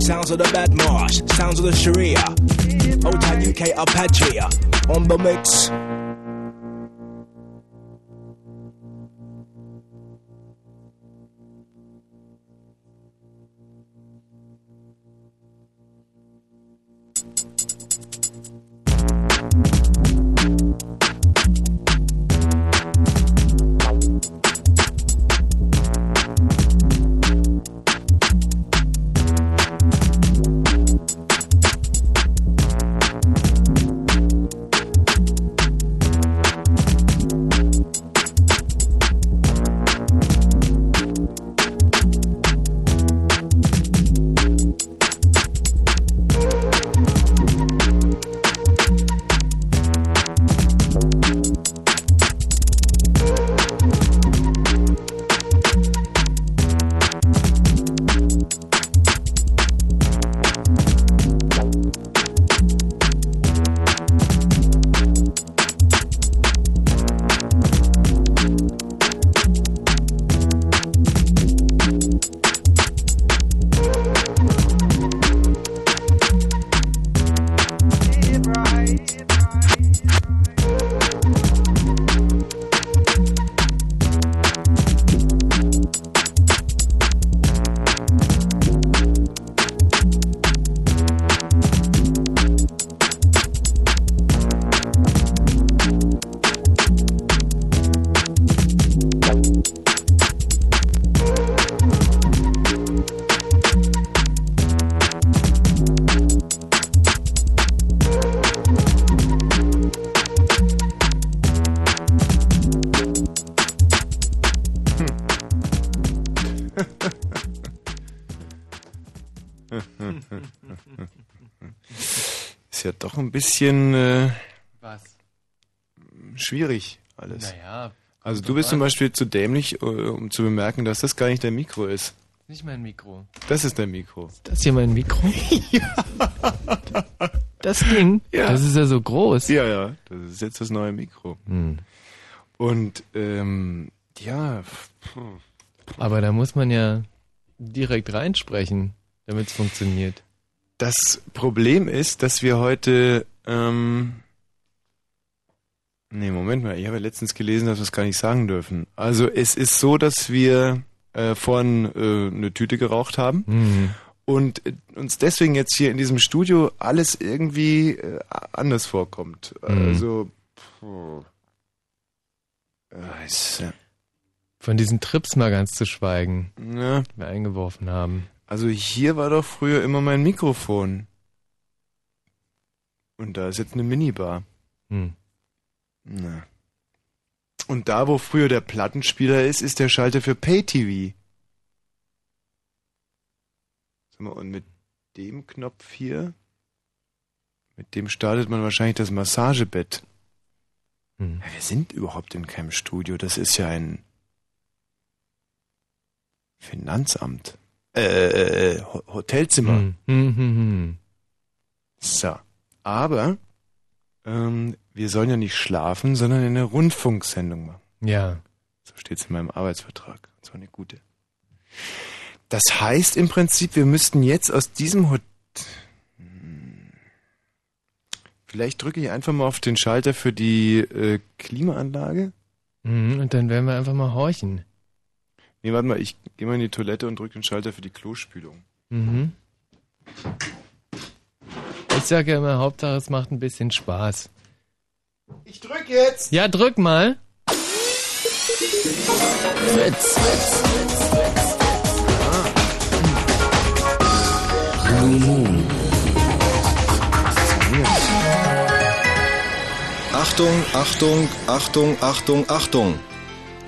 Sounds of the Bad Marsh, sounds of the Sharia. Old time UK Apache on the mix. Ein bisschen äh, Was? schwierig alles. Naja. Also du bist drauf zum an. Beispiel zu dämlich, äh, um zu bemerken, dass das gar nicht dein Mikro ist. Nicht mein Mikro. Das ist dein Mikro. Das hier mein Mikro? Das Ding? Ja. Das ist ja so groß. Ja, ja. Das ist jetzt das neue Mikro. Hm. Und ähm, ja, Aber da muss man ja direkt reinsprechen, damit es funktioniert. Das Problem ist, dass wir heute ähm, Nee, Moment mal, ich habe ja letztens gelesen, dass wir es gar nicht sagen dürfen. Also es ist so, dass wir äh, vorhin äh, eine Tüte geraucht haben Mhm. und äh, uns deswegen jetzt hier in diesem Studio alles irgendwie äh, anders vorkommt. Mhm. Also ist, äh, Von diesen Trips mal ganz zu schweigen, ja, die wir eingeworfen haben. Also hier war doch früher immer mein Mikrofon. Und da ist jetzt eine Minibar. Hm. Na. Und da, wo früher der Plattenspieler ist, ist der Schalter für Pay-TV. Und mit dem Knopf hier, mit dem startet man wahrscheinlich das Massagebett. Hm. Ja, wir sind überhaupt in keinem Studio. Das ist ja ein Finanzamt. Äh, äh, Ho- Hotelzimmer. Hm. Hm, hm, hm. So. Aber ähm, wir sollen ja nicht schlafen, sondern eine Rundfunksendung machen. Ja. So steht's in meinem Arbeitsvertrag. Und zwar eine gute. Das heißt im Prinzip, wir müssten jetzt aus diesem Hotel. Vielleicht drücke ich einfach mal auf den Schalter für die äh, Klimaanlage. Und dann werden wir einfach mal horchen. Nee, warte mal, ich gehe mal in die Toilette und drücke den Schalter für die Klospülung. Mhm. Ich sage ja immer, Hauptsache es macht ein bisschen Spaß. Ich drück jetzt! Ja, drück mal. Fritz. Blue Moon. Achtung, Achtung, Achtung, Achtung, Achtung.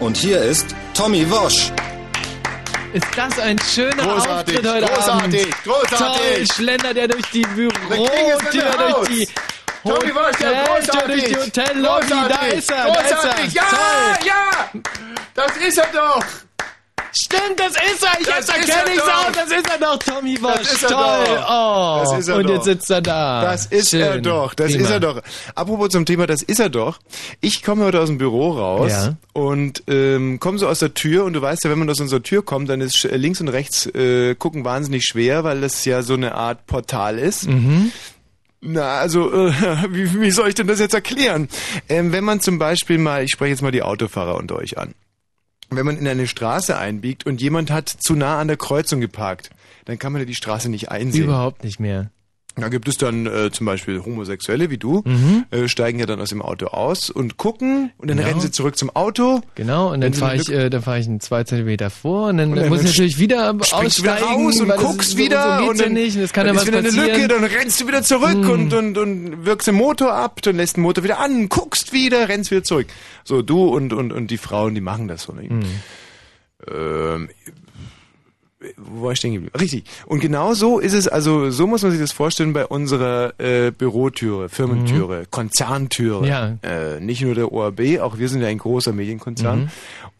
Und hier ist Tommy Wosch. Ist das ein schöner Großartig, Auftritt heute großartig, Abend? großartig. Toll, schlendert er durch die Bürotür, durch die Tommy Wosch, der Hoteltür, durch die großartig. Hotellobby. Da Großartig, ist er, da ist er. großartig. Ja, Toll. ja, das ist er doch. Stimmt, das ist er. Ich Das jetzt erkenne er ich's auch. Das ist er doch, Tommy Wosch. ist er Toll. doch. Oh. Das ist er Und doch. jetzt sitzt er da. Das ist er Schön. doch, das Prima. ist er doch. Apropos zum Thema, das ist er doch. Ich komme heute aus dem Büro raus Ja. und ähm, komme so aus der Tür und du weißt ja, wenn man aus unserer Tür kommt, dann ist links und rechts äh, gucken wahnsinnig schwer, weil das ja so eine Art Portal ist. Mhm. Na, also, äh, wie, wie soll ich denn das jetzt erklären? Ähm, wenn man zum Beispiel mal, ich spreche jetzt mal die Autofahrer unter euch an. Wenn man in eine Straße einbiegt und jemand hat zu nah an der Kreuzung geparkt, dann kann man ja die Straße nicht einsehen. Überhaupt nicht mehr. Da gibt es dann äh, zum Beispiel Homosexuelle wie du, äh, steigen ja dann aus dem Auto aus und gucken und dann Genau. rennen sie zurück zum Auto. Genau, und dann fahre eine ich, äh, dann fahre ich einen zwei Zentimeter vor und dann, dann muss ich natürlich wieder du wieder aussteigen. raus und das- guckst so, wieder so geht's und ja dann, nicht und es kann dann ja ist was wieder eine passieren. Hm. Lücke, dann rennst du wieder zurück und, und, und wirkst den Motor ab, dann lässt den Motor wieder an, guckst wieder, rennst wieder zurück. So, du und, und, und die Frauen, die machen das so. Ne? Hm. Ähm, wo war ich stehen geblieben? Richtig. Und genau so ist es, also so muss man sich das vorstellen bei unserer äh, Bürotüre, Firmentüre, Konzerntüre. Mhm. Ja. Äh, nicht nur der ORB, auch wir sind ja ein großer Medienkonzern. Mhm.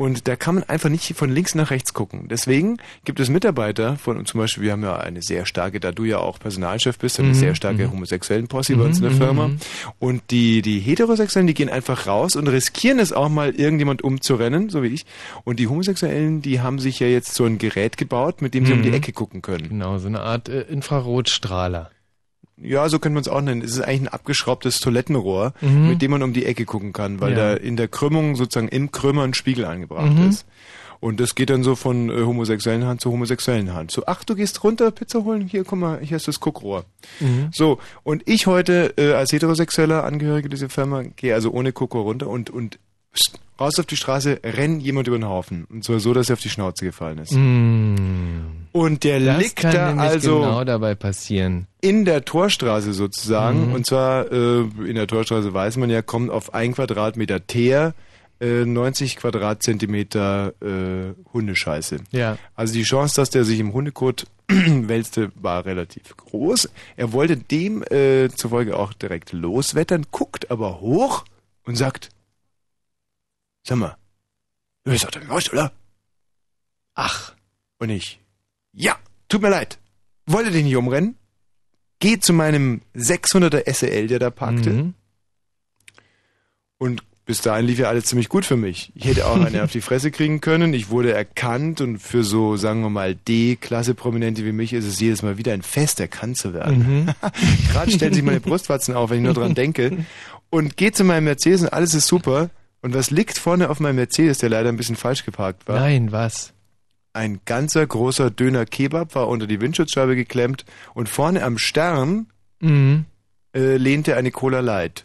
Und da kann man einfach nicht von links nach rechts gucken. Deswegen gibt es Mitarbeiter von, zum Beispiel, wir haben ja eine sehr starke, da du ja auch Personalchef bist, eine sehr starke homosexuellen Posse bei uns in der Firma. Und die, die Heterosexuellen, die gehen einfach raus und riskieren es auch mal, irgendjemand umzurennen, so wie ich. Und die Homosexuellen, die haben sich ja jetzt so ein Gerät gebaut, mit dem sie um die Ecke gucken können. Genau, so eine Art äh, Infrarotstrahler. Ja, so könnte man es auch nennen. Es ist eigentlich ein abgeschraubtes Toilettenrohr, mit dem man um die Ecke gucken kann, weil Mhm. Ja. da in der Krümmung sozusagen im Krümmer ein Spiegel angebracht Mhm. ist. Und das geht dann so von äh, homosexuellen Hand zu homosexuellen Hand. So, ach, du gehst runter, Pizza holen, hier, guck mal, hier ist das Guckrohr. Mhm. So, und ich heute äh, als heterosexueller Angehöriger dieser Firma gehe also ohne Guckrohr runter und, und raus auf die Straße, rennt jemand über den Haufen. Und zwar so, dass er auf die Schnauze gefallen ist. Mm. Und der Das liegt kann da also genau dabei passieren. in der Torstraße sozusagen. Mhm. Und zwar äh, in der Torstraße weiß man ja, kommt auf ein Quadratmeter Teer äh, 90 Quadratzentimeter äh, Hundescheiße. Ja. Also die Chance, dass der sich im Hundekot wälzte, war relativ groß. Er wollte dem äh, zufolge auch direkt loswettern, guckt aber hoch und sagt, sag mal, du bist doch der Mosch, oder? Ach. Und ich, ja, tut mir leid. Wollte dich nicht umrennen. Geh zu meinem 600er SEL, der da parkte. Mhm. Und bis dahin lief ja alles ziemlich gut für mich. Ich hätte auch eine auf die Fresse kriegen können. Ich wurde erkannt und für so, sagen wir mal, D-Klasse-Prominente wie mich ist es jedes Mal wieder ein Fest, erkannt zu werden. Mhm. Gerade stellen sich meine Brustwarzen auf, wenn ich nur dran denke. Und gehe zu meinem Mercedes und alles ist super. Und was liegt vorne auf meinem Mercedes, der leider ein bisschen falsch geparkt war? Nein, was? Ein ganzer großer Döner Kebab war unter die Windschutzscheibe geklemmt und vorne am Stern Mhm. äh, lehnte eine Cola Light.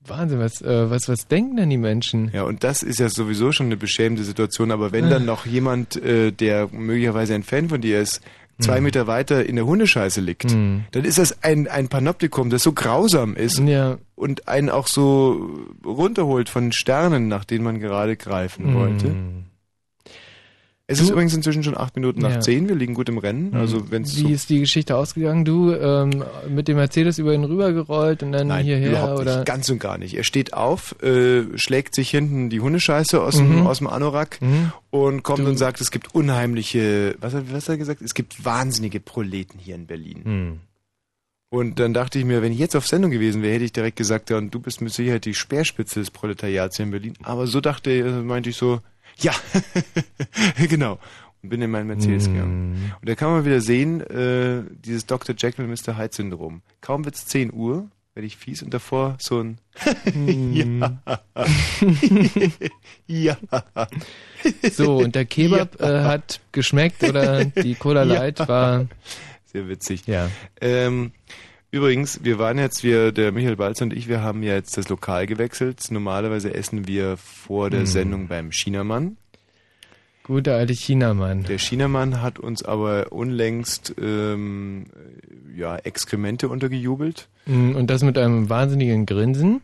Wahnsinn, was, äh, was, was denken denn die Menschen? Ja, und das ist ja sowieso schon eine beschämende Situation, aber wenn dann noch jemand, äh, der möglicherweise ein Fan von dir ist, zwei Meter weiter in der Hundescheiße liegt, Mhm. dann ist das ein, ein Panoptikum, das so grausam ist Ja. und einen auch so runterholt von Sternen, nach denen man gerade greifen wollte. Mhm. Es Du- ist übrigens inzwischen schon acht Minuten nach Ja. zehn, wir liegen gut im Rennen, also wenn es Wie so ist die Geschichte ausgegangen? Du ähm, mit dem Mercedes über ihn rübergerollt und dann Nein, hierher überhaupt oder? nicht. Ganz und gar nicht. Er steht auf, äh, schlägt sich hinten die Hundescheiße aus, dem, Mhm. aus dem Anorak Mhm. und kommt Du- und sagt, es gibt unheimliche, was hat, was hat er gesagt? Es gibt wahnsinnige Proleten hier in Berlin. Hm. Und dann dachte ich mir, wenn ich jetzt auf Sendung gewesen wäre, hätte ich direkt gesagt, ja, und du bist mit Sicherheit die Speerspitze des Proletariats hier in Berlin. Aber so dachte, äh, meinte ich so, ja, genau. Und bin in meinen Mercedes Mhm. gegangen. Und da kann man wieder sehen, äh, dieses Dr. Jekyll und Mr. Hyde Syndrom. Kaum wird's 10 Uhr, werde ich fies und davor so ein ja. ja. So, und der Kebab äh, hat geschmeckt oder die Cola Ja. Light war, Sehr witzig. ja. Ähm, übrigens, wir waren jetzt, wir, der Michael Balzer und ich, wir haben ja jetzt das Lokal gewechselt. Normalerweise essen wir vor der Mhm. Sendung beim Chinamann. Gute alte Chinamann. Der Chinamann hat uns aber unlängst ähm, ja, Exkremente untergejubelt. Mm, Und das mit einem wahnsinnigen Grinsen.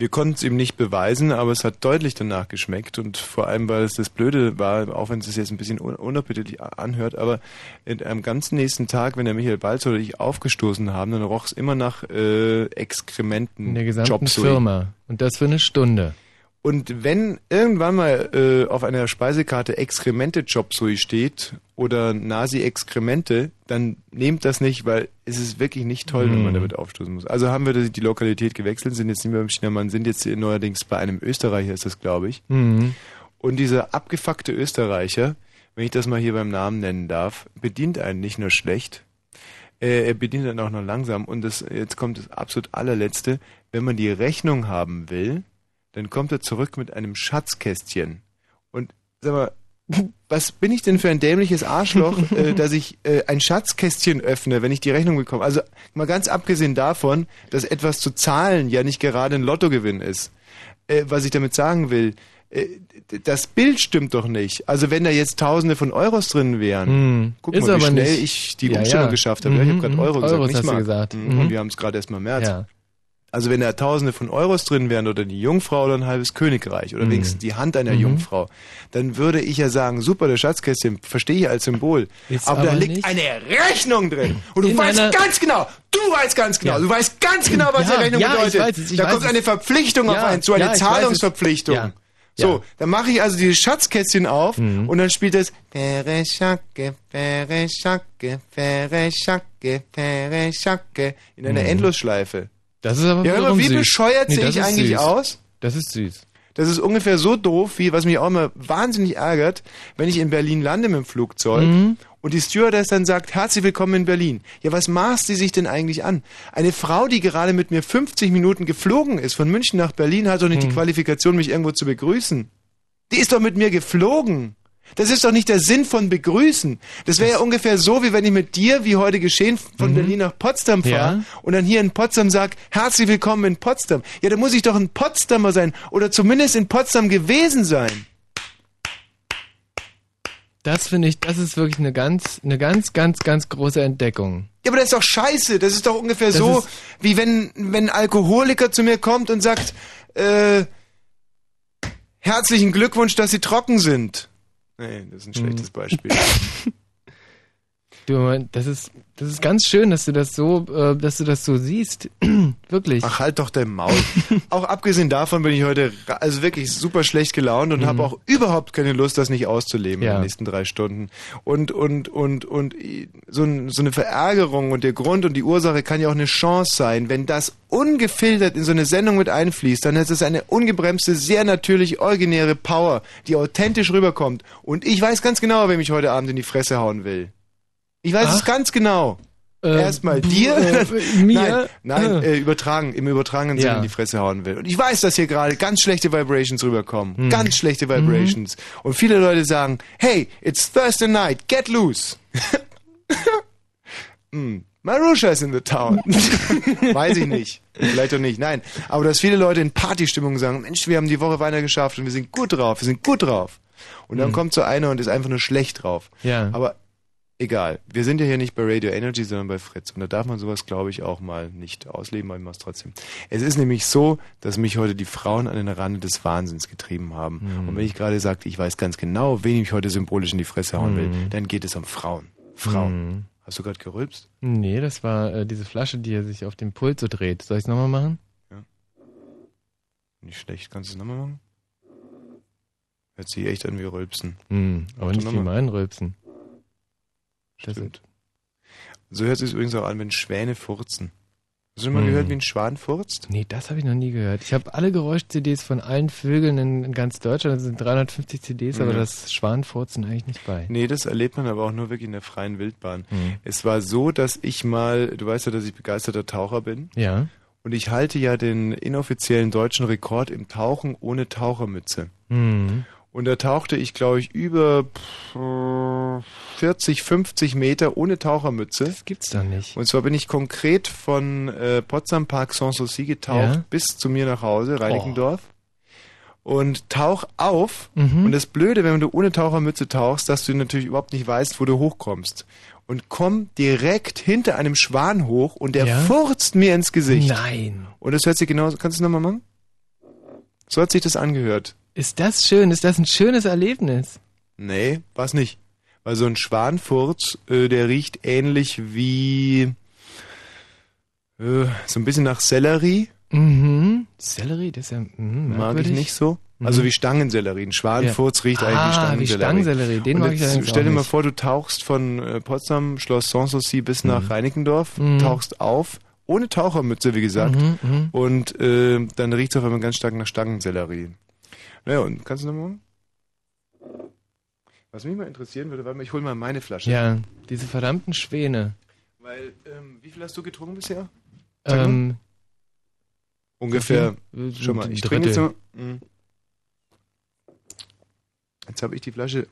Wir konnten es ihm nicht beweisen, aber es hat deutlich danach geschmeckt und vor allem, weil es das Blöde war, auch wenn es sich jetzt ein bisschen un unappetitlich anhört, aber am ganzen nächsten Tag, wenn der Michael Balz oder ich aufgestoßen haben, dann roch es immer nach äh, Exkrementen. In der gesamten Suey. Firma. Und das für eine Stunde. Und wenn irgendwann mal äh, auf einer Speisekarte Exkremente Chop Suey steht oder Nasi Exkremente, dann nehmt das nicht, weil es ist wirklich nicht toll, wenn man Mhm. damit aufstoßen muss. Also haben wir die Lokalität gewechselt, sind jetzt nicht mehr beim Chinamann, sind jetzt neuerdings bei einem Österreicher, ist das glaube ich. Mhm. Und dieser abgefuckte Österreicher, wenn ich das mal hier beim Namen nennen darf, bedient einen nicht nur schlecht, äh, er bedient einen auch noch langsam. Und das, jetzt kommt das absolut allerletzte, wenn man die Rechnung haben will, dann kommt er zurück mit einem Schatzkästchen. Und sag mal, was bin ich denn für ein dämliches Arschloch, äh, dass ich äh, ein Schatzkästchen öffne, wenn ich die Rechnung bekomme? Also mal ganz abgesehen davon, dass etwas zu zahlen ja nicht gerade ein Lottogewinn ist. Äh, was ich damit sagen will, äh, das Bild stimmt doch nicht. Also wenn da jetzt Tausende von Euros drin wären, Hm. guck Ist mal, wie schnell nicht. ich die Ja, Umstellung ja. geschafft habe. Ja, ich Mhm, habe gerade mhm. Euro gesagt, Euros nicht hast du Mark. gesagt. Mhm. Mhm. Und wir haben es gerade erst mal März. Ja. Also wenn da Tausende von Euros drin wären oder die Jungfrau oder ein halbes Königreich oder Mhm. wenigstens die Hand einer Mhm. Jungfrau, dann würde ich ja sagen, super, das Schatzkästchen, verstehe ich als Symbol. Ist aber, da aber liegt nicht. eine Rechnung drin. Und du In weißt ganz genau, du weißt ganz genau, Ja. du weißt ganz genau, was Ja, die Rechnung ja, ich bedeutet. weiß es, ich da weiß kommt es. eine Verpflichtung auf einen zu, eine ich. Zahlungsverpflichtung. So, dann mache ich also dieses Schatzkästchen auf Mhm. und dann spielt es Fere Schacke, Fere Schacke, Fere Schacke, Fere Schacke in einer Mhm. Endlosschleife. Das ist aber Ja, aber wie süß. bescheuert Nee, sehe ich eigentlich süß. aus? Das ist süß. Das ist ungefähr so doof, wie was mich auch immer wahnsinnig ärgert, wenn ich in Berlin lande mit dem Flugzeug Mhm. und die Stewardess dann sagt, herzlich willkommen in Berlin. Ja, was maßt sie sich denn eigentlich an? Eine Frau, die gerade mit mir 50 Minuten geflogen ist, von München nach Berlin, hat doch nicht die Mhm. Qualifikation, mich irgendwo zu begrüßen. Die ist doch mit mir geflogen. Das ist doch nicht der Sinn von begrüßen. Das wäre ja ungefähr so, wie wenn ich mit dir, wie heute geschehen, von Berlin nach Potsdam fahre Mhm. Ja. und dann hier in Potsdam sag, herzlich willkommen in Potsdam. Ja, dann muss ich doch ein Potsdamer sein oder zumindest in Potsdam gewesen sein. Das finde ich, das ist wirklich eine ganz, eine ganz, ganz, ganz große Entdeckung. Ja, aber das ist doch scheiße. Das ist doch ungefähr Das so, wie wenn, wenn ein Alkoholiker zu mir kommt und sagt, äh, herzlichen Glückwunsch, dass Sie trocken sind. Nee, das ist ein schlechtes Beispiel. Du, das ist, das ist ganz schön, dass du das so, äh, dass du das so siehst. wirklich. Ach, halt doch dein Maul. auch abgesehen davon bin ich heute also wirklich super schlecht gelaunt und habe auch überhaupt keine Lust, das nicht auszuleben in Ja. den nächsten drei Stunden. Und, und, und, und so, so eine Verärgerung und der Grund und die Ursache kann ja auch eine Chance sein. Wenn das ungefiltert in so eine Sendung mit einfließt, dann ist es eine ungebremste, sehr natürlich originäre Power, die authentisch rüberkommt. Und ich weiß ganz genau, wer mich heute Abend in die Fresse hauen will. Ich weiß es Ach. ganz genau. Äh, Erstmal dir, äh, mir? nein, nein Äh. äh, übertragen, im übertragenen Sinne Ja. in die Fresse hauen will. Und ich weiß, dass hier gerade ganz schlechte Vibrations rüberkommen. Hm. Ganz schlechte Vibrations. Und viele Leute sagen, hey, it's Thursday night, get loose. hm. Marusha is in the town. Weiß ich nicht. Vielleicht auch nicht. Nein. Aber dass viele Leute in Partystimmung sagen, Mensch, wir haben die Woche weiter geschafft und wir sind gut drauf, wir sind gut drauf. Und dann Hm. kommt so einer und ist einfach nur schlecht drauf. Ja. Aber egal. Wir sind ja hier nicht bei Radio Energy, sondern bei Fritz. Und da darf man sowas, glaube ich, auch mal nicht ausleben, aber ich mach's trotzdem. Es ist nämlich so, dass mich heute die Frauen an den Rande des Wahnsinns getrieben haben. Mhm. Und wenn ich gerade sagte, ich weiß ganz genau, wen ich heute symbolisch in die Fresse hauen will, Mhm. dann geht es um Frauen. Frauen. Mhm. Hast du gerade gerülpst? Nee, das war äh, diese Flasche, die er sich auf dem Pult so dreht. Soll ich es nochmal machen? Nicht schlecht. Kannst du es nochmal machen? Hört sich echt an wie Rülpsen. Hm, aber nicht wie mein Rülpsen. Das Stimmt. So hört es sich übrigens auch an, wenn Schwäne furzen. Hast du schon mal Mhm. gehört, wie ein Schwan furzt? Nee, das habe ich noch nie gehört. Ich habe alle Geräusch-CDs von allen Vögeln in, ganz Deutschland. Das sind 350 CDs, aber Ja. das Schwanfurzen eigentlich nicht bei. Nee, das erlebt man aber auch nur wirklich in der freien Wildbahn. Hm. Es war so, dass ich mal, du weißt ja, dass ich begeisterter Taucher bin. Ja. Und ich halte ja den inoffiziellen deutschen Rekord im Tauchen ohne Tauchermütze. Hm. Und da tauchte ich, glaube ich, über pff, 40, 50 Meter ohne Tauchermütze. Das gibt's doch nicht. Und zwar bin ich konkret von äh, Potsdam Park Sanssouci getaucht Ja? bis zu mir nach Hause, Reinickendorf. und tauch auf. Mhm. Und das Blöde, wenn du ohne Tauchermütze tauchst, dass du natürlich überhaupt nicht weißt, wo du hochkommst. Und komm direkt hinter einem Schwan hoch und der Ja? furzt mir ins Gesicht. Nein. Und das hört sich genau, kannst du nochmal machen? So hat sich das angehört. Ist das schön? Ist das ein schönes Erlebnis? Nee, war's nicht. Weil so ein Schwanfurz, äh, der riecht ähnlich wie äh, so ein bisschen nach Sellerie. Mhm. Sellerie, das ist ja mhm, Mag ich nicht so. Mhm. Also wie Stangensellerie. Ein Schwanfurz riecht eigentlich wie Ah, wie Stangensellerie. Stangensellerie. Den mag ich allerdings stell dir mal vor, du tauchst von äh, Potsdam, Schloss Sanssouci bis nach Reinickendorf, Mhm. tauchst auf, ohne Tauchermütze, wie gesagt, Mhm, mhm. und äh, dann riecht es auf einmal ganz stark nach Stangensellerie. Naja, und kannst du nochmal? Was mich mal interessieren würde, warte mal, ich hol mal meine Flasche. Ja, diese verdammten Schwäne. Weil, ähm, wie viel hast du getrunken bisher? Ähm, Ungefähr. viel? Schon mal, ich trinke jetzt mal. Mhm. Jetzt habe ich die Flasche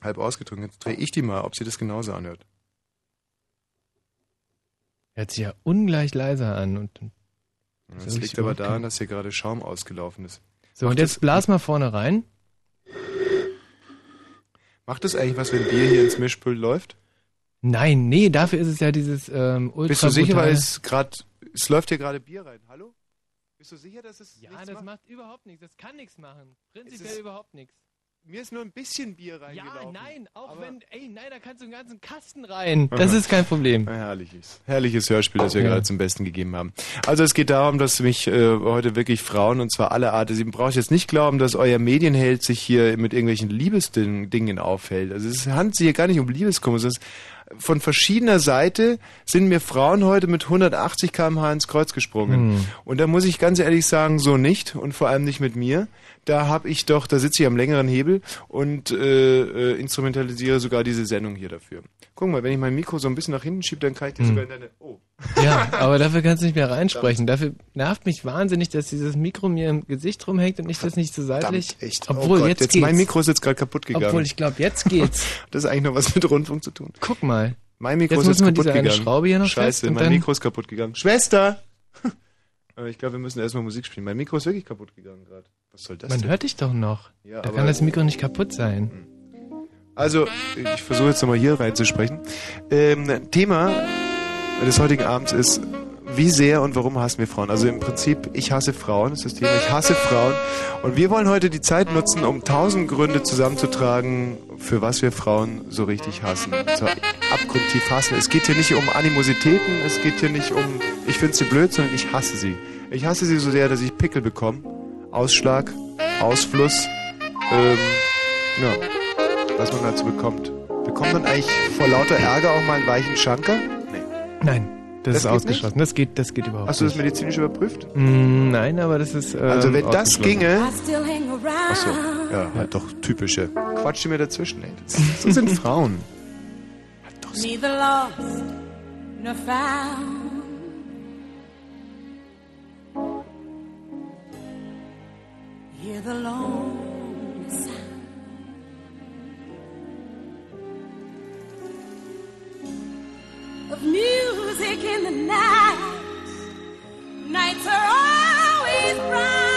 halb ausgetrunken. Jetzt drehe ich die mal, ob sie das genauso anhört. Hört sich ja ungleich leiser an. Und, Das liegt aber daran, dass hier gerade Schaum ausgelaufen ist. So, und jetzt blas mal vorne rein. Macht das eigentlich was, wenn Bier hier ins Mischpult läuft? Nein, nee, dafür ist es ja dieses ähm, ultra Bist du sicher, weil es gerade, es läuft hier gerade Bier rein. Hallo? Bist du sicher, dass es Ja, das macht? macht überhaupt nichts. Das kann nichts machen. Prinzipiell überhaupt nichts. Mir ist nur ein bisschen Bier Ja, reingelaufen. nein, auch Aber- wenn, ey, nein, da kannst du einen ganzen Kasten rein. Das ist kein Problem. Herrliches, herrliches Hörspiel, das wir Ja. gerade zum Besten gegeben haben. Also es geht darum, dass mich äh, heute wirklich Frauen, und zwar alle Arten, Sie brauchen jetzt nicht glauben, dass euer Medienheld sich hier mit irgendwelchen Liebesdingen aufhält. Also es handelt sich hier gar nicht um Liebeskummer, sondern von verschiedener Seite sind mir Frauen heute mit 180 km/h ins Kreuz gesprungen. Hm. Und da muss ich ganz ehrlich sagen, so nicht und vor allem nicht mit mir. Da habe ich doch, da sitze ich am längeren Hebel und äh, äh, instrumentalisiere sogar diese Sendung hier dafür. Guck mal, wenn ich mein Mikro so ein bisschen nach hinten schiebe, dann kann ich dir Hm. sogar in deine. Oh. Ja, aber dafür kannst du nicht mehr reinsprechen. Dafür nervt mich wahnsinnig, dass dieses Mikro mir im Gesicht rumhängt und ich das nicht so seitlich. Verdammt, echt. Obwohl, oh Gott, jetzt, jetzt geht's. mein Mikro ist jetzt gerade kaputt gegangen. Obwohl, ich glaube, jetzt geht's. das ist eigentlich noch was mit Rundfunk zu tun. Guck mal. Mein Mikro Jetzt ist jetzt kaputt diese eine gegangen. Schraube hier noch Scheiße, mein Mikro ist kaputt gegangen. Schwester! Aber ich glaube, wir müssen erstmal Musik spielen. Mein Mikro ist wirklich kaputt gegangen gerade. Was soll das Man denn? hört dich doch noch. Ja, da kann das Mikro nicht kaputt sein. Also, ich versuche jetzt nochmal hier reinzusprechen. Ähm, Thema des heutigen Abends ist, wie sehr und warum hassen wir Frauen? Also im Prinzip, ich hasse Frauen, ist das Thema. Ich hasse Frauen. Und wir wollen heute die Zeit nutzen, um tausend Gründe zusammenzutragen, für was wir Frauen so richtig hassen. So abgrundtief hassen. Es geht hier nicht um Animositäten, es geht hier nicht um, ich finde sie blöd, sondern ich hasse sie. Ich hasse sie so sehr, dass ich Pickel bekomme. Ausschlag, Ausfluss, ähm, ja, was man dazu bekommt. Bekommt man eigentlich vor lauter Ärger auch mal einen weichen Schanker? Nee. Nein, das, Das ist ausgeschlossen. Das geht, das geht überhaupt Hast du das nicht. medizinisch überprüft? Mm, Nein, aber das ist. Ähm, Also wenn das ginge. Achso, ja, halt doch typische. Quatsch mir dazwischen, ey. Das, so sind Frauen. Neither lost nor Hear the lonely sound of music in the night. Nights are always bright.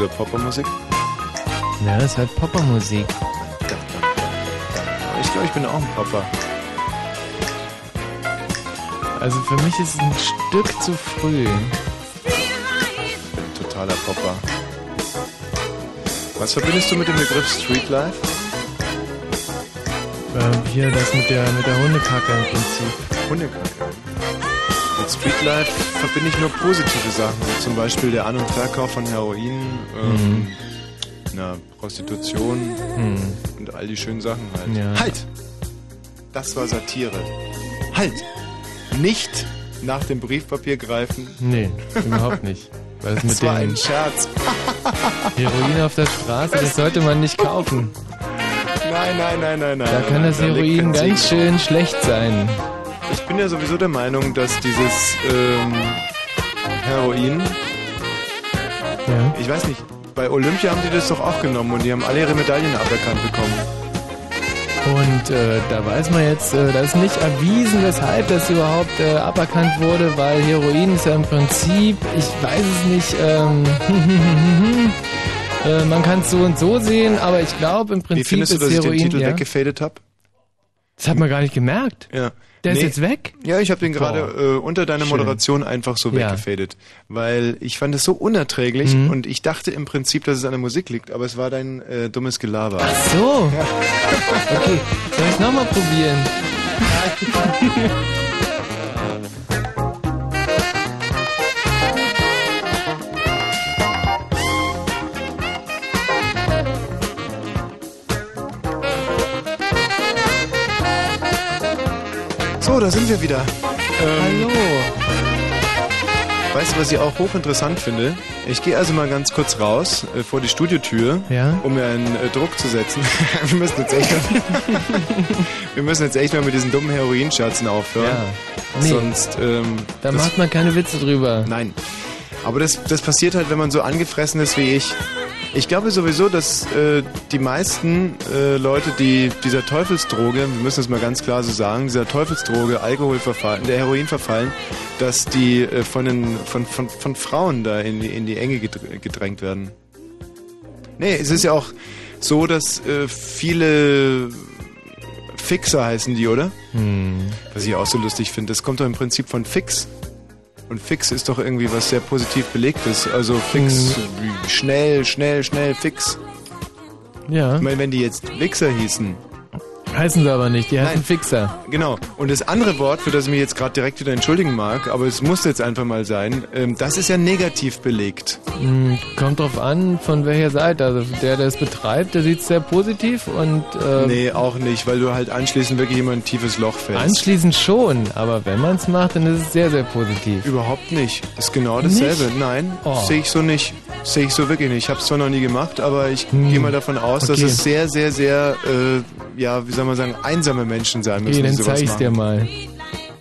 Dieser Poppermusik? Ja, das ist halt Poppermusik. Ich glaube, ich bin auch ein Popper. Also für mich ist es ein Stück zu früh. Totaler Popper. Was verbindest du mit dem Begriff Streetlife? Äh, hier das mit der, mit der Hundekacke im Prinzip. Hundekacke. Streetlife verbinde ich nur positive Sachen, wie zum Beispiel der An- und Verkauf von Heroin, ähm, na, Prostitution und all die schönen Sachen halt. Ja. Halt! Das war Satire. Halt! Nicht nach dem Briefpapier greifen. Nee, überhaupt nicht. Weil das Das mit war ein Scherz. Heroin auf der Straße, das sollte man nicht kaufen. Nein, nein, nein, nein, nein. Da kann das Heroin ganz schön schlecht sein. Ich bin ja sowieso der Meinung, dass dieses ähm, Heroin, Ja. ich weiß nicht, bei Olympia haben die das doch auch genommen und die haben alle ihre Medaillen aberkannt bekommen. Und äh, da weiß man jetzt, äh, das ist nicht erwiesen, weshalb das überhaupt äh, aberkannt wurde, weil Heroin ist ja im Prinzip, ich weiß es nicht, ähm, äh, man kann es so und so sehen, aber ich glaube im Wie Prinzip findest du, dass ich Heroin. den Titel ja, weggefadet habe? das hat man gar nicht gemerkt. Ja. Der Nee. ist jetzt weg. Ja, ich habe den gerade äh, unter deiner Schön. Moderation einfach so Ja. weggefadet, weil ich fand es so unerträglich Mhm. und ich dachte im Prinzip, dass es an der Musik liegt, aber es war dein äh, dummes Gelaber. Ach so. Okay, soll ich nochmal probieren? So, da sind wir wieder. Ähm, Hallo. Weißt du, was ich auch hochinteressant finde? Ich gehe also mal ganz kurz raus äh, vor die Studiotür, Ja? um mir einen äh, Druck zu setzen. wir, müssen jetzt echt mal, wir müssen jetzt echt mal mit diesen dummen Heroinscherzen aufhören. Ja. Nee. Sonst, ähm, Da macht man keine Witze drüber. nein. Aber das, das passiert halt, wenn man so angefressen ist wie ich. Ich glaube sowieso, dass äh, die meisten äh, Leute, die dieser Teufelsdroge, wir müssen es mal ganz klar so sagen, dieser Teufelsdroge, Alkohol verfallen, der Heroin verfallen, dass die äh, von, den, von, von, von Frauen da in die, in die Enge gedr- gedrängt werden. Nee, es ist ja auch so, dass äh, viele Fixer heißen die, oder? Hm. Was ich auch so lustig finde. Das kommt doch im Prinzip von Fix. Und Fix ist doch irgendwie was sehr positiv belegtes. Also Fix, wie schnell, schnell, schnell, Fix. Ja, Ich meine, wenn die jetzt Wichser hießen. Heißen sie aber nicht, die heißen Nein. Fixer. Genau. Und das andere Wort, für das ich mich jetzt gerade direkt wieder entschuldigen mag, aber es muss jetzt einfach mal sein, ähm, das ist ja negativ belegt. Hm, Kommt drauf an, von welcher Seite. Also der, der es betreibt, der sieht es sehr positiv und äh, Nee, auch nicht, weil du halt anschließend wirklich immer ein tiefes Loch fällst. anschließend schon. Aber wenn man es macht, dann ist es sehr, sehr positiv. Überhaupt nicht. Das ist genau dasselbe. Nicht? Nein, Oh. sehe ich so nicht. Sehe ich so wirklich nicht. Ich habe es zwar noch nie gemacht, aber ich Hm. gehe mal davon aus, dass Okay. es sehr, sehr, sehr, äh, ja, wie soll man sagen, einsame Menschen sein müssen, Okay, dann die sowas zeig ich's dir mal.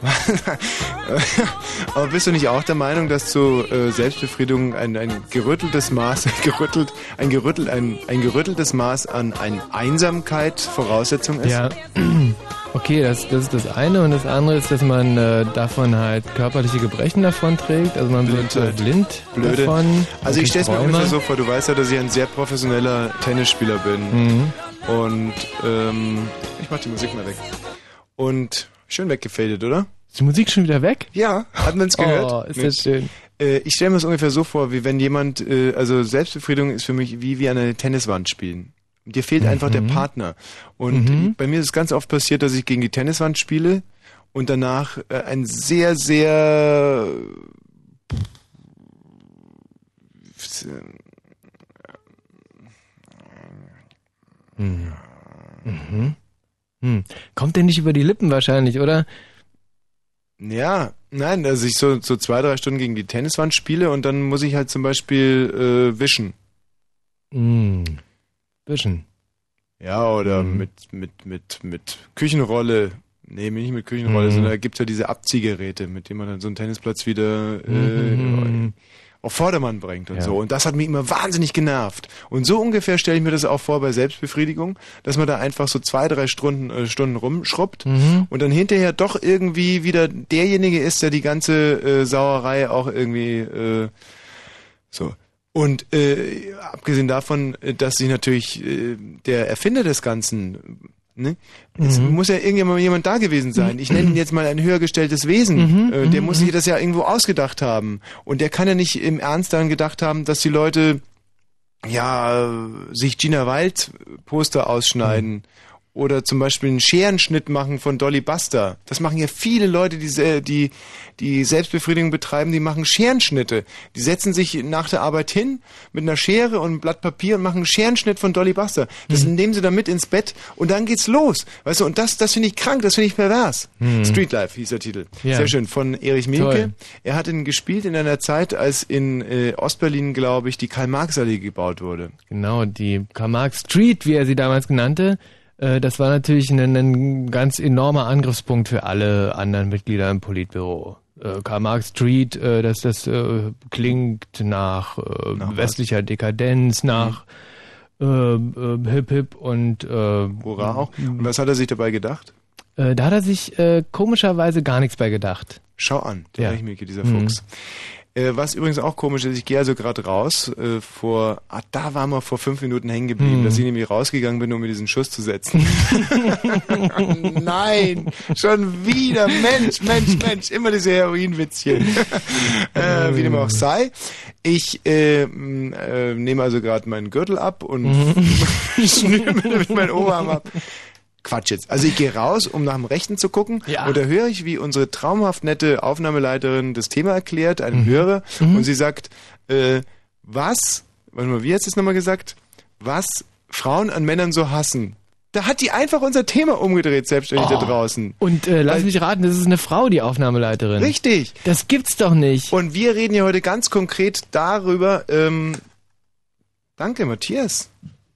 aber bist du nicht auch der Meinung, dass zu äh, Selbstbefriedigung ein, ein gerütteltes Maß, gerüttelt, ein, gerüttelt, ein, ein gerütteltes Maß an, an Einsamkeit Voraussetzung ist? Ja. Okay, das, das ist das eine und das andere ist, dass man äh, davon halt körperliche Gebrechen davon trägt. Also man wird äh, blind Blöde. davon. Also ich stelle es mir ungefähr so vor, du weißt ja, dass ich ein sehr professioneller Tennisspieler bin. Mhm. Und ähm, ich mach die Musik mal weg. Und schön weggefadet, oder? Ist die Musik schon wieder weg? Ja, hat man es gehört? Oh, ist Nee. das schön. Äh, ich stelle mir das ungefähr so vor, wie wenn jemand, äh, also Selbstbefriedigung ist für mich wie, wie an einer Tenniswand spielen. Dir fehlt einfach der Partner. Und Mhm. bei mir ist es ganz oft passiert, dass ich gegen die Tenniswand spiele und danach äh, ein sehr, sehr Hm. Kommt der nicht über die Lippen wahrscheinlich, oder? Ja, nein, dass ich so, so zwei, drei Stunden gegen die Tenniswand spiele und dann muss ich halt zum Beispiel äh, wischen. Hm. Bisschen. Ja, oder Mhm. mit, mit, mit, mit Küchenrolle. Nee, nicht mit Küchenrolle, Mhm. sondern da gibt's ja diese Abziehgeräte, mit denen man dann so einen Tennisplatz wieder äh, Mhm. Auf Vordermann bringt und Ja. so. Und das hat mich immer wahnsinnig genervt. Und so ungefähr stelle ich mir das auch vor bei Selbstbefriedigung, dass man da einfach so zwei, drei Stunden, äh, Stunden rumschrubbt Mhm. und dann hinterher doch irgendwie wieder derjenige ist, der die ganze äh, Sauerei auch irgendwie äh, so. Und äh, abgesehen davon, äh, dass sich natürlich äh, der Erfinder des Ganzen, ne, es Mhm. muss ja irgendjemand jemand da gewesen sein. Ich nenne ihn jetzt mal ein höher gestelltes Wesen. Mhm, Äh, der muss sich das ja irgendwo ausgedacht haben. Und der kann ja nicht im Ernst daran gedacht haben, dass die Leute ja sich Gina Wild Poster ausschneiden. Oder zum Beispiel einen Scherenschnitt machen von Dolly Buster. Das machen ja viele Leute, die, die, die Selbstbefriedigung betreiben, die machen Scherenschnitte. Die setzen sich nach der Arbeit hin mit einer Schere und einem Blatt Papier und machen einen Scherenschnitt von Dolly Buster. Das nehmen sie dann mit ins Bett und dann geht's los. Weißt du, und das, das finde ich krank, das finde ich pervers. Street Life hieß der Titel. Ja. Sehr schön. Von Erich Mielke. Toll. Er hat ihn gespielt in einer Zeit, als in äh, Ostberlin, glaube ich, die Karl-Marx-Allee gebaut wurde. Genau, die Karl-Marx Street, wie er sie damals genannte, äh, das war natürlich ein, ein ganz enormer Angriffspunkt für alle anderen Mitglieder im Politbüro. Äh, Karl-Marx Street, äh, das, das klingt nach, Nach was? westlicher Dekadenz, nach äh, äh, Hip-Hip und Hurra auch. Und was hat er sich dabei gedacht? da hat er sich komischerweise gar nichts bei gedacht. Schau an, der Ja. Erich Mielke, dieser Fuchs. Äh, was übrigens auch komisch ist, ich gehe also gerade raus, äh, vor, ah, da waren wir vor fünf Minuten hängen geblieben, dass ich nämlich rausgegangen bin, um mir diesen Schuss zu setzen. Nein, schon wieder, Mensch, Mensch, Mensch, immer diese Heroinwitzchen. äh, wie dem auch sei. Ich äh, m, äh, nehme also gerade meinen Gürtel ab und schnüre mir damit meinen Oberarm ab. Quatsch jetzt. Also ich gehe raus, um nach dem Rechten zu gucken Ja. und da höre ich, wie unsere traumhaft nette Aufnahmeleiterin das Thema erklärt, einem Hörer, und sie sagt, äh, was, warte mal, wie hat sie es nochmal gesagt? Was Frauen an Männern so hassen. Da hat die einfach unser Thema umgedreht, selbstständig da draußen. Und äh, lass Weil- mich raten, das ist eine Frau, die Aufnahmeleiterin. Richtig. Das gibt's doch nicht. Und wir reden ja heute ganz konkret darüber, ähm, danke Matthias.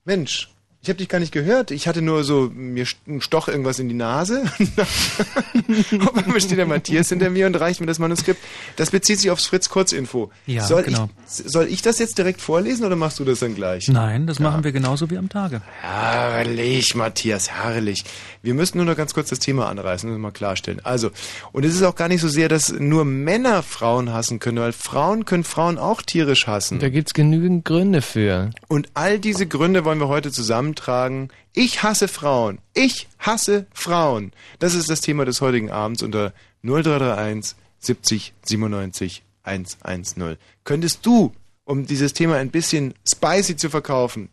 Mensch, ich habe dich gar nicht gehört. Ich hatte nur so, mir st- stoch irgendwas in die Nase. Auf einmal steht der Matthias hinter mir und reicht mir das Manuskript. Das bezieht sich aufs Fritz Kurzinfo. Ja, soll genau. Ich, soll ich das jetzt direkt vorlesen oder machst du das dann gleich? Nein, das machen wir genauso wie am Tage. Herrlich, Matthias, herrlich. Wir müssen nur noch ganz kurz das Thema anreißen und mal klarstellen. Also, und es ist auch gar nicht so sehr, dass nur Männer Frauen hassen können, weil Frauen können Frauen auch tierisch hassen. Da gibt's genügend Gründe für. Und all diese Gründe wollen wir heute zusammentragen. Ich hasse Frauen. Ich hasse Frauen. Das ist das Thema des heutigen Abends unter 0331 70 97 110. Könntest du, um dieses Thema ein bisschen spicy zu verkaufen,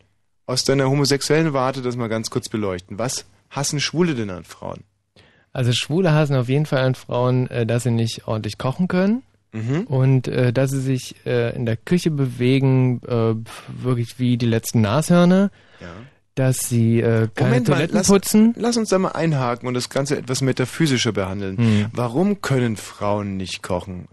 aus deiner homosexuellen Warte das mal ganz kurz beleuchten? Was hassen Schwule denn an Frauen? Also Schwule hassen auf jeden Fall an Frauen, äh, dass sie nicht ordentlich kochen können Mhm. und äh, dass sie sich äh, in der Küche bewegen, äh, wirklich wie die letzten Nashörner, Ja. Dass sie äh, keine Moment mal, Toiletten lass- putzen. Lass uns da mal einhaken und das Ganze etwas metaphysischer behandeln. Hm. Warum können Frauen nicht kochen?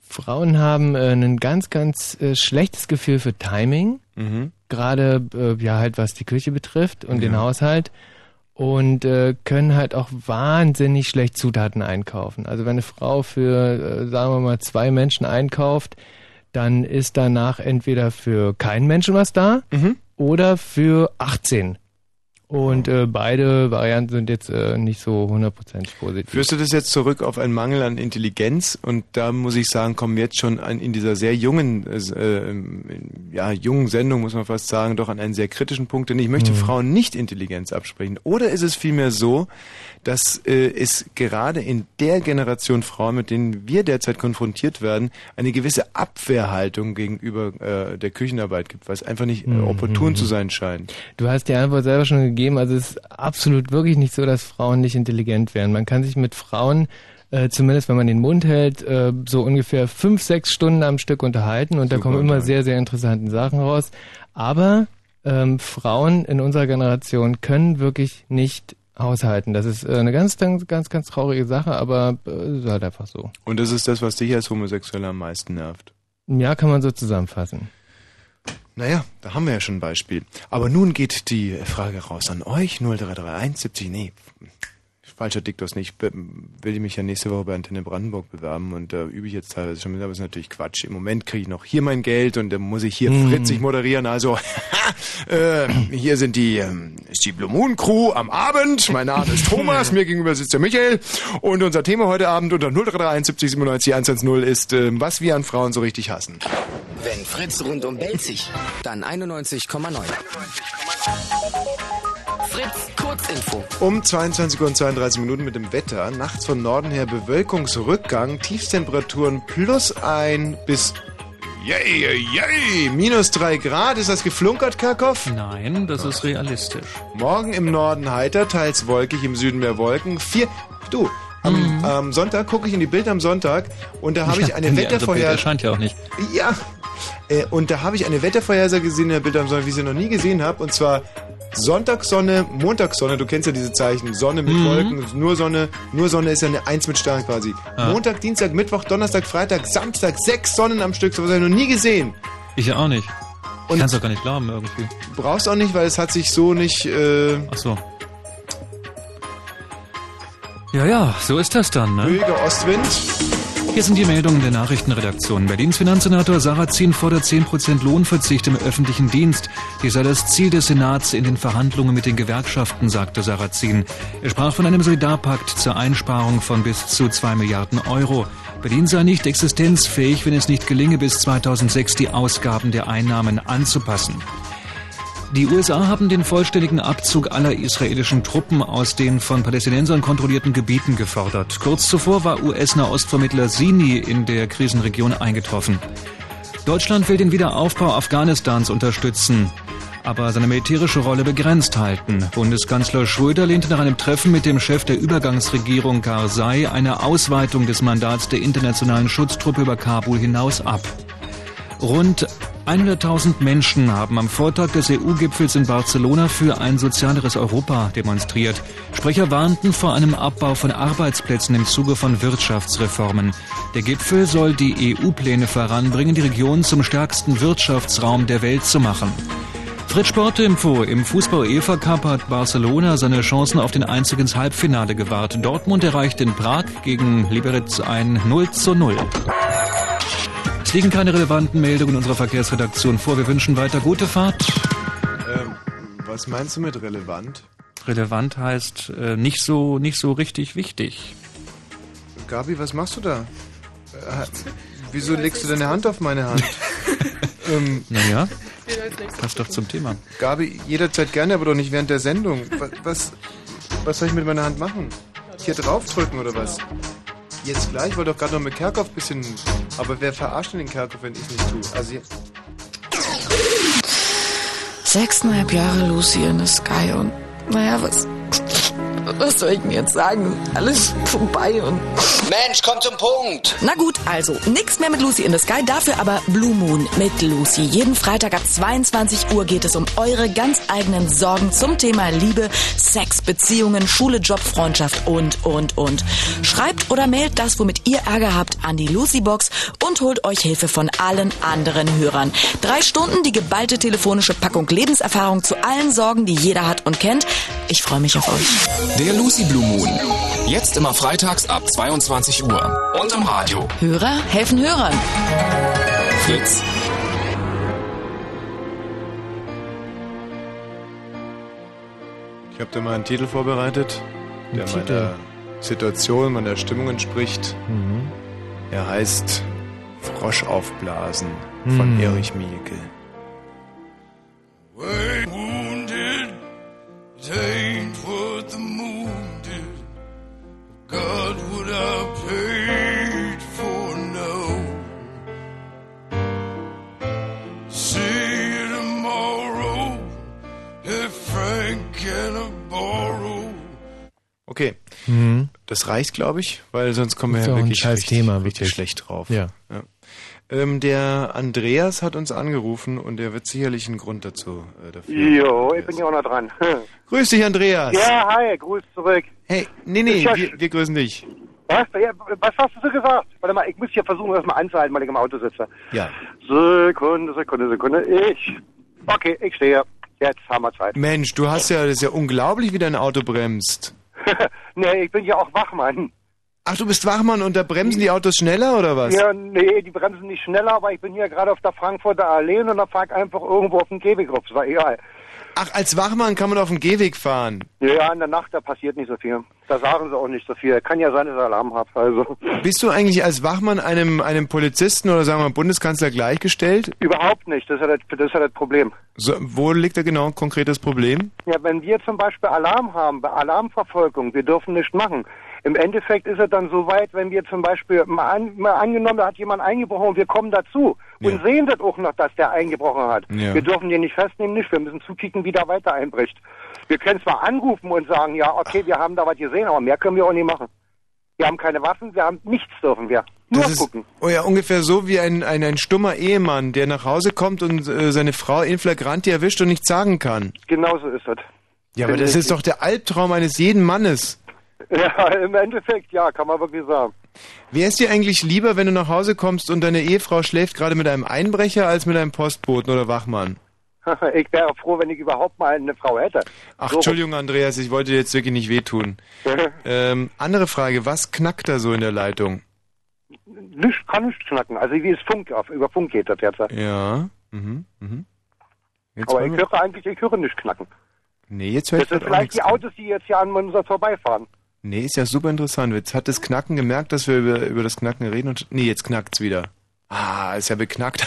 Frauen haben äh, ein ganz, ganz äh, schlechtes Gefühl für Timing, Mhm. gerade äh, ja halt was die Küche betrifft und den Ja. Haushalt und äh, können halt auch wahnsinnig schlecht Zutaten einkaufen. Also wenn eine Frau für, äh, sagen wir mal, zwei Menschen einkauft, dann ist danach entweder für keinen Menschen was da Mhm. Oder für 18. Und äh, beide Varianten sind jetzt äh, nicht so hundertprozentig positiv. Führst du das jetzt zurück auf einen Mangel an Intelligenz? Und da muss ich sagen, kommen wir jetzt schon an, in dieser sehr jungen, äh, ähm, ja, jungen Sendung, muss man fast sagen, doch an einen sehr kritischen Punkt. Denn ich möchte Frauen nicht Intelligenz absprechen. Oder ist es vielmehr so, dass äh, es gerade in der Generation Frauen, mit denen wir derzeit konfrontiert werden, eine gewisse Abwehrhaltung gegenüber äh, der Küchenarbeit gibt, weil es einfach nicht äh, opportun zu sein scheint. Du hast die Antwort selber schon gegeben. Also es ist absolut wirklich nicht so, dass Frauen nicht intelligent wären. Man kann sich mit Frauen, äh, zumindest wenn man den Mund hält, äh, so ungefähr fünf, sechs Stunden am Stück unterhalten und da Super kommen immer unterhalten. sehr, sehr interessante Sachen raus. Aber ähm, Frauen in unserer Generation können wirklich nicht haushalten. Das ist äh, eine ganz, ganz, ganz, ganz traurige Sache, aber äh, ist halt einfach so. Und das ist das, was dich als Homosexueller am meisten nervt. Ja, kann man so zusammenfassen. Naja, da haben wir ja schon ein Beispiel. Aber nun geht die Frage raus an euch. 0331 70, nee, falscher Diktus nicht. Will ich mich ja nächste Woche bei Antenne Brandenburg bewerben und da übe ich jetzt teilweise schon mit, aber das ist natürlich Quatsch. Im Moment kriege ich noch hier mein Geld und dann muss ich hier fritzig moderieren. Also, äh, hier sind die, ist die Blue Moon Crew am Abend. Mein Name ist Thomas, mir gegenüber sitzt der Michael und unser Thema heute Abend unter 0331 70 97 110 ist, ähm, was wir an Frauen so richtig hassen. Wenn Fritz rundum bellt sich, dann 91,9. Fritz, Kurzinfo. Um 22 Uhr und 32 Minuten mit dem Wetter. Nachts von Norden her Bewölkungsrückgang, Tiefstemperaturen plus ein bis yay, yay, yay, minus drei Grad. Ist das geflunkert, Karkow? Nein, das ist realistisch. Morgen im Norden heiter, teils wolkig, im Süden mehr Wolken. Vier. Du, am am Sonntag gucke ich in die Bild am Sonntag und da habe ich eine Bild Wettervorhersage. erscheint ja auch nicht. Ja. Äh, und da habe ich eine Wettervorhersage gesehen in der Bild am Sonntag, wie ich sie noch nie gesehen habe. Und zwar Sonntagssonne, Montagssonne. Du kennst ja diese Zeichen. Sonne mit Mhm. Wolken, nur Sonne. Nur Sonne ist ja eine Eins mit Sternen quasi. Ah. Montag, Dienstag, Mittwoch, Donnerstag, Freitag, Samstag. Sechs Sonnen am Stück. So was habe ich noch nie gesehen. Ich auch nicht. Und- ich kann es auch gar nicht glauben irgendwie. Brauchst auch nicht, weil es hat sich so nicht... Äh, Ach so. Ja, ja, so ist das dann, ne? ruhiger Ostwind. Hier sind die Meldungen der Nachrichtenredaktion. Berlins Finanzsenator Sarrazin fordert 10% Lohnverzicht im öffentlichen Dienst. Dies sei das Ziel des Senats in den Verhandlungen mit den Gewerkschaften, sagte Sarrazin. Er sprach von einem Solidarpakt zur Einsparung von bis zu 2 Milliarden Euro. Berlin sei nicht existenzfähig, wenn es nicht gelinge, bis 2006 die Ausgaben der Einnahmen anzupassen. Die USA haben den vollständigen Abzug aller israelischen Truppen aus den von Palästinensern kontrollierten Gebieten gefordert. Kurz zuvor war US-Nahostvermittler Sini in der Krisenregion eingetroffen. Deutschland will den Wiederaufbau Afghanistans unterstützen, aber seine militärische Rolle begrenzt halten. Bundeskanzler Schröder lehnte nach einem Treffen mit dem Chef der Übergangsregierung Karzai eine Ausweitung des Mandats der internationalen Schutztruppe über Kabul hinaus ab. Rund 100.000 Menschen haben am Vortag des EU-Gipfels in Barcelona für ein sozialeres Europa demonstriert. Sprecher warnten vor einem Abbau von Arbeitsplätzen im Zuge von Wirtschaftsreformen. Der Gipfel soll die EU-Pläne voranbringen, die Region zum stärksten Wirtschaftsraum der Welt zu machen. Fritz Sportinfo. Im Fußball-UEFA Cup hat Barcelona seine Chancen auf den Einzug ins Halbfinale gewahrt. Dortmund erreicht in Prag gegen Liberec ein 0 zu 0. Es liegen keine relevanten Meldungen unserer Verkehrsredaktion vor. Wir wünschen weiter gute Fahrt. Ähm, was meinst du mit relevant? Relevant heißt äh, nicht so nicht so richtig wichtig. Gabi, was machst du da? Äh, wieso legst du deine Hand auf meine Hand? ähm, Naja, passt doch zum Thema. Gabi, jederzeit gerne, aber doch nicht während der Sendung. Was, was, was soll ich mit meiner Hand machen? Hier draufdrücken oder was? Jetzt gleich, ich wollte doch gerade noch mit Kerkhoff ein bisschen... Aber wer verarscht denn den Kerkhoff, wenn ich nicht tue? Also, Sechseinhalb Jahre Lucy in the Sky und naja, was, was soll ich denn jetzt sagen? Alles vorbei und... Mensch, komm zum Punkt. Na gut, also, nix mehr mit Lucy in the Sky, dafür aber Blue Moon mit Lucy. Jeden Freitag ab 22 Uhr geht es um eure ganz eigenen Sorgen zum Thema Liebe, Sex, Beziehungen, Schule, Job, Freundschaft und, und, und. Schreibt oder mailt das, womit ihr Ärger habt, an die Lucy-Box und holt euch Hilfe von allen anderen Hörern. Drei Stunden die geballte telefonische Packung Lebenserfahrung zu allen Sorgen, die jeder hat und kennt. Ich freue mich auf euch. Der Lucy Blue Moon. Jetzt immer freitags ab 22 Uhr. Und im Radio. Hörer helfen Hörern. Fritz. ich habe da mal einen Titel vorbereitet, der Titel? meiner Situation, meiner Stimmung entspricht. Mhm. Er heißt Frosch aufblasen von Mhm. Erich Mielke. wounded, God would I paid for no. See you tomorrow if Frank can I borrow. Okay, Mhm. das reicht, glaube ich, weil sonst kommen wir ja wirklich richtig, Thema, richtig wirklich. schlecht drauf. Ja. Ähm, der Andreas hat uns angerufen und der wird sicherlich einen Grund dazu äh, dafür. Jo, ich bin ja auch noch dran. Grüß dich, Andreas. Ja, hi, Gruß zurück. Hey, nee, nee, wir, wir grüßen dich. Was? Ja, was hast du so gesagt? Warte mal, ich muss hier versuchen, das mal anzuhalten, weil ich im Auto sitze. Ja. Sekunde, Sekunde, Sekunde. Ich. Okay, ich stehe. Jetzt haben wir Zeit. Mensch, du hast ja, das ist ja unglaublich, wie dein Auto bremst. nee, ich bin ja auch Wachmann. Ach, du bist Wachmann und da bremsen die Autos schneller oder was? Ja, nee, die bremsen nicht schneller, aber ich bin hier gerade auf der Frankfurter Allee und da fahr ich einfach irgendwo auf den Gehweg rauf. Ist war egal. Ach, als Wachmann kann man auf dem Gehweg fahren. Ja, in der Nacht, da passiert nicht so viel. Da sagen sie auch nicht so viel. Kann ja sein, dass ich Alarm habe. Also. Bist du eigentlich als Wachmann einem, einem Polizisten oder sagen wir mal Bundeskanzler gleichgestellt? Überhaupt nicht. Das ist ja das, das, ist ja das Problem. So, wo liegt da genau ein konkretes Problem? Ja, wenn wir zum Beispiel Alarm haben, bei Alarmverfolgung, wir dürfen nichts machen. Im Endeffekt ist es dann so weit, wenn wir zum Beispiel mal, an, mal angenommen, da hat jemand eingebrochen und wir kommen dazu und sehen das auch noch, dass der eingebrochen hat. Ja. Wir dürfen den nicht festnehmen, nicht. Wir müssen zukicken, wie der weiter einbricht. Wir können zwar anrufen und sagen, ja, okay, wir haben da was gesehen, aber mehr können wir auch nicht machen. Wir haben keine Waffen, wir haben nichts dürfen wir. Nur Das ist gucken. oh ja, ungefähr so wie ein, ein, ein stummer Ehemann, der nach Hause kommt und äh, seine Frau in flagranti erwischt und nichts sagen kann. Genauso ist das. Ja, aber das ist doch der Albtraum eines jeden Mannes. Ja, im Endeffekt, ja, kann man wirklich sagen. Wäre es dir eigentlich lieber, wenn du nach Hause kommst und deine Ehefrau schläft gerade mit einem Einbrecher als mit einem Postboten oder Wachmann? ich wäre froh, wenn ich überhaupt mal eine Frau hätte. Ach, So. Entschuldigung, Andreas, ich wollte dir jetzt wirklich nicht wehtun. ähm, andere Frage, was knackt da so in der Leitung? Nicht, kann nicht knacken. Also wie es Funk, auf, über Funk geht das jetzt. Ja. Mhm. Mhm. Jetzt Aber ich höre eigentlich, ich höre nicht knacken. Nee, jetzt hört Das sind vielleicht die Autos, die jetzt hier an uns vorbeifahren. Nee, ist ja super interessant. Jetzt hat das Knacken gemerkt, dass wir über, über das Knacken reden und. Nee, jetzt knackt's wieder. Ah, ist ja beknackt.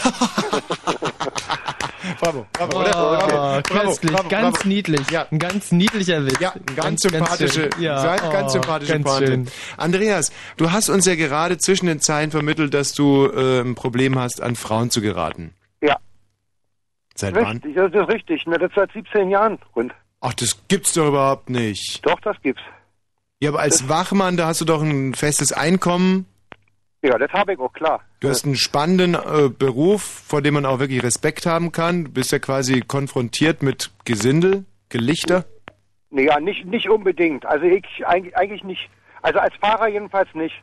bravo, bravo, oder? Oh, Bravo, köstlich, bravo, ganz bravo. niedlich. Ja. Ein ganz niedlicher Witz. Ja, ganz, sympathische, schön. Ja, ganz, ganz oh, sympathische ganz Pointe. schön. Andreas, du hast uns ja gerade zwischen den Zeilen vermittelt, dass du äh, ein Problem hast, an Frauen zu geraten. Ja. Seit wann? Das ist richtig. Ne, das seit 17 Jahren. Und Ach, das gibt's doch überhaupt nicht. doch, das gibt's. Ja, aber als Wachmann, da hast du doch ein festes Einkommen. Ja, das habe ich auch klar. Du hast einen spannenden äh, Beruf, vor dem man auch wirklich Respekt haben kann. Du bist ja quasi konfrontiert mit Gesindel, Gelichter. Naja, nicht, nicht unbedingt. Also ich eigentlich, eigentlich nicht. Also als Fahrer jedenfalls nicht.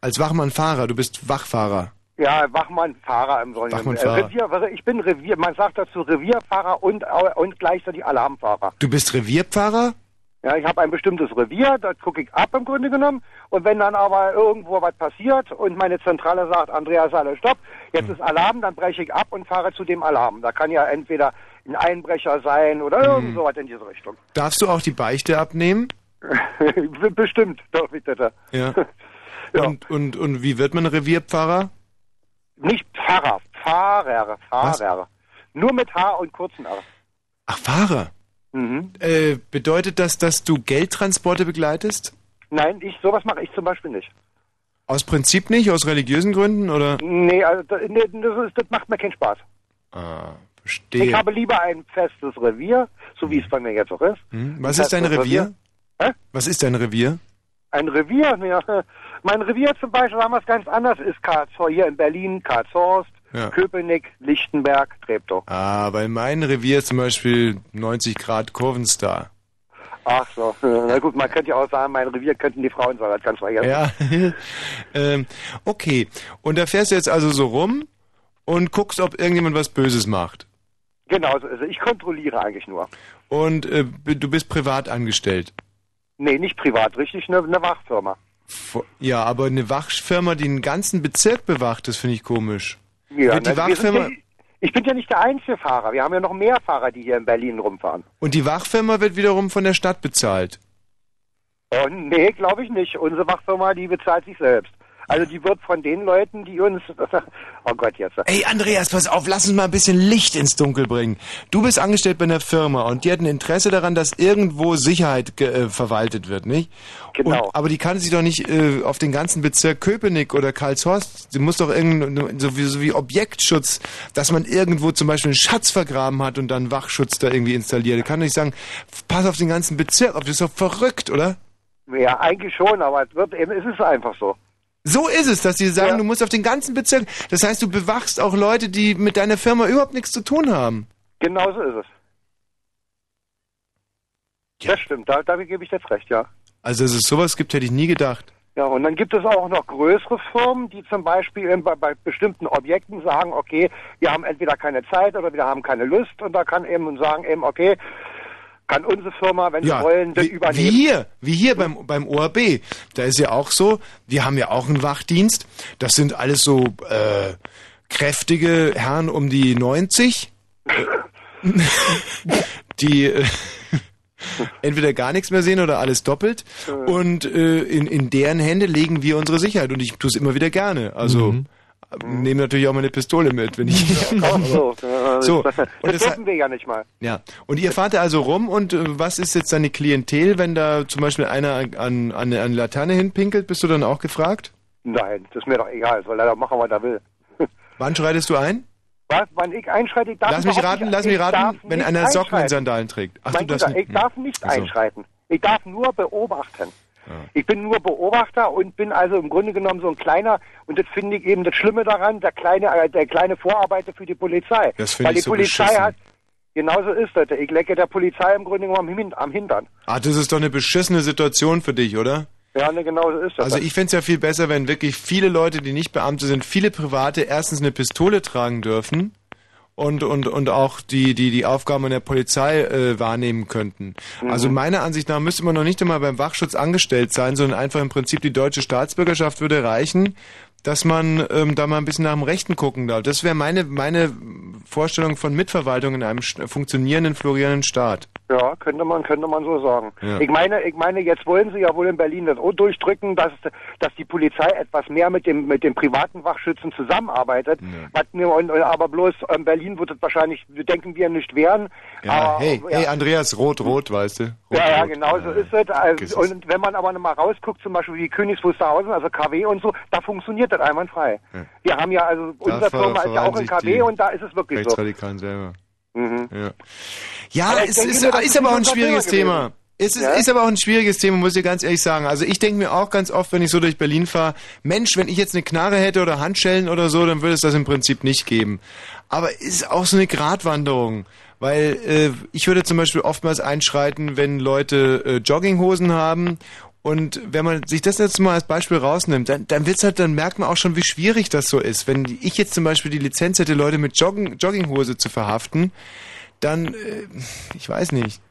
Als Wachmann-Fahrer, du bist Wachfahrer. Ja, Wachmann, Fahrer im Grunde. genommen. Wachmann-Fahrer. Äh, Revier, ich bin Revier, man sagt dazu Revierfahrer und, und gleichzeitig Alarmfahrer. Du bist Revierpfarrer? Ja, ich habe ein bestimmtes Revier, da gucke ich ab im Grunde genommen. Und wenn dann aber irgendwo was passiert und meine Zentrale sagt, Andreas, alle stopp, jetzt Hm. ist Alarm, dann breche ich ab und fahre zu dem Alarm. Da kann ja entweder ein Einbrecher sein oder irgend Hm. sowas in diese Richtung. Darfst du auch die Beichte abnehmen? Bestimmt, doch, bitte. da. Ja. Und, und, und wie wird man Revierpfarrer? Nicht Pfarrer, Fahrer, Fahrer. Nur mit H und kurzen R. Ach, Fahrer. Mhm. Äh, bedeutet das, dass du Geldtransporte begleitest? Nein, ich sowas mache ich zum Beispiel nicht. Aus Prinzip nicht, aus religiösen Gründen oder? Nee, also das, nee, das, ist, das macht mir keinen Spaß. Ah, Ich verstehe. habe lieber ein festes Revier, so wie es bei mir jetzt auch ist. Hm? Was ist dein festes Revier? Was ist dein Revier? Ein Revier? Ja, mein Revier zum Beispiel, sagen wir es ganz anders, ist Karlshorst, hier in Berlin, Karlshorst, Ja. Köpenick, Lichtenberg, Treptow. Ah, bei meinem Revier ist zum Beispiel 90 Grad Kurvenstar. Ach so, na gut, man könnte ja auch sagen, mein Revier könnten die Frauen sein, das ganz vergessen. Ja. ähm, okay. Und da fährst du jetzt also so rum und guckst, ob irgendjemand was Böses macht. Genau, so ist es. Ich kontrolliere eigentlich nur. Und äh, du bist privat angestellt. Nee, nicht privat, richtig, eine, eine Wachfirma. Ja, aber eine Wachfirma, die einen ganzen Bezirk bewacht, das finde ich komisch. Ja, Wird die Wachfirma, ja, ich bin ja nicht der einzige Fahrer. Wir haben ja noch mehr Fahrer, die hier in Berlin rumfahren. und die Wachfirma wird wiederum von der Stadt bezahlt. Oh, nee, glaube ich nicht. Unsere Wachfirma, die bezahlt sich selbst. Also die wird von den Leuten, die uns... Oh Gott, jetzt. Ey, Andreas, pass auf, lass uns mal ein bisschen Licht ins Dunkel bringen. Du bist angestellt bei einer Firma und die hat ein Interesse daran, dass irgendwo Sicherheit äh, verwaltet wird, nicht? Genau. Und, aber die kann sich doch nicht äh, auf den ganzen Bezirk Köpenick oder Karlshorst, sie muss doch irgendein, so wie, so wie Objektschutz, dass man irgendwo zum Beispiel einen Schatz vergraben hat und dann Wachschutz da irgendwie installiert. Die kann doch nicht sagen, pass auf den ganzen Bezirk auf, das ist doch verrückt, oder? Ja, eigentlich schon, aber es wird eben, es ist einfach so. So ist es, dass die sagen, du musst auf den ganzen Bezirk. Das heißt, du bewachst auch Leute, die mit deiner Firma überhaupt nichts zu tun haben. Genau so ist es. Das stimmt, da, da gebe ich jetzt recht, ja. Also, dass es sowas gibt, hätte ich nie gedacht. Ja, und dann gibt es auch noch größere Firmen, die zum Beispiel bei, bei bestimmten Objekten sagen, okay, wir haben entweder keine Zeit oder wir haben keine Lust und da kann eben sagen eben, okay, kann unsere Firma, wenn sie wollen, das wie, übernehmen. wie hier, wie hier beim, beim ORB. Da ist ja auch so, wir haben ja auch einen Wachdienst. Das sind alles so äh, kräftige Herren um die 90. die äh, entweder gar nichts mehr sehen oder alles doppelt. Und äh, in, in deren Hände legen wir unsere Sicherheit. Und ich tue es immer wieder gerne. Also Mhm. Äh, nehme natürlich auch meine Pistole mit, wenn ich. Ach so, ja, So, das, das das- dürfen wir ja nicht mal. Ja, und ihr fahrt da also rum und äh, was ist jetzt deine Klientel, wenn da zum Beispiel einer an, an, an eine Laterne hinpinkelt, bist du dann auch gefragt? Nein, das ist mir doch egal, soll er doch machen, was er will. Wann schreitest du ein? Was, wann ich einschreite, ich darf Lass mich raten, nicht- lass mich raten, wenn nicht einer Socken in. Sandalen trägt. Ach, mein du darfst Guter, ich nicht- darf nicht einschreiten. Ich darf nur beobachten. Ich bin nur Beobachter und bin also im Grunde genommen so ein kleiner, und das finde ich eben das Schlimme daran, der kleine, äh, der kleine Vorarbeiter für die Polizei. Das finde Weil ich die so Polizei beschissen. hat, genauso ist das, ich lecke der Polizei im Grunde genommen am Hin- am Hintern. Ah, das ist doch eine beschissene Situation für dich, oder? Ja, ne, genauso ist das. Also ich fände es ja viel besser, wenn wirklich viele Leute, die nicht Beamte sind, viele Private erstens eine Pistole tragen dürfen und, und, und auch die, die, die Aufgaben in der Polizei äh, wahrnehmen könnten. Mhm. Also meiner Ansicht nach müsste man noch nicht einmal beim Wachschutz angestellt sein, sondern einfach im Prinzip die deutsche Staatsbürgerschaft würde reichen, dass man ähm, da mal ein bisschen nach dem Rechten gucken darf. Das wäre meine, meine Vorstellung von Mitverwaltung in einem funktionierenden, florierenden Staat. Ja, könnte man, könnte man so sagen. Ja. Ich meine, ich meine, jetzt wollen sie ja wohl in Berlin das auch durchdrücken, dass, dass die Polizei etwas mehr mit dem, mit dem privaten Wachschützen zusammenarbeitet. Was mir, und, aber bloß in Berlin wird es wahrscheinlich, denken wir, nicht werden. Ja, aber, hey, ja. hey, Andreas, rot, rot, weißt du? Rot, Ja, ja, genau so ist es. Also, und wenn man aber noch mal rausguckt, zum Beispiel wie Königs Wusterhausen, also KW und so, da funktioniert das einwandfrei. Ja. Wir haben ja, also unsere Firma ist ja auch in KW und da ist es wirklich so. Rechtsradikalen selber. Mhm. Ja, ja Aber es denke ist, ist aber auch ein schwieriges Thema Thema. gewesen. Es ist, Ja? ist aber auch ein schwieriges Thema, muss ich ganz ehrlich sagen. Also ich denke mir auch ganz oft, wenn ich so durch Berlin fahre, Mensch, wenn ich jetzt eine Knarre hätte oder Handschellen oder so, dann würde es das im Prinzip nicht geben. Aber es ist auch so eine Gratwanderung. Weil äh, ich würde zum Beispiel oftmals einschreiten, wenn Leute äh, Jogginghosen haben und wenn man sich das jetzt mal als Beispiel rausnimmt, dann, dann wird's halt, dann merkt man auch schon, wie schwierig das so ist. Wenn ich jetzt zum Beispiel die Lizenz hätte, Leute mit Joggen, Jogginghose zu verhaften, dann, äh, ich weiß nicht.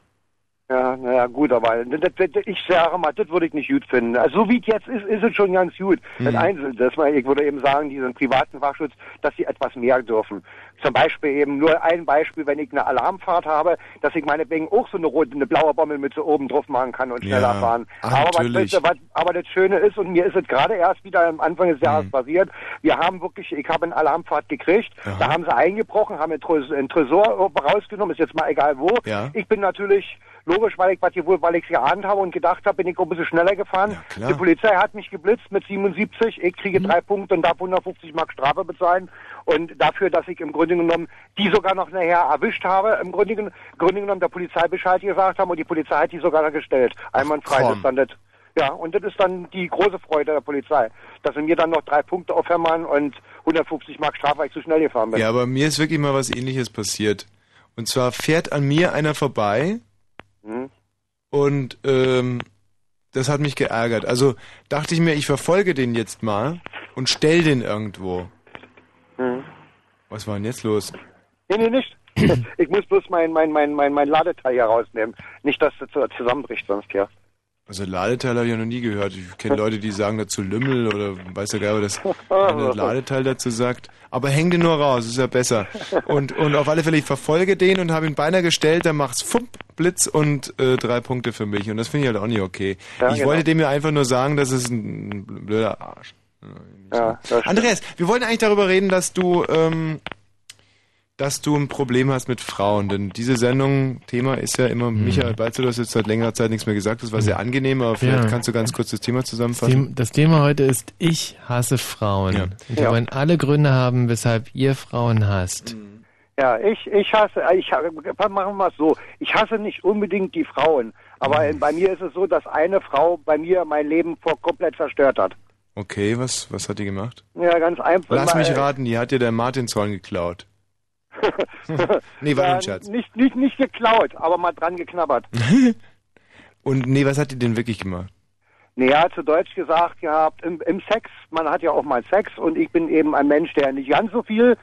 Ja, naja, gut, aber das, das, ich sage mal, das würde ich nicht gut finden. Also so wie es jetzt ist, ist es schon ganz gut. Das Mhm. Das mal, ich würde eben sagen, diesen privaten Wachschutz, dass sie etwas mehr dürfen. Zum Beispiel eben nur ein Beispiel, wenn ich eine Alarmfahrt habe, dass ich meinetwegen auch so eine rote, eine blaue Bommelmütze oben drauf machen kann und schneller Ja. fahren. Ach, aber, was, was, aber das Schöne ist, und mir ist es gerade erst wieder am Anfang des Jahres Mhm. passiert, wir haben wirklich, ich habe eine Alarmfahrt gekriegt, Aha. da haben sie eingebrochen, haben einen Tresor, einen Tresor rausgenommen, ist jetzt mal egal wo. Ja. Ich bin natürlich logisch, weil ich was hier wohl, weil ich geahnt habe und gedacht habe, bin ich auch ein bisschen schneller gefahren. klar. Die Polizei hat mich geblitzt mit 77. Ich kriege Mhm. drei Punkte und darf 150 Mark Strafe bezahlen. Und dafür, dass ich im Grunde genommen die sogar noch nachher erwischt habe, im Grunde, gen- Grunde genommen der Polizei Bescheid gesagt haben und die Polizei hat die sogar noch gestellt. Einwandfrei. Das dann das. Ja, und das ist dann die große Freude der Polizei, dass sie mir dann noch drei Punkte aufhämmern und 150 Mark Strafe, weil ich zu schnell gefahren bin. Ja, aber mir ist wirklich mal was ähnliches passiert. Und zwar fährt an mir einer vorbei Hm? und ähm, das hat mich geärgert. Also dachte ich mir, ich verfolge den jetzt mal und stell den irgendwo. Hm. Was war denn jetzt los? Nee, nee, nicht. ich muss bloß mein, mein, mein, mein, mein Ladeteil hier rausnehmen. Nicht, dass das zusammenbricht sonst hier. Also Ladeteil habe ich ja noch nie gehört. Ich kenne Leute, die sagen dazu Lümmel oder weiß ja gar nicht, was das Ladeteil dazu sagt. Aber häng den nur raus, ist ja besser. Und, und auf alle Fälle, ich verfolge den und habe ihn beinahe gestellt, dann macht's Fump, Blitz und äh, drei Punkte für mich. Und das finde ich halt auch nicht okay. Ja, ich genau. wollte dem ja einfach nur sagen, dass es ein blöder Arsch. Ja. Andreas, wir wollten eigentlich darüber reden, dass du, ähm, dass du ein Problem hast mit Frauen. Denn diese Sendung, Thema ist ja immer, Michael Balzer, du hast jetzt seit längerer Zeit nichts mehr gesagt, das war sehr angenehm, aber vielleicht Ja. kannst du ganz kurz das Thema Das zusammenfassen. Thema, das Thema heute ist Ich hasse Frauen. Ja. Und wir Ja. wollen alle Gründe haben, weshalb ihr Frauen hasst. Ja, ich, ich hasse, ich machen wir es so. Ich hasse nicht unbedingt die Frauen, aber Mhm. bei mir ist es so, dass eine Frau bei mir mein Leben vor komplett zerstört hat. Okay, was, was hat die gemacht? Ja, ganz einfach. Lass mich Weil- raten, die hat dir der Martinshorn geklaut. nee, war Ja, ein Scherz. nicht, nicht, nicht geklaut, aber mal dran geknabbert. Und nee, was hat die denn wirklich gemacht? Naja, zu Deutsch gesagt gehabt, im, im Sex, man hat ja auch mal Sex und ich bin eben ein Mensch, der nicht ganz so viel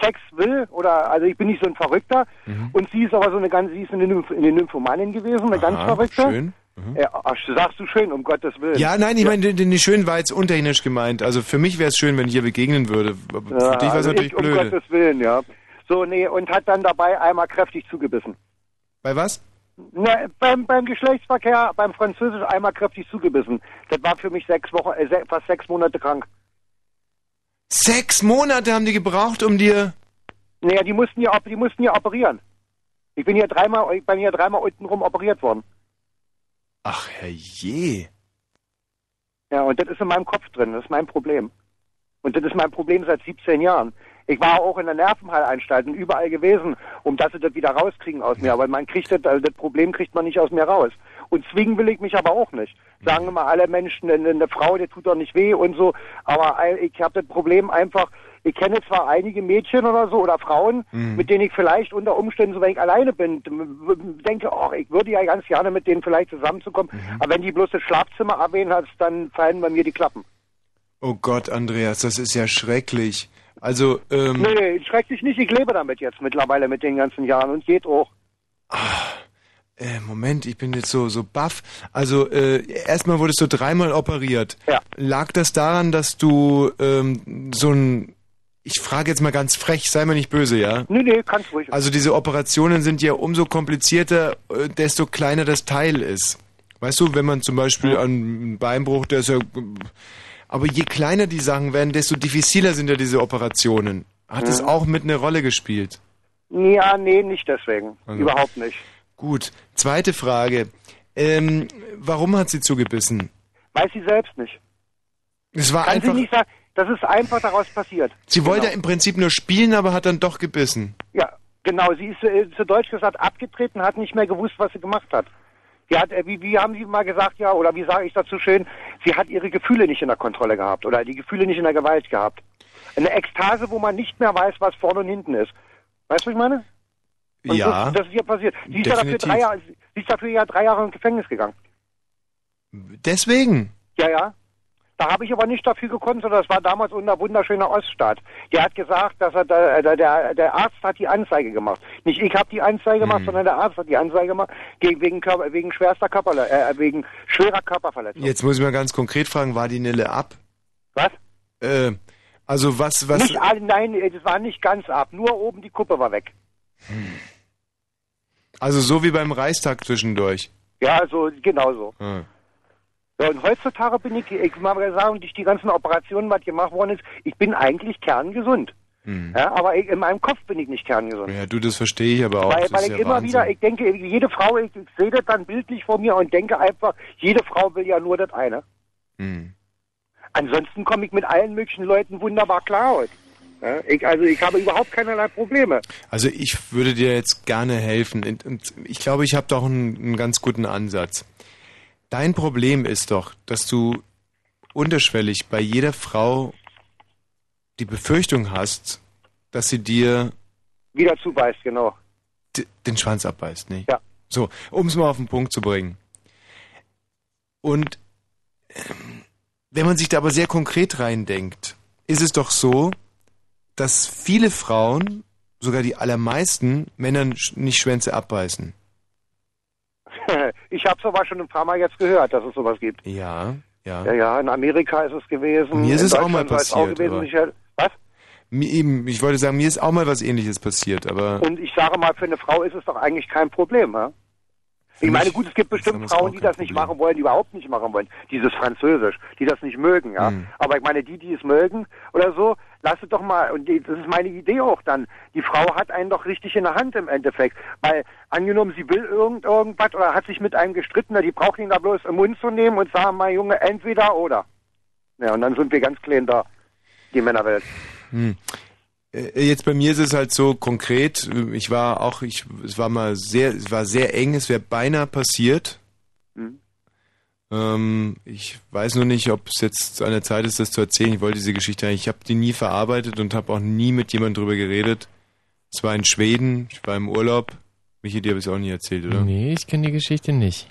Sex will oder, also ich bin nicht so ein Verrückter Mhm. und sie ist aber so eine ganz, sie ist eine, Nymph, eine Nymphomanin gewesen, eine ganz Aha, Verrückte. schön. Ja, ach, sagst du schön, um Gottes Willen. Ja, nein, ich meine, den, den schön war jetzt untechnisch gemeint. Also für mich wäre es schön, wenn ich ihr begegnen würde. Aber Ja, für dich war es also natürlich ich, um blöde. Gottes Willen, ja. So, nee, und hat dann dabei einmal kräftig zugebissen. Bei was? Ne, beim, beim Geschlechtsverkehr, beim Französisch einmal kräftig zugebissen. Das war für mich sechs Wochen, äh, fast sechs Monate krank. Sechs Monate haben die gebraucht, um dir... Naja, die mussten ja, die mussten ja operieren. Ich bin hier dreimal, ich bin hier dreimal untenrum operiert worden. Ach, herrje. Ja, und das ist in meinem Kopf drin, das ist mein Problem. Und das ist mein Problem seit 17 Jahren. Ich war auch in der Nervenheilanstalt und überall gewesen, um dass sie das wieder rauskriegen aus mir. Aber man kriegt das, also das Problem kriegt man nicht aus mir raus. Und zwingen will ich mich aber auch nicht. Sagen immer alle Menschen, eine, eine Frau, der tut doch nicht weh und so. Aber ich habe das Problem einfach, ich kenne zwar einige Mädchen oder so oder Frauen, Mhm. mit denen ich vielleicht unter Umständen, so wenn ich alleine bin, denke, ach, ich würde ja ganz gerne mit denen vielleicht zusammenzukommen. Mhm. Aber wenn die bloß das Schlafzimmer erwähnen dann fallen bei mir die Klappen. Oh Gott, Andreas, das ist ja schrecklich. Also, ähm... Nee, schrecklich nicht. Ich lebe damit jetzt mittlerweile mit den ganzen Jahren und geht auch. Äh, Moment, ich bin jetzt so, so baff. Also, äh, erstmal wurdest du dreimal operiert. Ja. Lag das daran, dass du ähm, so ein... Ich frage jetzt mal ganz frech, sei mal nicht böse, ja? Nee, nee, kannst ruhig. Also diese Operationen sind ja umso komplizierter, äh, desto kleiner das Teil ist. Weißt du, wenn man zum Beispiel an Beinbruch, der ist ja... Aber je kleiner die Sachen werden, desto diffiziler sind ja diese Operationen. Hat es Mhm. auch mit eine Rolle gespielt? Ja, nee, nicht deswegen. Also. Überhaupt nicht. Gut. Zweite Frage. Ähm, warum hat sie zugebissen? Weiß sie selbst nicht. Es war Kann einfach. sie nicht sagen, das ist einfach daraus passiert. Sie wollte genau. im Prinzip nur spielen, aber hat dann doch gebissen. Ja, genau. Sie ist äh, zu Deutsch gesagt abgetreten, hat nicht mehr gewusst, was sie gemacht hat. Sie hat, äh, wie, wie haben Sie mal gesagt, ja, oder wie sage ich dazu schön, sie hat ihre Gefühle nicht in der Kontrolle gehabt oder die Gefühle nicht in der Gewalt gehabt. Eine Ekstase, wo man nicht mehr weiß, was vorne und hinten ist. Weißt du, was ich meine? Und Ja, Das, das ist ihr passiert. Sie ist, ja dafür drei Jahre, sie ist dafür ja drei Jahre ins Gefängnis gegangen. Deswegen. Ja, ja. Da habe ich aber nicht dafür gekonnt, sondern das war damals unser wunderschöner Oststaat. Der hat gesagt, dass er da, der, der, der Arzt hat die Anzeige gemacht. Nicht ich habe die Anzeige gemacht, Hm. sondern der Arzt hat die Anzeige gemacht gegen, wegen, Körper, wegen schwerster Körper, äh, wegen schwerer Körperverletzung. Jetzt muss ich mal ganz konkret fragen, war die Nille ab? Was? Äh, also was, was... Nicht alle, nein, das war nicht ganz ab. Nur oben die Kuppe war weg. Also so wie beim Reichstag zwischendurch. Ja, so genau so. Ah. Ja, und heutzutage bin ich, ich mal sagen, durch die ganzen Operationen, was gemacht worden ist, ich bin eigentlich kerngesund. Hm. Ja, aber ich, in meinem Kopf bin ich nicht kerngesund. Ja, du, das verstehe ich aber auch. Weil, das weil ich ja immer Wahnsinn. wieder, ich denke, jede Frau, ich, ich sehe das dann bildlich vor mir und denke einfach, jede Frau will ja nur das eine. Hm. Ansonsten komme ich mit allen möglichen Leuten wunderbar klar heute. Ja, ich, also ich habe überhaupt keinerlei Probleme. Also ich würde dir jetzt gerne helfen und, ich glaube, ich habe doch einen, einen ganz guten Ansatz. Dein Problem ist doch, dass du unterschwellig bei jeder Frau die Befürchtung hast, dass sie dir Wieder zubeißt, genau. den Schwanz abbeißt, nicht? Ja. So, um es mal auf den Punkt zu bringen. Und ähm, wenn man sich da aber sehr konkret reindenkt, ist es doch so, dass viele Frauen, sogar die allermeisten, Männern nicht Schwänze abbeißen. ich habe es aber schon ein paar Mal jetzt gehört, dass es sowas gibt. Ja, ja. Ja, ja, in Amerika ist es gewesen. Mir ist es auch mal es auch passiert, gewesen. Sicher- Was? Mir eben, ich wollte sagen, mir ist auch mal was ähnliches passiert, aber Und ich sage mal, für eine Frau ist es doch eigentlich kein Problem, ja? Ich meine, gut, es gibt bestimmt Frauen, die das nicht machen wollen, die überhaupt nicht machen wollen. Dieses Französisch, die das nicht mögen, ja. Hm. Aber ich meine, die, die es mögen oder so, lass es doch mal, und die, das ist meine Idee auch dann. Die Frau hat einen doch richtig in der Hand im Endeffekt. Weil, angenommen, sie will irgend, irgendwas oder hat sich mit einem gestritten, die braucht ihn da bloß im Mund zu nehmen und sagen mal, Junge, entweder oder. Ja, und dann sind wir ganz klein da, die Männerwelt. Hm. Äh, Jetzt bei mir ist es halt so konkret. Ich war auch, ich, es war mal sehr, es war sehr eng. Es wäre beinahe passiert. Ähm, ich weiß nur nicht, ob es jetzt an der Zeit ist, das zu erzählen. Ich wollte diese Geschichte eigentlich, ich habe die nie verarbeitet und habe auch nie mit jemandem drüber geredet. Es war in Schweden. Ich war im Urlaub. Michi, dir habe ich es auch nie erzählt, oder? Nee, ich kenne die Geschichte nicht.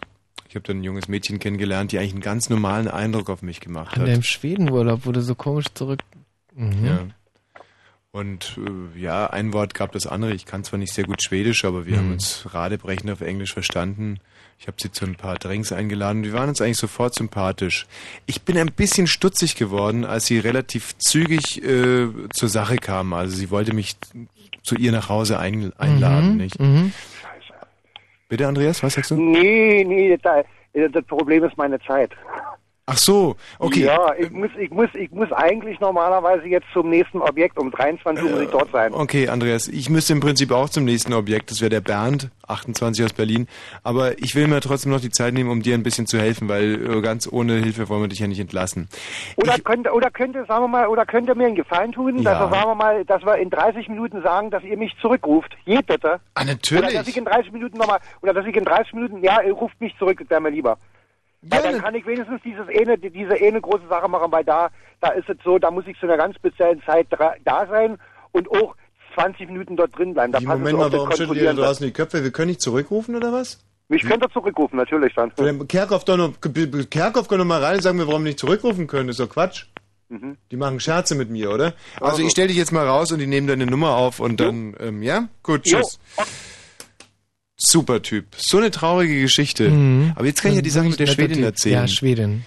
Ich habe dann ein junges Mädchen kennengelernt, die eigentlich einen ganz normalen Eindruck auf mich gemacht An hat. deinem Schwedenurlaub wurde so komisch zurück. Mhm. Ja. Und äh, ja, ein Wort gab das andere. Ich kann zwar nicht sehr gut Schwedisch, aber wir Mhm. haben uns radebrechend auf Englisch verstanden. Ich habe sie zu ein paar Drinks eingeladen. Wir waren uns eigentlich sofort sympathisch. Ich bin ein bisschen stutzig geworden, als sie relativ zügig äh, zur Sache kam. Also sie wollte mich zu ihr nach Hause ein, einladen, Mhm, nicht? mhm. Bitte, Andreas, was sagst du? Nee, nee, da, das Problem ist meine Zeit. Ach so, okay. Ja, ich muss, ich muss, ich muss eigentlich normalerweise jetzt zum nächsten Objekt. Um 23 Uhr muss ich dort sein. Okay, Andreas, ich müsste im Prinzip auch zum nächsten Objekt, das wäre der Bernd, 28 aus Berlin. Aber ich will mir trotzdem noch die Zeit nehmen, um dir ein bisschen zu helfen, weil äh, ganz ohne Hilfe wollen wir dich ja nicht entlassen. Oder könnte, oder könnte, sagen wir mal, oder könnt ihr mir einen Gefallen tun, dass Ja. wir, sagen wir mal, dass wir in 30 Minuten sagen, dass ihr mich zurückruft. Je bitte. Ah, natürlich. Oder dass ich in 30 Minuten nochmal, oder dass ich in 30 Minuten, ja, ihr ruft mich zurück, wäre mir lieber. Weil dann kann ich wenigstens dieses eine, diese eine große Sache machen, weil da, da ist es so, da muss ich zu einer ganz speziellen Zeit da sein und auch 20 Minuten dort drin bleiben. Da passen Moment mal, warum schüttelt ihr da draußen die Köpfe? Wir können nicht zurückrufen, oder was? Mich könnt ihr zurückrufen, natürlich dann. Der Kerkhoff doch noch, Kerkhoff kann doch mal rein und sagen, wir warum nicht zurückrufen können. Das ist doch Quatsch. Mhm. Die machen Scherze mit mir, oder? Also Also. ich stelle dich jetzt mal raus und die nehmen deine Nummer auf und dann, ähm, ja? Gut, Jo. tschüss. Super Typ. So eine traurige Geschichte. Mhm. Aber jetzt kann ich ja die Sache mit der Schwedin Typ. erzählen. Ja, Schwedin.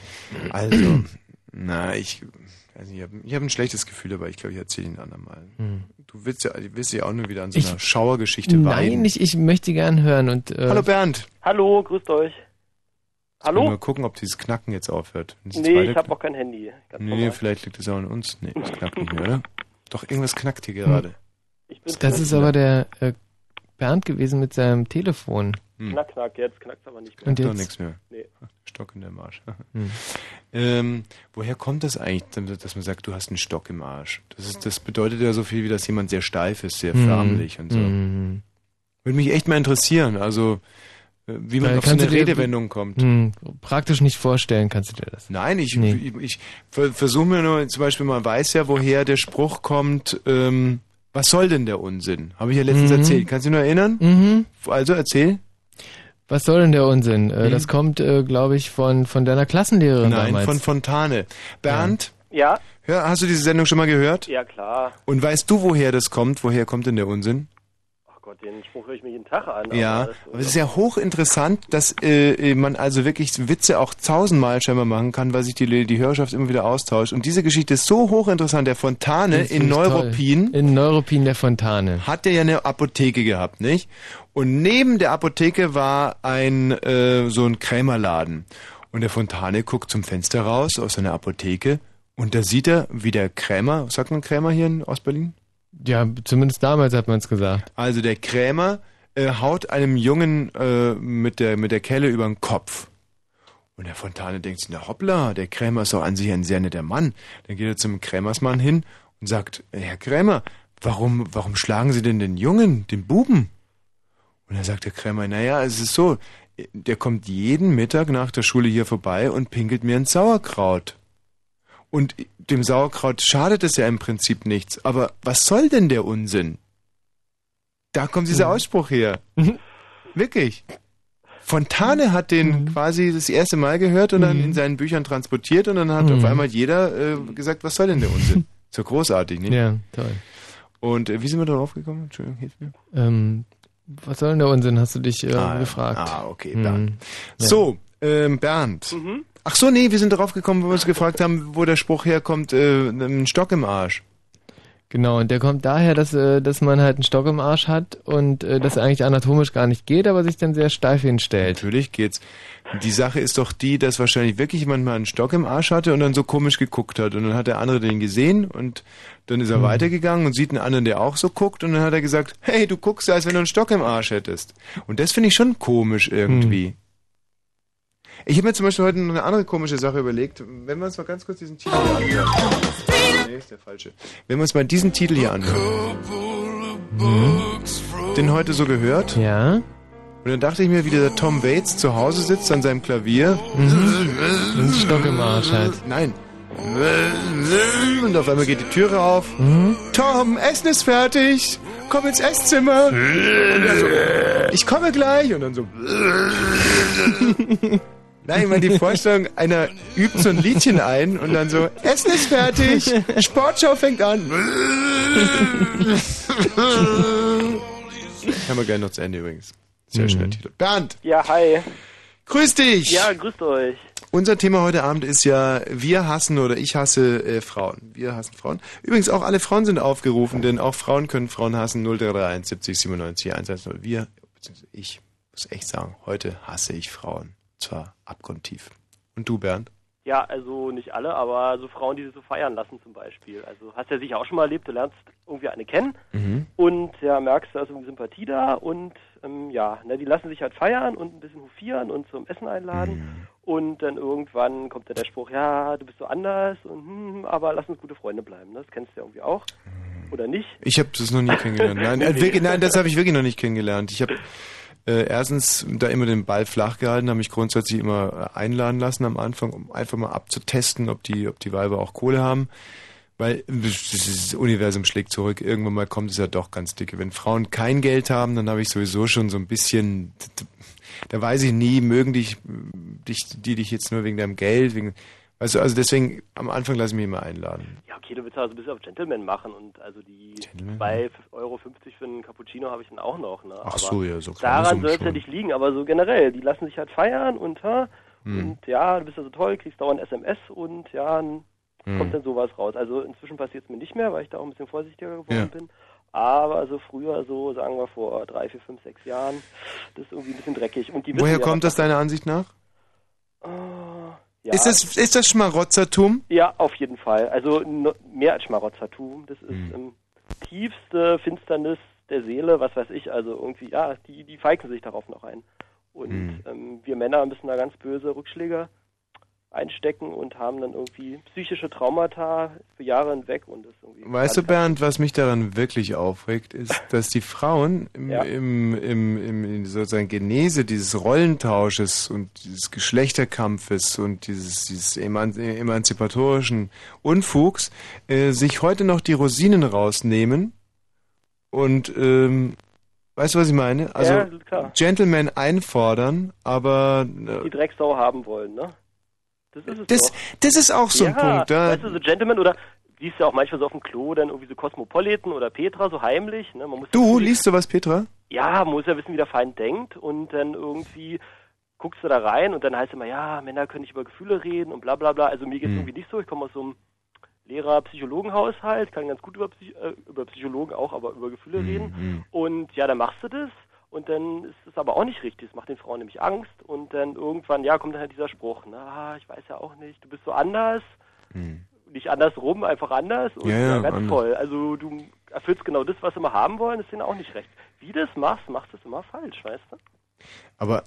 Also, na, ich, nicht, ich habe ich hab ein schlechtes Gefühl, aber ich glaube, ich erzähle ihn andermal. Hm. Du willst ja, du willst ja auch nur wieder an so Ich- einer Schauergeschichte weinen. Nein, ich, ich möchte gern hören und. Äh, Hallo Bernd. Hallo, grüßt euch. Hallo? Mal gucken, ob dieses Knacken jetzt aufhört. Nee, ich habe auch kein Handy. Ganz Nee, normal. vielleicht liegt es auch an uns. Nee, das knackt nicht mehr, oder? Doch, irgendwas knackt hier gerade. Das ist aber der äh, Bernd gewesen mit seinem Telefon. Knack, knack, jetzt knackt aber nicht mehr. Und Doch jetzt? nichts mehr. Nee. Stock in der Marsch. Hm. ähm, woher kommt das eigentlich, dass man sagt, du hast einen Stock im Arsch? Das, ist, das bedeutet ja so viel, wie dass jemand sehr steif ist, sehr Hm. förmlich und so. Hm. Würde mich echt mal interessieren, also äh, wie man auf so eine Redewendung kommt. Hm, praktisch nicht vorstellen kannst du dir das. Nein, ich, Nee. ich, ich ver- versuche mir nur, zum Beispiel, man weiß ja, woher der Spruch kommt, ähm, was soll denn der Unsinn? Habe ich ja letztens Mhm. erzählt. Kannst du dich nur erinnern? Mhm. Also erzähl. Was soll denn der Unsinn? Äh, Hm? Das kommt, äh, glaube ich, von, von deiner Klassenlehrerin Nein, damals. von Fontane. Bernd, Ja? hör, hast du diese Sendung schon mal gehört? Ja, klar. Und weißt du, woher das kommt? Woher kommt denn der Unsinn? Den Spruch höre ich mir jeden Tag an. ja, aber es ist ja hochinteressant, dass äh, man also wirklich Witze auch tausendmal scheinbar machen kann, weil sich die, die Hörerschaft immer wieder austauscht. Und diese Geschichte ist so hochinteressant. Der Fontane in ich toll. Neuruppin In Neuruppin der Fontane. hat der ja eine Apotheke gehabt, nicht? Und neben der Apotheke war ein äh, so ein Krämerladen. Und der Fontane guckt zum Fenster raus aus seiner Apotheke und da sieht er, wie der Krämer, sagt man Krämer hier in Ostberlin? Ja, zumindest damals hat man es gesagt. Also der Krämer äh, haut einem Jungen äh, mit der mit der Kelle über den Kopf. Und der Fontane denkt sich, na hoppla, der Krämer ist doch an sich ein sehr netter Mann. Dann geht er zum Krämersmann hin und sagt, Herr Krämer, warum, warum schlagen Sie denn den Jungen, den Buben? Und dann sagt der Krämer, naja, es ist so, der kommt jeden Mittag nach der Schule hier vorbei und pinkelt mir ins Sauerkraut. Und dem Sauerkraut schadet es ja im Prinzip nichts. Aber was soll denn der Unsinn? Da kommt dieser Ausspruch her. Wirklich. Fontane hat den quasi das erste Mal gehört und dann in seinen Büchern transportiert und dann hat Mhm. auf einmal jeder äh, gesagt, was soll denn der Unsinn? So großartig, nicht? Ja, toll. Und äh, wie sind wir darauf gekommen? Entschuldigung, hilf mir. Ähm, was soll denn der Unsinn, hast du dich äh, Ah, gefragt. Ah, okay, Mhm. Bernd. Ja. So, ähm, Bernd. Mhm. Ach so, nee, wir sind darauf gekommen, wo wir uns gefragt haben, wo der Spruch herkommt, äh, ein Stock im Arsch. Genau, und der kommt daher, dass, äh, dass man halt einen Stock im Arsch hat und äh, das eigentlich anatomisch gar nicht geht, aber sich dann sehr steif hinstellt. Natürlich geht's. Die Sache ist doch die, dass wahrscheinlich wirklich jemand mal einen Stock im Arsch hatte und dann so komisch geguckt hat. Und dann hat der andere den gesehen und dann ist er weitergegangen und sieht einen anderen, der auch so guckt. Und dann hat er gesagt, hey, du guckst ja, als wenn du einen Stock im Arsch hättest. Und das finde ich schon komisch irgendwie. Ich habe mir zum Beispiel heute noch eine andere komische Sache überlegt. Wenn wir uns mal ganz kurz diesen Titel hier anhören. Nee, ist der falsche. Wenn wir uns mal diesen Titel hier anhören. Den heute so gehört. Ja. Und dann dachte ich mir, wie der Tom Waits zu Hause sitzt an seinem Klavier. Mhm. Einen Stock im Arsch halt. Nein. Und auf einmal geht die Türe auf. Mhm. Tom, Essen ist fertig. Komm ins Esszimmer. Und er so, ich komme gleich. Und dann so. Nein, ich meine die Vorstellung, einer übt so ein Liedchen ein und dann so, Essen ist fertig, Sportschau fängt an. Haben wir gerne noch zu Ende übrigens. Sehr schöner Titel. Bernd, Ja, hi. grüß dich. Ja, grüßt euch. Unser Thema heute Abend ist ja, wir hassen oder ich hasse äh, Frauen. Wir hassen Frauen. Übrigens auch alle Frauen sind aufgerufen, denn auch Frauen können Frauen hassen. 0331 70 97 110. Wir, beziehungsweise ich. muss echt sagen, heute hasse ich Frauen. Zwar abgrundtief. Und du, Bernd? Ja, also nicht alle, aber so Frauen, die sich so feiern lassen zum Beispiel. Also hast ja sicher auch schon mal erlebt, du lernst irgendwie eine kennen Mhm. und ja, merkst, da ist irgendwie Sympathie da und ähm, ja, ne, die lassen sich halt feiern und ein bisschen hofieren und zum Essen einladen Mhm. und dann irgendwann kommt dann der Spruch, ja, du bist so anders und hm, aber lass uns gute Freunde bleiben. Ne? Das kennst du ja irgendwie auch. Oder nicht? Ich habe das noch nie kennengelernt. Nein, äh, wirklich, nein das habe ich wirklich noch nicht kennengelernt. Ich habe äh, erstens da immer den Ball flach gehalten, habe mich grundsätzlich immer äh, einladen lassen am Anfang, um einfach mal abzutesten, ob die, ob die Weiber auch Kohle haben. Weil das Universum schlägt zurück. Irgendwann mal kommt es ja doch ganz dicke. Wenn Frauen kein Geld haben, dann habe ich sowieso schon so ein bisschen, da weiß ich nie, mögen dich, dich, die dich jetzt nur wegen deinem Geld, wegen, weißt du, also deswegen am Anfang lasse ich mich immer einladen. Ja, okay, du willst also ein bisschen auf Gentleman machen und also die 2,50 Euro für einen Cappuccino habe ich dann auch noch. Ne? Ach aber so, ja, so kleine Daran soll es ja nicht liegen, aber so generell, die lassen sich halt feiern und, ha, Hm. und ja, du bist ja so toll, kriegst dauernd SMS und ja, dann Hm. kommt dann sowas raus. Also inzwischen passiert es mir nicht mehr, weil ich da auch ein bisschen vorsichtiger geworden Ja. bin. Aber so früher, so sagen wir vor drei, vier, fünf, sechs Jahren, das ist irgendwie ein bisschen dreckig. Und die Woher ja, kommt das deiner Ansicht nach? Ja. Ist das, ist das Schmarotzertum? Ja, auf jeden Fall. Also no, mehr als Schmarotzertum. Das ist Hm. ähm, tiefste Finsternis der Seele, was weiß ich. Also irgendwie, ja, die, die feigen sich darauf noch ein. Und Hm. ähm, wir Männer müssen da ganz böse Rückschläge einstecken und haben dann irgendwie psychische Traumata für Jahre hinweg und das irgendwie. Weißt du, Bernd, was mich daran wirklich aufregt, ist, dass die Frauen im, Ja. im, im, im in sozusagen Genese dieses Rollentausches und dieses Geschlechterkampfes und dieses, dieses eman emanzipatorischen Unfugs äh, sich heute noch die Rosinen rausnehmen und ähm, weißt du, was ich meine? Also Ja. Gentlemen einfordern, aber äh, die Drecksau haben wollen, ne? Das ist es das, doch. das ist auch so ja, ein Punkt. Da, weißt du, so Gentleman oder siehst du ja auch manchmal so auf dem Klo dann irgendwie so Cosmopolitan oder Petra so heimlich, ne? Man muss du, liest du was, Petra? ja, man muss ja wissen, wie der Feind denkt und dann irgendwie guckst du da rein und dann heißt immer, ja, Männer können nicht über Gefühle reden und bla bla bla. Also mir geht's Hm. irgendwie nicht so. Ich komme aus so einem Lehrer-Psychologen-Haushalt, kann ganz gut über, Psy äh, über Psychologen auch, aber über Gefühle Hm, reden. Und ja, dann machst du das und dann ist es aber auch nicht richtig. Das macht den Frauen nämlich Angst und dann irgendwann, ja, kommt dann halt dieser Spruch, na, ich weiß ja auch nicht, du bist so anders. Nicht andersrum, einfach anders und Hm. Ja, ja, ganz anders. toll. Also du erfüllst genau das, was sie immer haben wollen, ist denen auch nicht recht. Wie du das machst, machst du es immer falsch, weißt du? Aber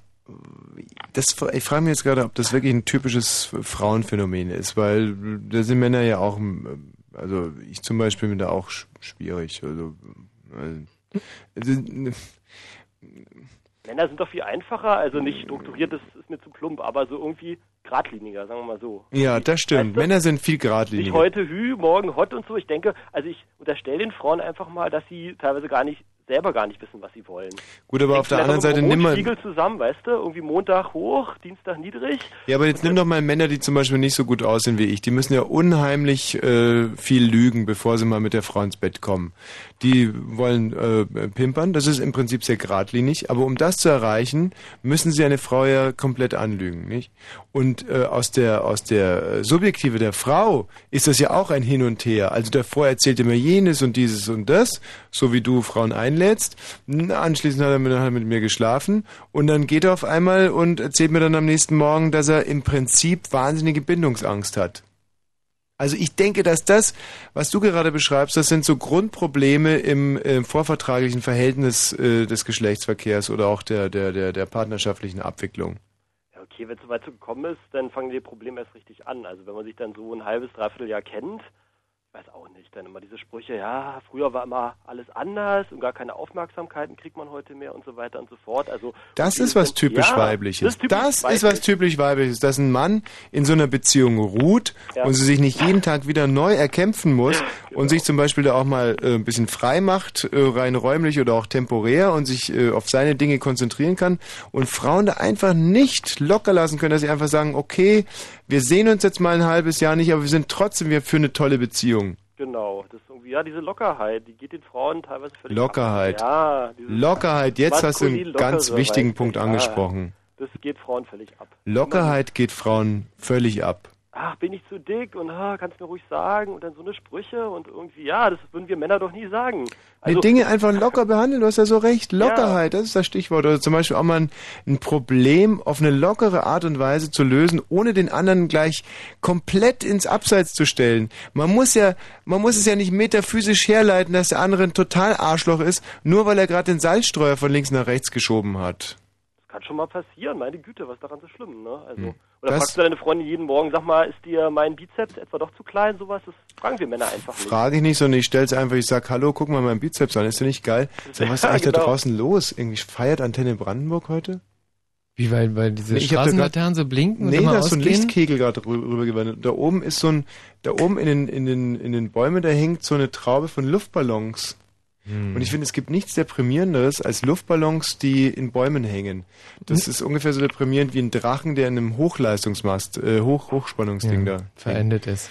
das, ich frage mich jetzt gerade, ob das wirklich ein typisches Frauenphänomen ist, weil da sind Männer ja auch, also ich zum Beispiel bin da auch sch- schwierig. Also, äh, also, Männer sind doch viel einfacher, also nicht strukturiert, das ist mir zu plump, aber so irgendwie geradliniger, sagen wir mal so. ja, das stimmt. Männer sind viel Nicht geradliniger. heute hü, morgen hot und so. Ich denke, also ich unterstelle den Frauen einfach mal, dass sie teilweise gar nicht selber gar nicht wissen, was sie wollen. Gut, aber auf der anderen Seite nimm mal, Spiegel zusammen, weißt du? Irgendwie Montag hoch, Dienstag niedrig. ja, aber jetzt nimm doch mal Männer, die zum Beispiel nicht so gut aussehen wie ich. Die müssen ja unheimlich äh, viel lügen, bevor sie mal mit der Frau ins Bett kommen. Die wollen äh, pimpern, das ist im Prinzip sehr geradlinig, aber um das zu erreichen, müssen sie eine Frau ja komplett anlügen, nicht? Und äh, aus der aus der äh, Subjektive der Frau ist das ja auch ein Hin und Her. Also davor erzählt immer jenes und dieses und das, so wie du Frauen einlädst. N- Anschließend hat er mit, hat mit mir geschlafen und dann geht er auf einmal und erzählt mir dann am nächsten Morgen, dass er im Prinzip wahnsinnige Bindungsangst hat. Also ich denke, dass das, was du gerade beschreibst, das sind so Grundprobleme im, äh, vorvertraglichen Verhältnis äh, des Geschlechtsverkehrs oder auch der, der, der, der partnerschaftlichen Abwicklung. Ja, okay, wenn es so gekommen ist, dann fangen die Probleme erst richtig an. Also wenn man sich dann so ein halbes, dreiviertel Jahr kennt, weiß auch nicht, dann immer diese Sprüche, ja, früher war immer alles anders und gar keine Aufmerksamkeiten kriegt man heute mehr und so weiter und so fort. Also Das ist was typisch ja, Weibliches. Das ist, typisch Das ist weiblich. was typisch Weibliches, dass ein Mann in so einer Beziehung ruht Ja. und sie sich nicht jeden Tag wieder neu erkämpfen muss Genau. und sich zum Beispiel da auch mal äh, ein bisschen frei macht, äh, rein räumlich oder auch temporär und sich äh, auf seine Dinge konzentrieren kann und Frauen da einfach nicht locker lassen können, dass sie einfach sagen, okay, wir sehen uns jetzt mal ein halbes Jahr nicht, aber wir sind trotzdem wir für eine tolle Beziehung. Genau, das ist irgendwie, ja, diese Lockerheit, die geht den Frauen teilweise völlig Lockerheit. ab. Ja, Lockerheit, jetzt hast du einen ganz wichtigen Punkt ja, angesprochen. Das geht Frauen völlig ab. Lockerheit geht Frauen völlig ab. Ach, bin ich zu dick und ah, kannst mir ruhig sagen und dann so eine Sprüche und irgendwie, ja, das würden wir Männer doch nie sagen. Also, die Dinge einfach locker behandeln, du hast ja so recht. Lockerheit, das ist das Stichwort. Oder zum Beispiel auch mal ein, ein Problem auf eine lockere Art und Weise zu lösen, ohne den anderen gleich komplett ins Abseits zu stellen. Man muss ja, man muss es ja nicht metaphysisch herleiten, dass der andere ein total Arschloch ist, nur weil er gerade den Salzstreuer von links nach rechts geschoben hat. das kann schon mal passieren, meine Güte, was daran so schlimm, ne? Also, Hm. Oder Das- fragst du deine Freundin jeden Morgen, sag mal, ist dir mein Bizeps etwa doch zu klein, sowas? Das fragen wir Männer einfach nicht. Frage ich nicht, sondern ich stell's einfach, ich sag, hallo, guck mal meinen Bizeps an, ist der nicht geil? Sag, was ist eigentlich da genau. draußen los? Irgendwie feiert Antenne Brandenburg heute? Wie, weil, weil diese Nee, da Straßenlaternen so blinken und Nee, immer da ist so ein? Lichtkegel gerade rü rübergewandert. Da oben ist so ein, da oben in den, in den, in den Bäumen, da hängt so eine Traube von Luftballons. Hm. Und ich finde, es gibt nichts deprimierenderes als Luftballons, die in Bäumen hängen. Das Hm. ist ungefähr so deprimierend wie ein Drachen, der in einem Hochleistungsmast, äh, Hoch, Hochspannungsding Ja, da. verendet ist.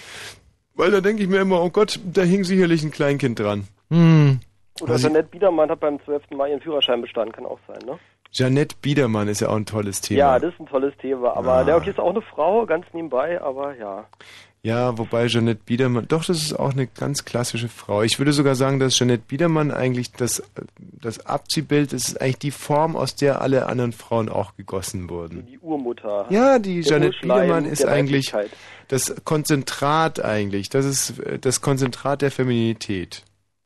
Weil da denke ich mir immer, oh Gott, da hing sicherlich ein Kleinkind dran. Hm. Oder Also- Jeanette Biedermann hat beim 12. Mai ihren Führerschein bestanden, kann auch sein, ne? Janette Biedermann ist ja auch ein tolles Thema. Ja, das ist ein tolles Thema. Aber Ah. der okay, ist auch eine Frau, ganz nebenbei, aber ja. Ja, wobei Jeanette Biedermann, doch, das ist auch eine ganz klassische Frau. Ich würde sogar sagen, dass Jeanette Biedermann eigentlich das, das Abziehbild ist eigentlich die Form, aus der alle anderen Frauen auch gegossen wurden. Die Urmutter. Ja, die Jeanette Biedermann ist eigentlich das Konzentrat eigentlich. Das ist das Konzentrat der Feminität.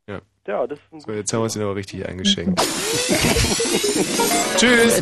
Ja. Ja, das ist ein So, jetzt haben wir es ihnen aber richtig eingeschenkt. Tschüss.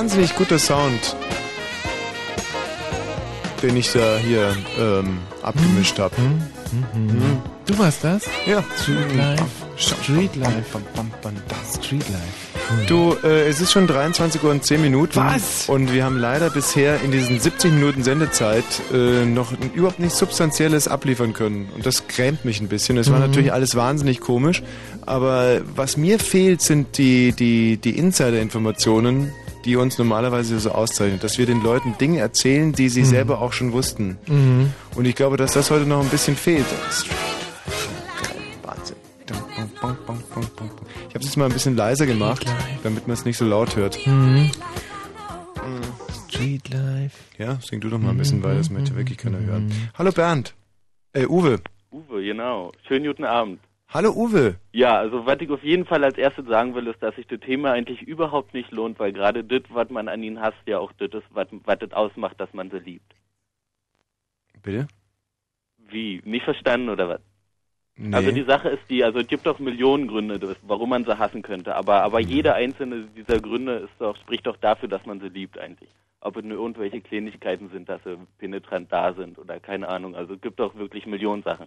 Wahnsinnig guter Sound, den ich da hier ähm, abgemischt habe. Du warst das? Ja. Street Life. Street Life. Street Life. Du, äh, es ist schon 23 Uhr und 10 Minuten. Was? Und wir haben leider bisher in diesen 70 Minuten Sendezeit äh, noch überhaupt nichts Substanzielles abliefern können. Und das grämt mich ein bisschen. Es war Mhm. natürlich alles wahnsinnig komisch. Aber was mir fehlt, sind die, die, die Insider-Informationen, die uns normalerweise so auszeichnen. Dass wir den Leuten Dinge erzählen, die sie Mhm. selber auch schon wussten. Mhm. Und ich glaube, dass das heute noch ein bisschen fehlt. Wahnsinn. Ich habe es jetzt mal ein bisschen leiser gemacht, damit man es nicht so laut hört. Mhm. Street Life. Ja, sing du doch mal ein bisschen, weil das möchte wirklich keiner hören. Hallo Bernd. Äh, Uwe. Uwe, genau. Schönen guten Abend. Hallo Uwe. Ja, also was ich auf jeden Fall als erstes sagen will, ist, dass sich das Thema eigentlich überhaupt nicht lohnt, weil gerade das, was man an ihnen hasst, ja auch das ist, was das ausmacht, dass man sie liebt. Bitte? Wie? Nicht verstanden oder was? Nee. Also die Sache ist die, also es gibt doch Millionen Gründe, warum man sie hassen könnte, aber aber jeder einzelne dieser Gründe ist doch, spricht doch dafür, dass man sie liebt eigentlich. Ob es nur irgendwelche Kleinigkeiten sind, dass sie penetrant da sind oder keine Ahnung. Also es gibt doch wirklich Millionen Sachen.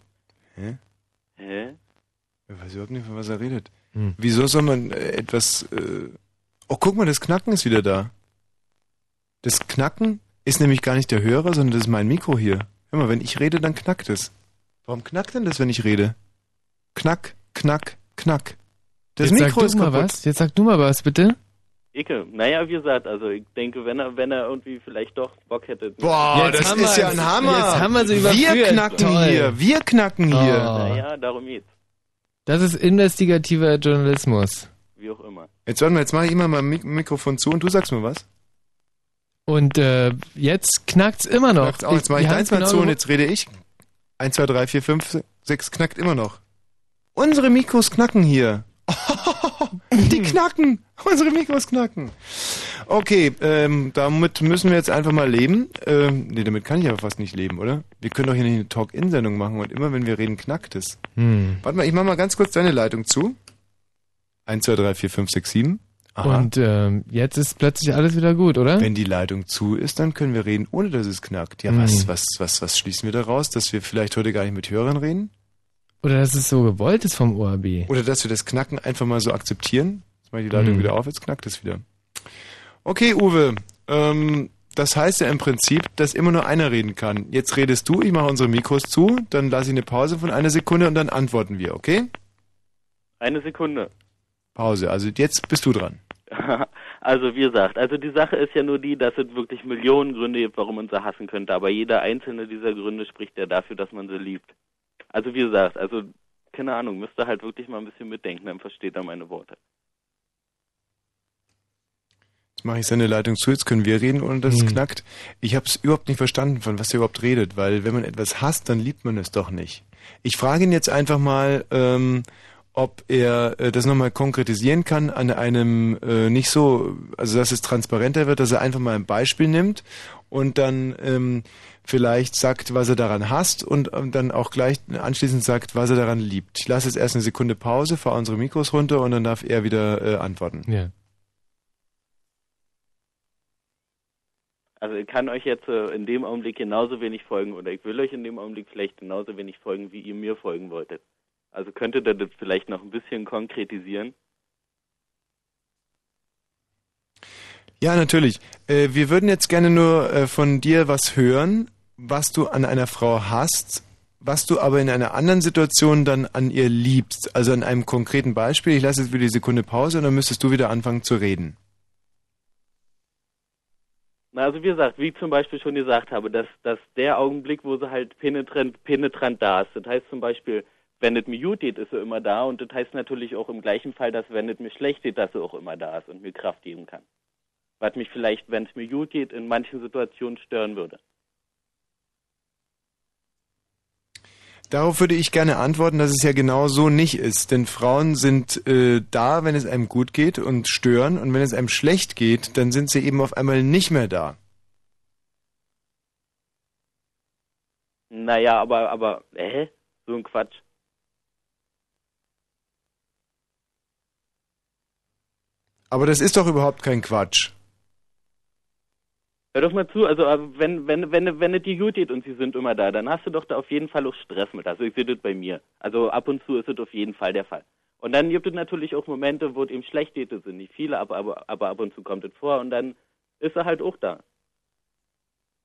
Hä? Hä? Ich weiß überhaupt nicht, von was er redet. Hm. Wieso soll man äh, etwas... Äh oh, guck mal, das Knacken ist wieder da. Das Knacken ist nämlich gar nicht der Hörer, sondern das ist mein Mikro hier. Hör mal, wenn ich rede, dann knackt es. Warum knackt denn das, wenn ich rede? Knack, knack, knack. Das Jetzt Mikro sag ist du mal kaputt. was. Jetzt sag du mal was, bitte. Icke, naja, wie gesagt, also ich denke, wenn er, wenn er irgendwie vielleicht doch Bock hätte. Boah, Jetzt das haben ist ja ein Hammer. Jetzt haben wir sie überführt. Wir knacken Toll. hier, wir knacken hier. Oh. Naja, darum geht's. Das ist investigativer Journalismus. Wie auch immer. Jetzt warte mal, jetzt mache ich immer mal Mik Mikrofon zu und du sagst mir was. Und äh, jetzt knackt's immer noch. Knackt's auch. Jetzt mache ich deins mal genau zu und jetzt rede ich. 1, 2, 3, 4, 5, 6 knackt immer noch. Unsere Mikros knacken hier. Die knacken. Unsere Mikros knacken. Okay, ähm, damit müssen wir jetzt einfach mal leben. Ähm, nee, damit kann ich aber fast nicht leben, oder? Wir können doch hier nicht eine Talk-In-Sendung machen und immer, wenn wir reden, knackt es. Hm. Warte mal, ich mach mal ganz kurz deine Leitung zu. 1, 2, 3, 4, 5, 6, 7. Aha. Und ähm, jetzt ist plötzlich alles wieder gut, oder? Wenn die Leitung zu ist, dann können wir reden, ohne dass es knackt. Ja, Hm. was, was, was, was schließen wir daraus? Dass wir vielleicht heute gar nicht mit Hörern reden? Oder dass es so gewollt ist vom ORB. Oder dass wir das Knacken einfach mal so akzeptieren? Jetzt mache ich die Leitung Hm. wieder auf, jetzt knackt es wieder. Okay, Uwe. Ähm, das heißt ja im Prinzip, dass immer nur einer reden kann. Jetzt redest du, ich mache unsere Mikros zu, dann lasse ich eine Pause von einer Sekunde und dann antworten wir, okay? Eine Sekunde. Pause. Also jetzt bist du dran. Also wie gesagt, also die Sache ist ja nur die, dass es wirklich Millionen Gründe gibt, warum man sie hassen könnte, aber jeder einzelne dieser Gründe spricht ja dafür, dass man sie liebt. Also wie gesagt, also keine Ahnung, müsst ihr halt wirklich mal ein bisschen mitdenken, dann versteht er meine Worte. Jetzt mache ich seine Leitung zu, jetzt können wir reden, ohne dass es Hm. knackt. Ich habe es überhaupt nicht verstanden, von was er überhaupt redet, weil wenn man etwas hasst, dann liebt man es doch nicht. Ich frage ihn jetzt einfach mal, ähm, ob er äh, das nochmal konkretisieren kann an einem äh, nicht so, also dass es transparenter wird, dass er einfach mal ein Beispiel nimmt und dann ähm, vielleicht sagt, was er daran hasst und ähm, dann auch gleich anschließend sagt, was er daran liebt. Ich lasse jetzt erst eine Sekunde Pause, fahre unsere Mikros runter und dann darf er wieder äh, antworten. Ja. Also ich kann euch jetzt äh, in dem Augenblick genauso wenig folgen oder ich will euch in dem Augenblick vielleicht genauso wenig folgen, wie ihr mir folgen wolltet. Also könntet ihr das vielleicht noch ein bisschen konkretisieren? Ja, natürlich. Äh, wir würden jetzt gerne nur äh, von dir was hören, was du an einer Frau hast, was du aber in einer anderen Situation dann an ihr liebst. Also an einem konkreten Beispiel. Ich lasse jetzt wieder die Sekunde Pause und dann müsstest du wieder anfangen zu reden. Also wie gesagt, wie ich zum Beispiel schon gesagt habe, dass, dass der Augenblick, wo sie halt penetrant, penetrant da ist, das heißt zum Beispiel, wenn es mir gut geht, ist sie immer da und das heißt natürlich auch im gleichen Fall, dass wenn es mir schlecht geht, dass sie auch immer da ist und mir Kraft geben kann. Was mich vielleicht, wenn es mir gut geht, in manchen Situationen stören würde. Darauf würde ich gerne antworten, dass es ja genau so nicht ist. Denn Frauen sind äh, da, wenn es einem gut geht und stören. Und wenn es einem schlecht geht, dann sind sie eben auf einmal nicht mehr da. Naja, aber, aber, hä? So ein Quatsch. Aber das ist doch überhaupt kein Quatsch. Hör doch mal zu, also äh, wenn, wenn, wenn, wenn es dir gut geht und sie sind immer da, dann hast du doch da auf jeden Fall auch Stress mit. Also ich sehe das bei mir. Also ab und zu ist es auf jeden Fall der Fall. Und dann gibt es natürlich auch Momente, wo es ihm schlecht geht, das sind nicht viele, aber, aber, aber ab und zu kommt es vor und dann ist er halt auch da.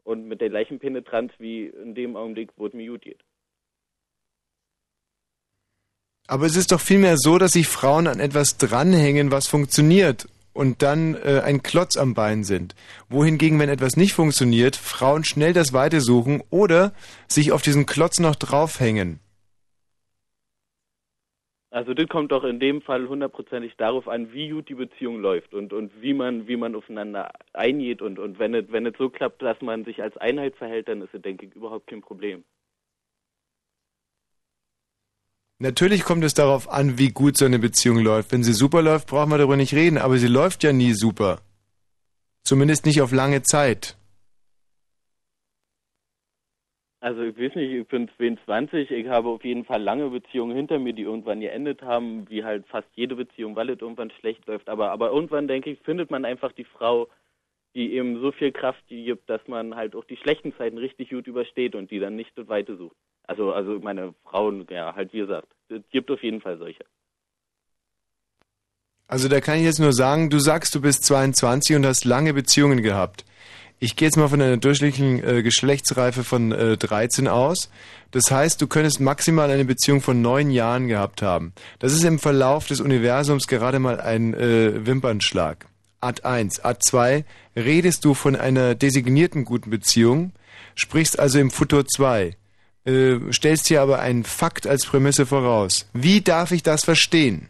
Und mit der gleichen Penetranz wie in dem Augenblick, wo es mir gut geht. Aber es ist doch vielmehr so, dass sich Frauen an etwas dranhängen, was funktioniert und dann äh, ein Klotz am Bein sind. Wohingegen, wenn etwas nicht funktioniert, Frauen schnell das Weite suchen oder sich auf diesen Klotz noch draufhängen. Also das kommt doch in dem Fall hundertprozentig darauf an, wie gut die Beziehung läuft und, und wie man, wie man aufeinander eingeht und, und wenn es, wenn so klappt, dass man sich als Einheit verhält, dann ist es, denke ich, überhaupt kein Problem. Natürlich kommt es darauf an, wie gut so eine Beziehung läuft. Wenn sie super läuft, brauchen wir darüber nicht reden, aber sie läuft ja nie super. Zumindest nicht auf lange Zeit. Also ich weiß nicht, ich bin 22, ich habe auf jeden Fall lange Beziehungen hinter mir, die irgendwann geendet haben, wie halt fast jede Beziehung, weil es irgendwann schlecht läuft. Aber, aber irgendwann, denke ich, findet man einfach die Frau, die eben so viel Kraft gibt, dass man halt auch die schlechten Zeiten richtig gut übersteht und die dann nicht das Weite sucht. Also, also meine Frauen, ja, halt wie gesagt, es gibt auf jeden Fall solche. Also da kann ich jetzt nur sagen, du sagst, du bist 22 und hast lange Beziehungen gehabt. Ich gehe jetzt mal von einer durchschnittlichen äh, Geschlechtsreife von äh, 13 aus. Das heißt, du könntest maximal eine Beziehung von neun Jahren gehabt haben. Das ist im Verlauf des Universums gerade mal ein äh, Wimpernschlag. Ad 1. Ad 2. Redest du von einer designierten guten Beziehung, sprichst also im Futur 2. Äh, stellst hier aber einen Fakt als Prämisse voraus. Wie darf ich das verstehen?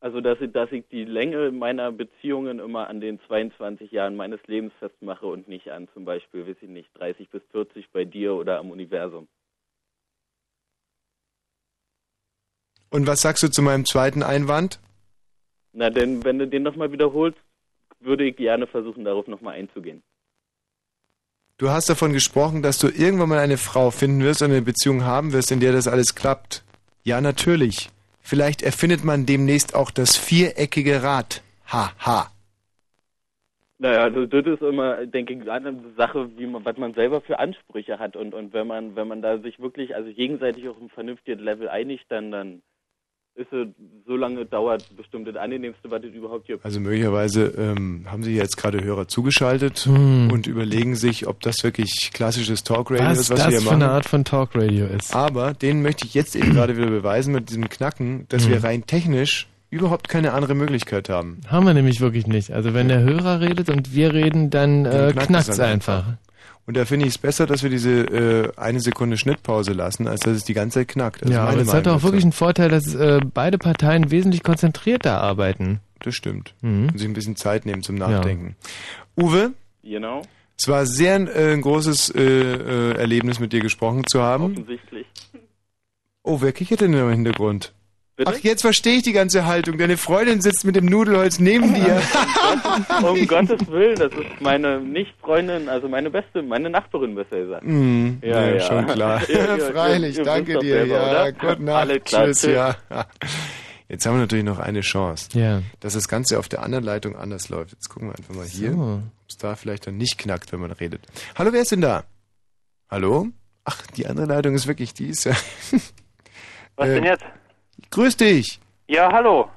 Also, dass ich, dass ich die Länge meiner Beziehungen immer an den 22 Jahren meines Lebens festmache und nicht an zum Beispiel, weiß ich nicht, 30 bis 40 bei dir oder am Universum. Und was sagst du zu meinem zweiten Einwand? Na, denn wenn du den nochmal wiederholst, würde ich gerne versuchen, darauf nochmal einzugehen. Du hast davon gesprochen, dass du irgendwann mal eine Frau finden wirst und eine Beziehung haben wirst, in der das alles klappt. Ja, natürlich. Vielleicht erfindet man demnächst auch das viereckige Rad. Ha, ha. Naja, also das ist immer, denke ich, eine Sache, wie man, was man selber für Ansprüche hat und und wenn man wenn man da sich wirklich also gegenseitig auf ein vernünftiges Level einigt, dann dann ist es so lange dauert bestimmt das angenehmste, was es überhaupt gibt. Also möglicherweise ähm, haben sich jetzt gerade Hörer zugeschaltet Hm. und überlegen sich, ob das wirklich klassisches Talkradio Was ist, was das wir hier für machen. eine Art von Talkradio ist. Aber den möchte ich jetzt eben gerade wieder beweisen mit diesem Knacken, dass Hm. wir rein technisch überhaupt keine andere Möglichkeit haben. Haben wir nämlich wirklich nicht. Also wenn der Hörer redet und wir reden, dann, Dann äh, knackt knackt's es dann einfach. Und da finde ich es besser, dass wir diese äh, eine Sekunde Schnittpause lassen, als dass es die ganze Zeit knackt. Das ist ja, aber es hat auch wirklich einen Vorteil, dass äh, beide Parteien wesentlich konzentrierter arbeiten. Das stimmt. Mhm. Und sich ein bisschen Zeit nehmen zum Nachdenken. Uwe, Genau, es war sehr äh, ein großes äh, äh, Erlebnis, mit dir gesprochen zu haben. offensichtlich. Oh, wer kichert denn im Hintergrund? Bitte? Ach, jetzt verstehe ich die ganze Haltung. Deine Freundin sitzt mit dem Nudelholz neben dir. um Gottes Willen, das ist meine Nicht-Freundin, also meine beste, meine Nachbarin besser gesagt. Hm, Ja, ja, ja. schon klar. Ja, ja, Freilich, ihr- danke dir. selber, ja, oder? gute Nacht. Klar, Tschüss, tschüss. ja. Jetzt haben wir natürlich noch eine Chance, Ja. dass das Ganze auf der anderen Leitung anders läuft. Jetzt gucken wir einfach mal hier, So. ob es da vielleicht dann nicht knackt, wenn man redet. Hallo, wer ist denn da? Hallo? Ach, die andere Leitung ist wirklich, die ist ja... Was Äh, denn jetzt? Grüß dich. Ja, hallo.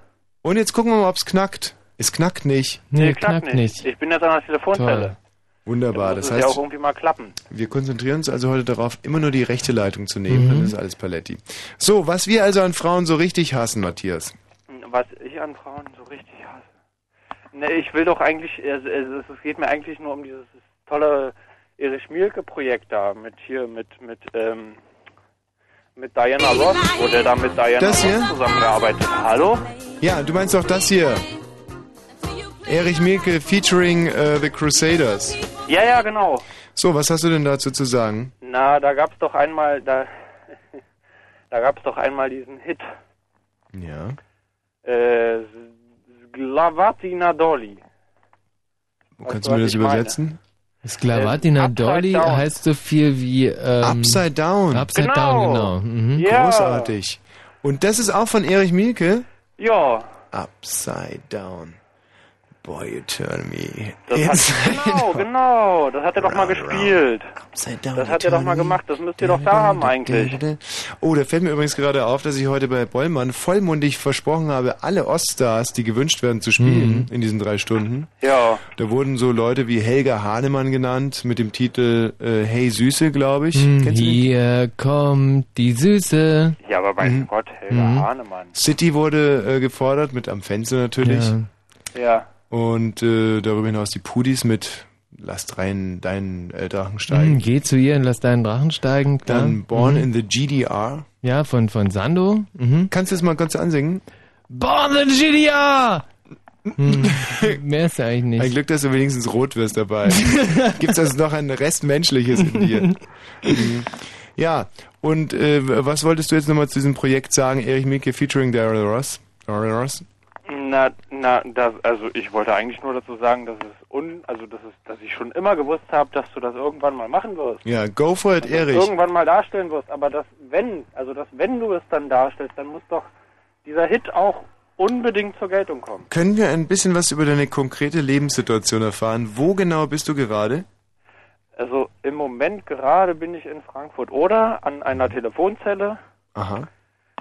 Und jetzt gucken wir mal, ob es knackt. Es knackt nicht. Nee, knackt Ich bin jetzt an der Telefonzelle. Wunderbar. Das ja heißt, auch irgendwie mal klappen. wir konzentrieren uns also heute darauf, immer nur die rechte Leitung zu nehmen. Mhm. Dann ist alles Paletti. So, was wir also an Frauen so richtig hassen, Matthias. Was ich an Frauen so richtig hasse. Ne, ich will doch eigentlich, es, es, es geht mir eigentlich nur um dieses tolle Erich Mielke Projekt da mit hier, mit, mit, ähm, mit Diana Ross, wo der da mit Diana Das hier? Ross zusammengearbeitet hat. Hallo? Ja, du meinst doch das hier. Erich Mielke featuring äh, The Crusaders. Ja, ja, genau. So, was hast du denn dazu zu sagen? Na, da gab's doch einmal, da, da gab's doch einmal diesen Hit, Ja. äh, Glavatina Dolly. Kannst du, mir das ich meine? Sklavatina Upside Dolly down. heißt so viel wie ähm, Upside Down. Upside Genau. Down, genau. Mhm. Ja. Großartig. Und das ist auch von Erich Mielke? Ja, Upside Down. Boy, you turn me. das hat, genau, genau, das hat er doch mal gespielt. Das hat er doch mal gemacht, das müsst ihr doch da haben eigentlich. Oh, da fällt mir übrigens gerade auf, dass ich heute bei Bollmann vollmundig versprochen habe, alle Oststars, die gewünscht werden zu spielen in diesen drei Stunden. Ja, Da wurden so Leute wie Helga Hahnemann genannt mit dem Titel äh, Hey Süße, glaube ich. Hm, Kennst du den? Hier kommt die Süße. ja, aber mein Mhm. Gott, Helga Mhm. Hahnemann. City wurde äh, gefordert mit Am Fenster natürlich. Ja. Ja, Und äh, darüber hinaus die Pudis mit Lass rein deinen äh, Drachen Hm, steigen. geh zu ihr und lass deinen Drachen steigen. Klar. Dann Born mhm. in the GDR. Ja, von, von Sando. Mhm. Kannst du das mal kurz ansingen? Born in GDR! Hm, mehr ist ja eigentlich Ein nicht. Glück, dass du wenigstens rot wirst dabei. Gibt's also noch ein Rest Menschliches in dir? Mhm. ja, und äh, was wolltest du jetzt nochmal zu diesem Projekt sagen? Erich Mielke featuring Daryl Ross? Daryl Ross? Na, na, das, also ich wollte eigentlich nur dazu sagen, dass es un, also dass es, dass ich schon immer gewusst habe, dass du das irgendwann mal machen wirst. Ja, go for it, Dass Erich. irgendwann mal darstellen wirst, aber das, wenn, also das, wenn du es dann darstellst, dann muss doch dieser Hit auch unbedingt zur Geltung kommen. Können wir ein bisschen was über deine konkrete Lebenssituation erfahren? Wo genau bist du gerade? Also im Moment gerade bin ich in Frankfurt oder an einer Telefonzelle, Aha.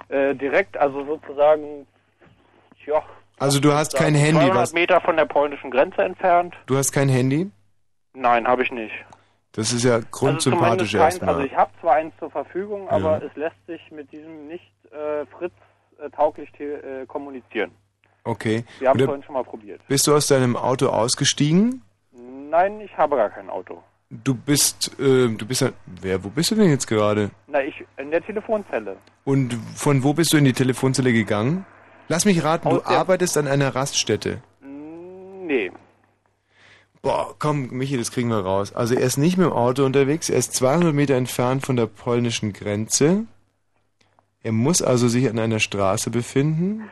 äh, direkt, also sozusagen, ja, Also du hast kein Handy, 200 was? Meter von der polnischen Grenze entfernt. Du hast kein Handy? Nein, habe ich nicht. Das ist ja Also grundsympathisch keins, erstmal. also ich habe zwar eins zur Verfügung, aber Ja. es lässt sich mit diesem nicht äh, Fritz äh, tauglich äh, kommunizieren. okay. Wir haben es vorhin schon mal probiert. bist du aus deinem Auto ausgestiegen? Nein, ich habe gar kein Auto. Du bist, äh, du bist ja, wer, wo bist du denn jetzt gerade? Na, ich in der Telefonzelle. Und von wo bist du in die Telefonzelle gegangen? Lass mich raten, du Aus der- arbeitest an einer Raststätte. Nee. Boah, komm, Michi, das kriegen wir raus. Also er ist nicht mit dem Auto unterwegs, er ist 200 Meter entfernt von der polnischen Grenze. Er muss also sich an einer Straße befinden.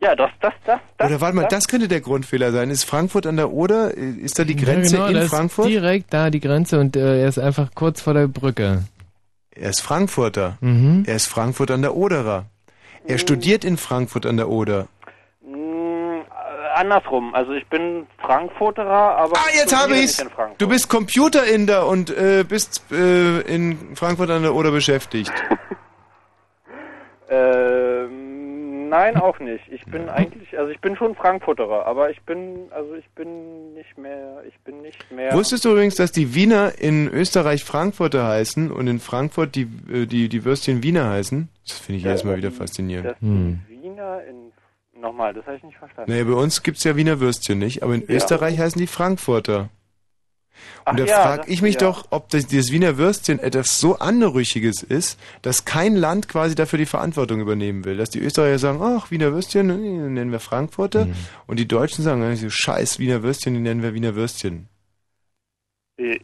Ja, das, das, das, das. Oder warte mal, das könnte der Grundfehler sein. Ist Frankfurt an der Oder? Ist da die Grenze ja, genau, in da ist Frankfurt? direkt da die Grenze und äh, er ist einfach kurz vor der Brücke. Er ist Frankfurter. Mhm. Er ist Frankfurt an der Oderer. Er studiert in Frankfurt an der Oder. Mm, äh, andersrum. Also ich bin Frankfurterer, aber Ah, jetzt habe ich's. Du bist Computerinter und äh, bist äh, in Frankfurt an der Oder beschäftigt. Ähm, nein, auch nicht. Ich bin eigentlich, also ich bin schon Frankfurterer, aber ich bin, also ich bin nicht mehr, ich bin nicht mehr. Wusstest du übrigens, dass die Wiener in Österreich Frankfurter heißen und in Frankfurt die, äh, die, die Würstchen Wiener heißen? Das finde ich Ja, jedes Mal wieder faszinierend. dass die Wiener in, nochmal, das habe ich nicht verstanden. Nee, bei uns gibt's ja Wiener Würstchen nicht, aber in Ja. Österreich heißen die Frankfurter. Ach Und da ja, frage das- ich mich ja. doch, ob das, dieses Wiener Würstchen etwas so Anrüchiges ist, dass kein Land quasi dafür die Verantwortung übernehmen will. Dass die Österreicher sagen, ach, Wiener Würstchen, nee, nennen wir Frankfurter. Mhm. Und die Deutschen sagen, so scheiß Wiener Würstchen, die nennen wir Wiener Würstchen. Äh,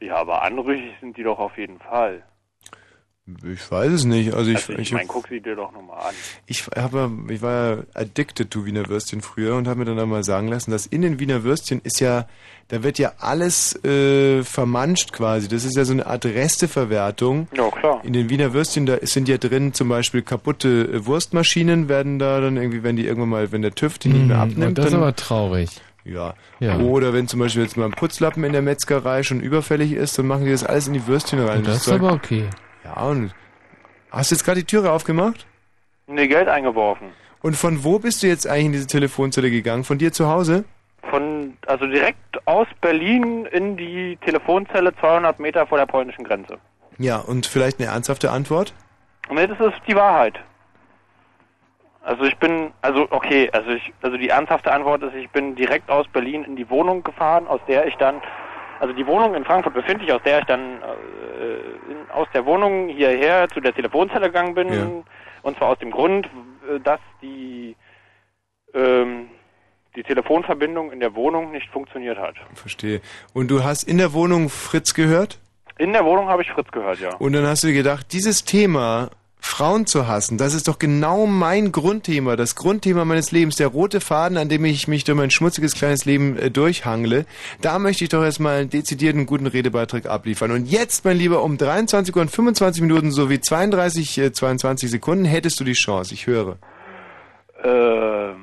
Ja, aber anrüchig sind die doch auf jeden Fall. Ich weiß es nicht. Also ich, also ich, ich, meine, guck sie dir doch nochmal an. ich, habe, ich war ja addicted to Wiener Würstchen früher und habe mir dann einmal sagen lassen, dass in den Wiener Würstchen ist ja, da wird ja alles äh, vermanscht quasi. Das ist ja so eine Art Resteverwertung. Ja, klar. In den Wiener Würstchen, da sind ja drin zum Beispiel kaputte äh, Wurstmaschinen, werden da dann irgendwie, wenn die irgendwann mal, wenn der TÜV die nicht mehr Mhm, abnimmt, das ist aber traurig. ja. Ja. Oder wenn zum Beispiel jetzt mal ein Putzlappen in der Metzgerei schon überfällig ist, dann machen die das alles in die Würstchen rein. Und das ist aber okay. Ja, und hast du jetzt gerade die Türe aufgemacht? Nee, Geld eingeworfen. Und von wo bist du jetzt eigentlich in diese Telefonzelle gegangen? Von dir zu Hause? Von, also direkt aus Berlin in die Telefonzelle 200 Meter vor der polnischen Grenze. Ja, und vielleicht eine ernsthafte Antwort? Nee, das ist die Wahrheit. Also ich bin, also okay, also ich, also die ernsthafte Antwort ist, ich bin direkt aus Berlin in die Wohnung gefahren, aus der ich dann, also die Wohnung in Frankfurt befindlich, aus der ich dann äh, aus der Wohnung hierher zu der Telefonzelle gegangen bin, Ja. und zwar aus dem Grund, äh, dass die ähm, die Telefonverbindung in der Wohnung nicht funktioniert hat. Verstehe. Und du hast in der Wohnung Fritz gehört? In der Wohnung habe ich Fritz gehört, ja. Und dann hast du gedacht, dieses Thema, Frauen zu hassen, das ist doch genau mein Grundthema, das Grundthema meines Lebens, der rote Faden, an dem ich mich durch mein schmutziges kleines Leben äh, durchhangle. Da möchte ich doch erstmal einen dezidierten guten Redebeitrag abliefern. Und jetzt, mein Lieber, um 23 Uhr und 25 Minuten sowie 32, äh, 22 Sekunden hättest du die Chance. Ich höre. Ähm,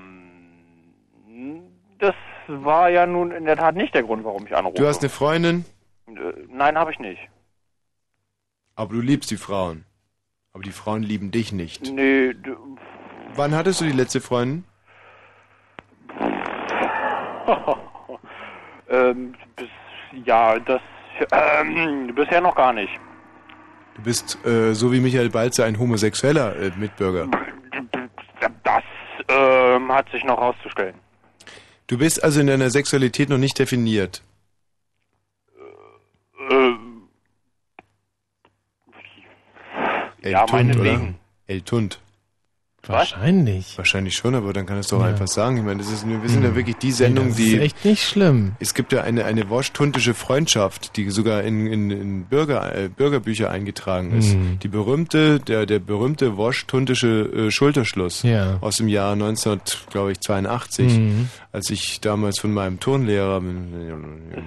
das war ja nun in der Tat nicht der Grund, warum ich anrufe. Du hast eine Freundin, Äh, Nein, habe ich nicht. aber du liebst die Frauen. Aber die Frauen lieben dich nicht. Nee, Wann hattest du die letzte Freundin? ähm, bis, ja, das ähm, bisher noch gar nicht. Du bist, äh, so wie Michael Balzer, ein homosexueller äh, Mitbürger. Das ähm, hat sich noch rauszustellen. Du bist also in deiner Sexualität noch nicht definiert. Ähm, El Ja, Tund, oder? meinetwegen. El Tund. Wahrscheinlich. Wahrscheinlich schon, aber dann kann es doch Ja. einfach sagen. Ich meine, das ist, wir sind ja Hm. wirklich die Sendung, das die. ist echt nicht schlimm. Es gibt ja eine, eine wosch-tuntische Freundschaft, die sogar in, in, in Bürger, äh, Bürgerbücher eingetragen ist. Hm. Die berühmte, der, der berühmte wosch-tuntische äh, Schulterschluss Ja. aus dem Jahr 1982, Mhm. als ich damals von meinem Turnlehrer.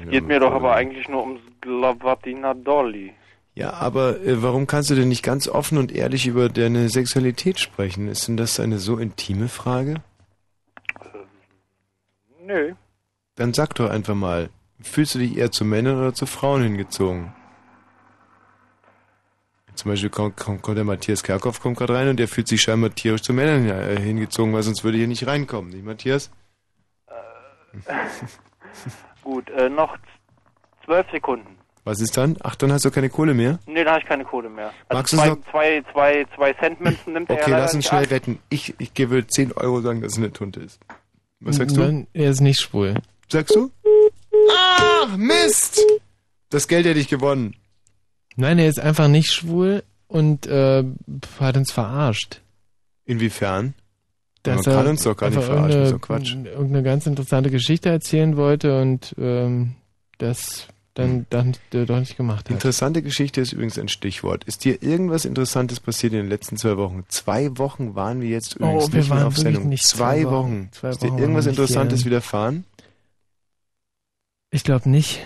Es geht mir doch aber eigentlich nur ums Glavatina Dolly. Ja, aber äh, warum kannst du denn nicht ganz offen und ehrlich über deine Sexualität sprechen? Ist denn das eine so intime Frage? Nö. Dann sag doch einfach mal, fühlst du dich eher zu Männern oder zu Frauen hingezogen? Zum Beispiel kommt, kommt, kommt der Matthias Kerkhoff kommt gerade rein und der fühlt sich scheinbar tierisch zu Männern äh, hingezogen, weil sonst würde hier nicht reinkommen, nicht Matthias? Gut, äh, noch zwölf Sekunden. Was ist dann? Ach, dann hast du keine Kohle mehr? Nee, da habe ich keine Kohle mehr. Magst du Also es zwei, zwei, zwei, zwei Cent Münzen nimmt er ja Okay, lass uns schnell wetten. Ich, ich gebe 10 Euro sagen, dass es eine Tunte ist. Was sagst du? Nein, er ist nicht schwul. Sagst du? Ach, Mist! Das Geld hätte ich gewonnen. Nein, er ist einfach nicht schwul und äh, hat uns verarscht. Inwiefern? dass Man kann er uns doch gar nicht verarschen, irgendeine- so Quatsch. irgendeine ganz interessante Geschichte erzählen wollte und ähm, das dann, dann doch nicht gemacht hat. Interessante Geschichte ist übrigens ein Stichwort. Ist dir irgendwas Interessantes passiert in den letzten zwei Wochen? Zwei Wochen waren wir jetzt übrigens Oh, wir nicht mehr auf Sendung. nicht zwei Wochen. Wochen. Zwei ist dir irgendwas Interessantes hier. widerfahren? Ich glaube nicht.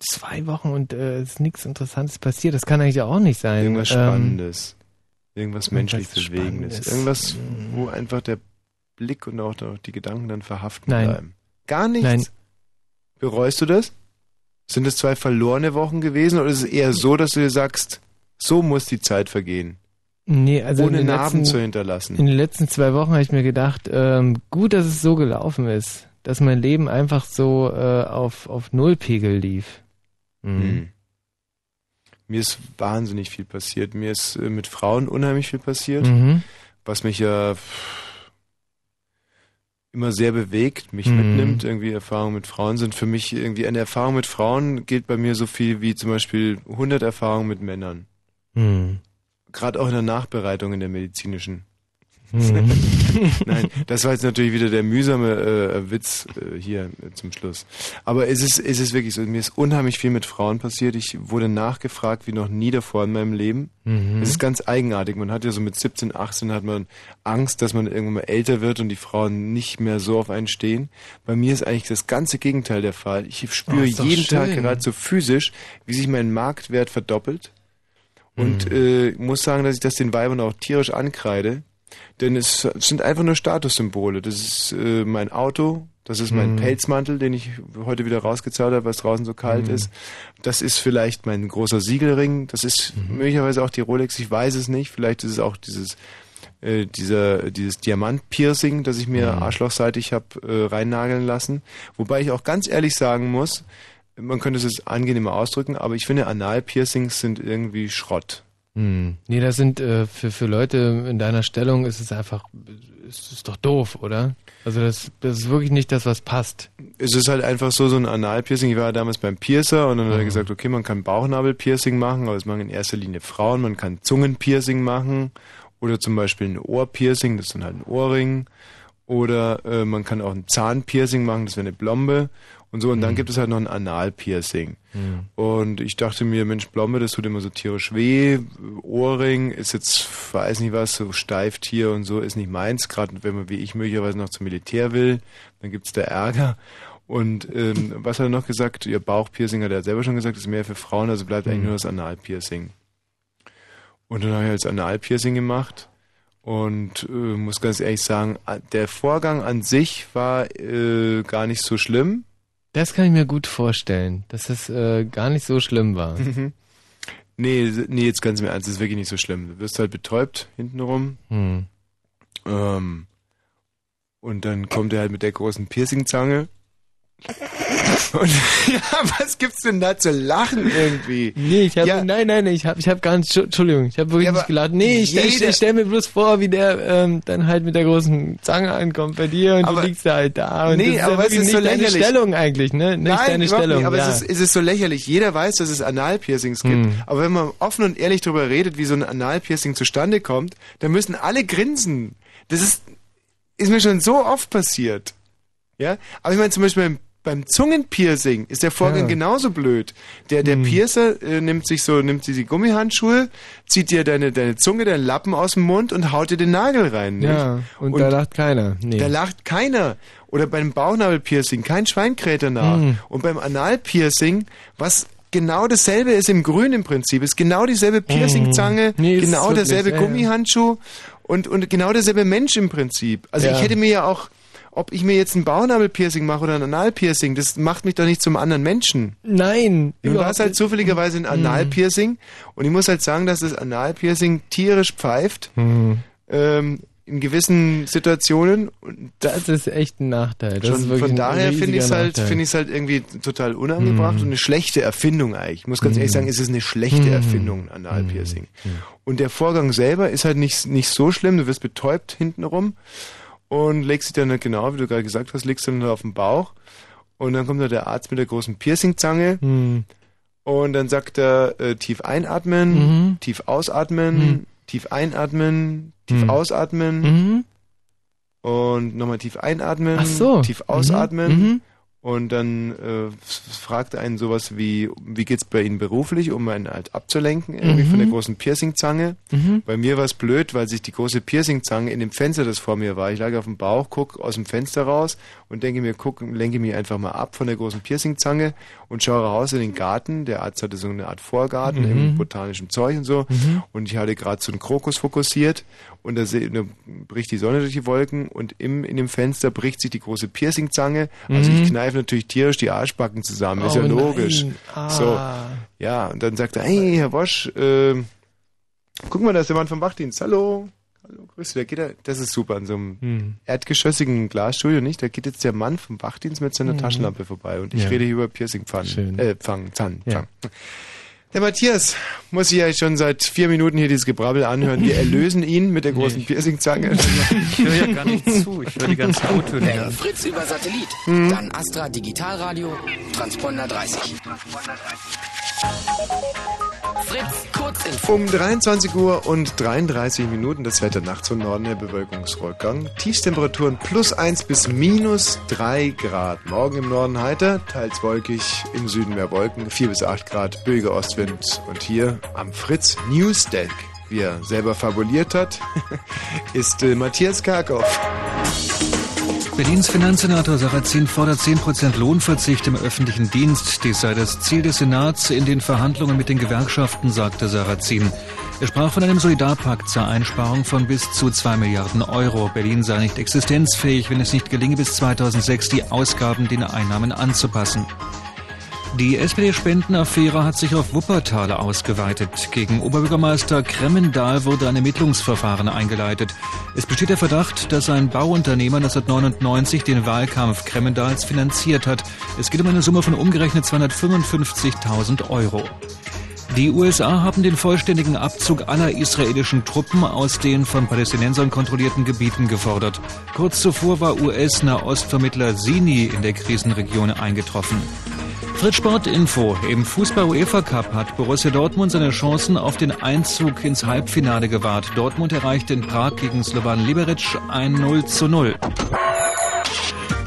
Zwei Wochen und äh, es ist nichts Interessantes passiert. Das kann eigentlich auch nicht sein. Irgendwas Ähm, Spannendes. irgendwas menschlich Bewegendes. Irgendwas, wo einfach der Blick und auch die Gedanken dann verhaften Nein. bleiben. Gar nichts? Nein. Bereust du das? Sind es zwei verlorene Wochen gewesen oder ist es eher so, dass du dir sagst, so muss die Zeit vergehen? Nee, also ohne Narben letzten, zu hinterlassen. In den letzten zwei Wochen habe ich mir gedacht, ähm, gut, dass es so gelaufen ist, dass mein Leben einfach so äh, auf, auf Nullpegel lief. Mhm. Hm. Mir ist wahnsinnig viel passiert. Mir ist äh, mit Frauen unheimlich viel passiert, Mhm. was mich ja pff, immer sehr bewegt, mich Mhm. mitnimmt. Irgendwie Erfahrungen mit Frauen sind für mich irgendwie eine Erfahrung mit Frauen gilt bei mir so viel wie zum Beispiel 100 Erfahrungen mit Männern. Hm. Gerade auch in der Nachbereitung in der medizinischen. Mhm. Nein, das war jetzt natürlich wieder der mühsame äh, Witz äh, hier äh, zum Schluss. Aber es ist, es ist wirklich so, mir ist unheimlich viel mit Frauen passiert. Ich wurde nachgefragt wie noch nie davor in meinem Leben. Mhm. Es ist ganz eigenartig. Man hat ja so mit 17, 18 hat man Angst, dass man irgendwann mal älter wird und die Frauen nicht mehr so auf einen stehen. Bei mir ist eigentlich das ganze Gegenteil der Fall. Ich spüre Oh, jeden Tag schön. gerade so physisch, wie sich mein Marktwert verdoppelt. Und Mhm. äh, muss sagen, dass ich das den Weibern auch tierisch ankreide. Denn es sind einfach nur Statussymbole. Das ist äh, mein Auto, das ist mein Mhm. Pelzmantel, den ich heute wieder rausgezahlt habe, weil es draußen so kalt Mhm. ist. Das ist vielleicht mein großer Siegelring. Das ist Mhm. möglicherweise auch die Rolex, ich weiß es nicht. Vielleicht ist es auch dieses äh, dieser, dieses Diamant-Piercing, das ich mir Mhm. arschlochseitig habe äh, reinnageln lassen. Wobei ich auch ganz ehrlich sagen muss, man könnte es jetzt angenehmer ausdrücken, aber ich finde Anal-Piercings sind irgendwie Schrott. Hm. Nee, das sind äh, für, für Leute in deiner Stellung ist es einfach, ist es doch doof, oder? Also das, das ist wirklich nicht das, was passt. es ist halt einfach so, so ein Anal-Piercing. Ich war damals beim Piercer und dann Mhm. hat er gesagt, okay, man kann Bauchnabel-Piercing machen, aber das machen in erster Linie Frauen. Man kann Zungen-Piercing machen oder zum Beispiel ein Ohr-Piercing, das ist dann halt ein Ohrring. Oder äh, man kann auch ein Zahn-Piercing machen, das wäre eine Blombe. Und so, und dann gibt es halt noch ein Anal-Piercing. Mhm. Und ich dachte mir, Mensch, Blombe, das tut immer so tierisch weh. Ohrring ist jetzt, weiß nicht was, so Steiftier und so, ist nicht meins. Gerade wenn man wie ich möglicherweise noch zum Militär will, dann gibt's da Ärger. Und ähm, was hat er noch gesagt? Ihr Bauchpiercing hat er selber schon gesagt, ist mehr für Frauen, also bleibt eigentlich Mhm. nur das Analpiercing. Und dann habe ich jetzt Analpiercing gemacht und äh, muss ganz ehrlich sagen, der Vorgang an sich war äh, gar nicht so schlimm. Das kann ich mir gut vorstellen, dass das äh, gar nicht so schlimm war. Nee, s- nee, jetzt ganz im Ernst, das ist wirklich nicht so schlimm. Du wirst halt betäubt hintenrum. Hm. Ähm, und dann kommt er halt mit der großen Piercingzange. Und ja, was gibt's denn da zu lachen irgendwie? Nee, ich habe nein, nein, ich habe ich hab gar nicht Entschu- Entschuldigung, ich habe wirklich nicht gelacht. Nee, ich stell, ich stell mir bloß vor, wie der ähm, dann halt mit der großen Zange ankommt bei dir und Aber- du liegst da halt da und Nee, das ist aber ja ist so nicht deine lächerlich? Stellung eigentlich, ne? Nicht Nein, deine Stellung, nicht, aber ja. es, ist, es ist so lächerlich. Jeder weiß, dass es Analpiercings gibt. Hm. Aber wenn man offen und ehrlich darüber redet, wie so ein Analpiercing zustande kommt, dann müssen alle grinsen. Das ist, ist mir schon so oft passiert. Ja, aber ich meine zum Beispiel beim, beim Zungenpiercing ist der Vorgang Ja. Hm. genauso blöd. Der, der Piercer äh, nimmt sich so, nimmt sich die Gummihandschuhe, zieht dir deine, deine Zunge, deinen Lappen aus dem Mund und haut dir den Nagel rein. Nicht? ja, und, da lacht keiner. Nee. Da lacht keiner. Oder beim Bauchnabelpiercing, kein Schwein kräht danach. Hm. Und beim Analpiercing, was genau dasselbe ist im Grün im Prinzip, ist genau dieselbe Piercingzange, Hm. Nee, ist genau derselbe ja. Gummihandschuh und, und genau derselbe Mensch im Prinzip. Also Ja. ich hätte mir ja auch, ob ich mir jetzt ein Bauchnabelpiercing mache oder ein Analpiercing, das macht mich doch nicht zum anderen Menschen. Nein. Nun war überhaupt es halt zufälligerweise ein Analpiercing und ich muss halt sagen, dass das Analpiercing tierisch pfeift. Hm. Ähm, in gewissen Situationen. Und Das ist echt ein Nachteil. Von daher finde ich es halt, finde ich halt irgendwie total unangebracht Mhm. und eine schlechte Erfindung eigentlich. Ich muss ganz ehrlich Mhm. sagen, es ist eine schlechte Mhm. Erfindung, ein Analpiercing. Und der Vorgang selber ist halt nicht, nicht so schlimm. Du wirst betäubt hintenrum und legst dich dann halt genau, wie du gerade gesagt hast, legst du dann auf den Bauch und dann kommt da der Arzt mit der großen Piercingzange Hm. und dann sagt er äh, tief einatmen, Mhm. tief ausatmen, Mhm. tief einatmen, tief Mhm. ausatmen Mhm. und nochmal tief einatmen, so. tief Mhm. ausatmen. Mhm. Und dann äh, fragt einen sowas wie, wie geht's bei Ihnen beruflich, um einen halt abzulenken, irgendwie Mhm. von der großen Piercingzange. Mhm. Bei mir war es blöd, weil sich die große Piercingzange in dem Fenster, das vor mir war, ich lag auf dem Bauch, guck aus dem Fenster raus und denke mir, guck, lenke mich einfach mal ab von der großen Piercingzange und schaue raus in den Garten. Der Arzt hatte so eine Art Vorgarten Mhm. im botanischen Zeug und so. Mhm. Und ich hatte gerade so einen Krokus fokussiert und da, da bricht die Sonne durch die Wolken und im, in dem Fenster bricht sich die große Piercingzange. Also Mhm. ich kneife natürlich tierisch die Arschbacken zusammen, ist Oh ja logisch. nein. Ah. So, ja, und dann sagt er, hey, Herr Wosch, äh, guck mal, da ist der Mann vom Wachdienst. Hallo. Hallo, grüß dich. Da geht er, das ist super, an so einem Hm. erdgeschossigen Glasstudio, nicht? Da geht jetzt der Mann vom Wachdienst mit seiner Mhm. Taschenlampe vorbei und ich Ja. rede hier über Piercing-Pfannen. Äh, Pfang, Zahn, Ja. Pfang. Der Matthias muss sich ja schon seit vier Minuten hier dieses Gebrabbel anhören. Wir erlösen ihn mit der großen Piercingzange. Ich höre ja gar nicht zu. Ich höre die ganze Auto Äh, Fritz über Satellit. Mhm. Dann Astra Digitalradio, Transponder 30. Fritz, Kurzinfo. Um 23 Uhr und 33 Minuten das Wetter nachts von Norden der Bewölkungsrückgang. Tiefstemperaturen plus 1 bis minus 3 Grad. Morgen im Norden heiter, teils wolkig, im Süden mehr Wolken, 4 bis 8 Grad, böiger Ostwind. Und hier am Fritz News Deck, wie er selber fabuliert hat, ist äh, Matthias Karkow. Berlins Finanzsenator Sarrazin fordert 10% Lohnverzicht im öffentlichen Dienst. Dies sei das Ziel des Senats in den Verhandlungen mit den Gewerkschaften, sagte Sarrazin. Er sprach von einem Solidarpakt zur Einsparung von bis zu 2 Milliarden Euro. Berlin sei nicht existenzfähig, wenn es nicht gelinge, bis 2006 die Ausgaben den Einnahmen anzupassen. Die SPD-Spendenaffäre hat sich auf Wuppertal ausgeweitet. Gegen Oberbürgermeister Kremmendahl wurde ein Ermittlungsverfahren eingeleitet. Es besteht der Verdacht, dass ein Bauunternehmer 1999 den Wahlkampf Kremmendahls finanziert hat. Es geht um eine Summe von umgerechnet 255.000 Euro. Die USA haben den vollständigen Abzug aller israelischen Truppen aus den von Palästinensern kontrollierten Gebieten gefordert. Kurz zuvor war US-Nahostvermittler Sini in der Krisenregion eingetroffen. Fritz Sport Info. Im Fußball-UEFA Cup hat Borussia Dortmund seine Chancen auf den Einzug ins Halbfinale gewahrt. Dortmund erreichte in Prag gegen Slovan Liberec ein 0 zu 0.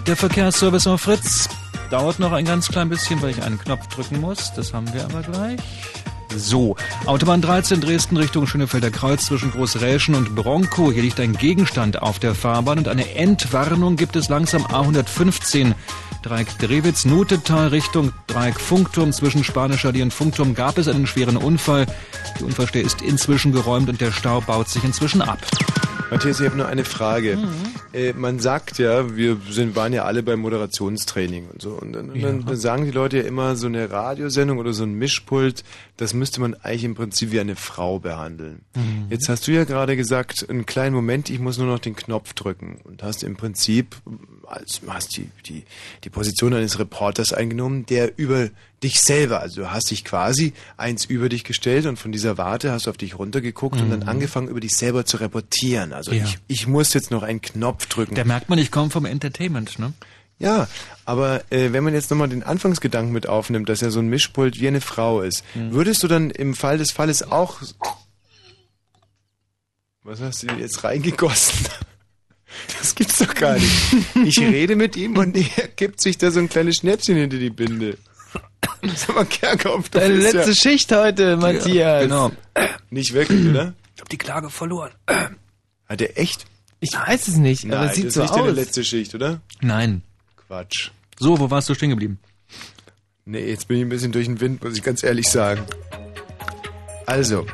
Der Verkehrsservice auf Fritz dauert noch ein ganz klein bisschen, weil ich einen Knopf drücken muss. Das haben wir aber gleich. So, Autobahn 13 Dresden Richtung Schönefelder Kreuz zwischen Großräschen und Bronco. Hier liegt ein Gegenstand auf der Fahrbahn und eine Entwarnung gibt es langsam A115. Dreieck Drewitz, Nutetal Richtung Dreieck Funkturm zwischen Spanischer Allee und Funkturm gab es einen schweren Unfall. Die Unfallstelle ist inzwischen geräumt und der Stau baut sich inzwischen ab. Matthias, ich habe nur eine Frage. Äh, man sagt ja, wir sind, waren ja alle beim Moderationstraining und so. Und dann, und dann, Ja. dann sagen die Leute ja immer, so eine Radiosendung oder so ein Mischpult, das müsste man eigentlich im Prinzip wie eine Frau behandeln. Mhm. Jetzt hast du ja gerade gesagt, einen kleinen Moment, ich muss nur noch den Knopf drücken. Und hast im Prinzip als, hast die, die, die Position eines Reporters eingenommen, der über dich selber, also du hast dich quasi eins über dich gestellt und von dieser Warte hast du auf dich runtergeguckt und dann Mhm. angefangen, über dich selber zu reportieren. Also Ja. ich, ich muss jetzt noch einen Knopf drücken. Da merkt man, ich komme vom Entertainment, ne? Ja, aber äh, wenn man jetzt nochmal den Anfangsgedanken mit aufnimmt, dass ja so ein Mischpult wie eine Frau ist, Mhm. würdest du dann im Fall des Falles auch... Was hast du jetzt reingegossen? Das gibt's doch gar nicht. Ich rede mit ihm und er gibt sich da so ein kleines Schnäppchen hinter die Binde. Sag mal, Kerkhoff, du Deine letzte ja Schicht heute, Matthias. genau. Nicht wirklich, oder? Ich habe die Klage verloren. Hat er echt? Ich weiß es nicht, aber Nein, es sieht das so ist nicht deine aus. letzte Schicht, oder? Nein. Quatsch. So, wo warst du stehen geblieben? Nee, jetzt bin ich ein bisschen durch den Wind, muss ich ganz ehrlich sagen. Also,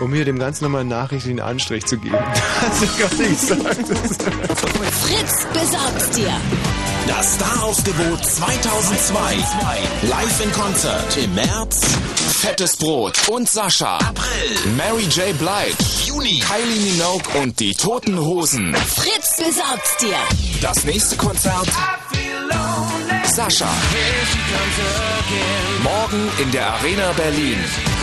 um hier dem Ganzen nochmal einen nachrichtlichen Anstrich zu geben. Also gar nicht sagen. Fritz besorgt's dir. Das Staraufgebot 2002. Live in Konzert im März. Fettes Brot und Sascha. April. Mary J. Blige. Juni. Kylie Minogue und die Toten Hosen. Fritz besorgt's dir. Das nächste Konzert. Sascha. Morgen in der Arena Berlin.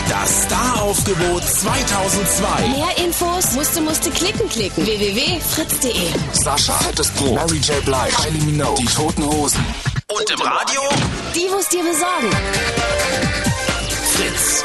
Das Staraufgebot 2002. Mehr Infos musste musste klicken klicken. www.fritz.de. Sascha, Fettes Brot. Mary J. Blige. Kylie Minogue. Die Toten Hosen. Und im Radio? Die muss dir besorgen. Fritz.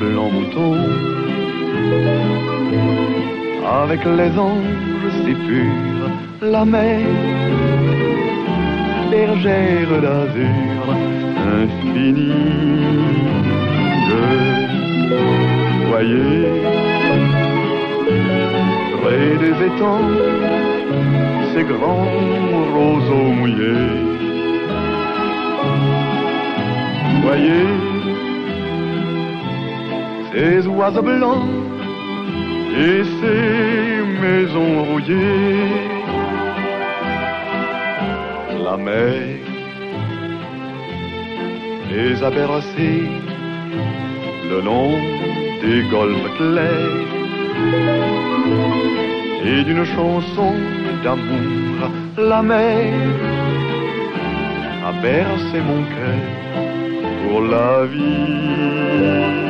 ses blancs moutons avec les anges si purs, la mer, bergère d'azur infinie. Voyez, près des étangs, ces grands roseaux mouillés. Voyez, ces oiseaux blancs et ces maisons rouillées. La mer les a bercés le long des golfes clairs et d'une chanson d'amour la mer a bercé mon cœur pour la vie.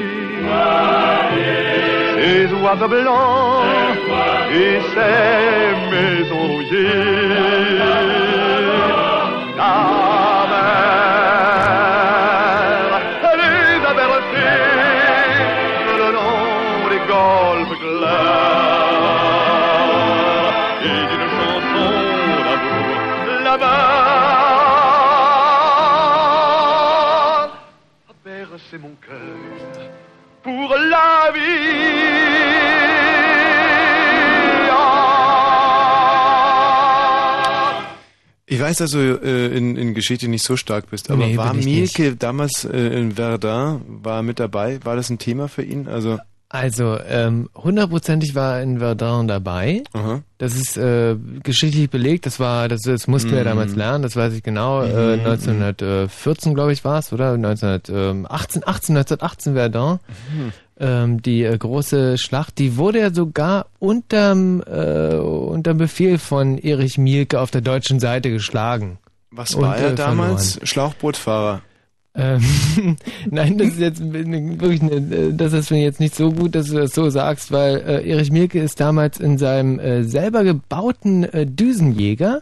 ces oiseaux blancs et ces maisons rouillées. Ich weiß, dass du äh, in, in Geschichte nicht so stark bist, aber Nee, war Mielke damals äh, in Verdun, war mit dabei? War das ein Thema für ihn? Also Also, ähm, hundertprozentig war er in Verdun dabei. Das ist äh, geschichtlich belegt. Das war, das, das mussten wir Mhm. damals lernen. Das weiß ich genau. Äh, Mhm, 1914, glaube ich, war es, oder? 1918, 18, 1918 Verdun. Mhm. Ähm, die äh, große Schlacht, die wurde ja sogar unterm, äh, unterm Befehl von Erich Mielke auf der deutschen Seite geschlagen. was Und, war er äh, damals? Schlauchbootfahrer. Ähm, Nein, das ist jetzt wirklich eine, das ist mir jetzt nicht so gut, dass du das so sagst, weil äh, Erich Mielke ist damals in seinem äh, selber gebauten äh, Düsenjäger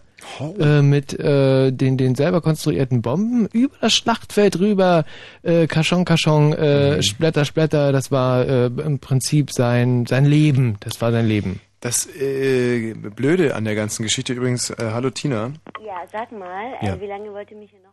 äh, mit äh, den, den selber konstruierten Bomben über das Schlachtfeld rüber, äh, Kaschon, Kaschon, äh, Splatter, Splatter, das war äh, im Prinzip sein, sein Leben, das war sein Leben. Das äh, Blöde an der ganzen Geschichte übrigens, äh, hallo Tina. Ja, sag mal, Ja. Äh, wie lange wollt ihr mich hier noch?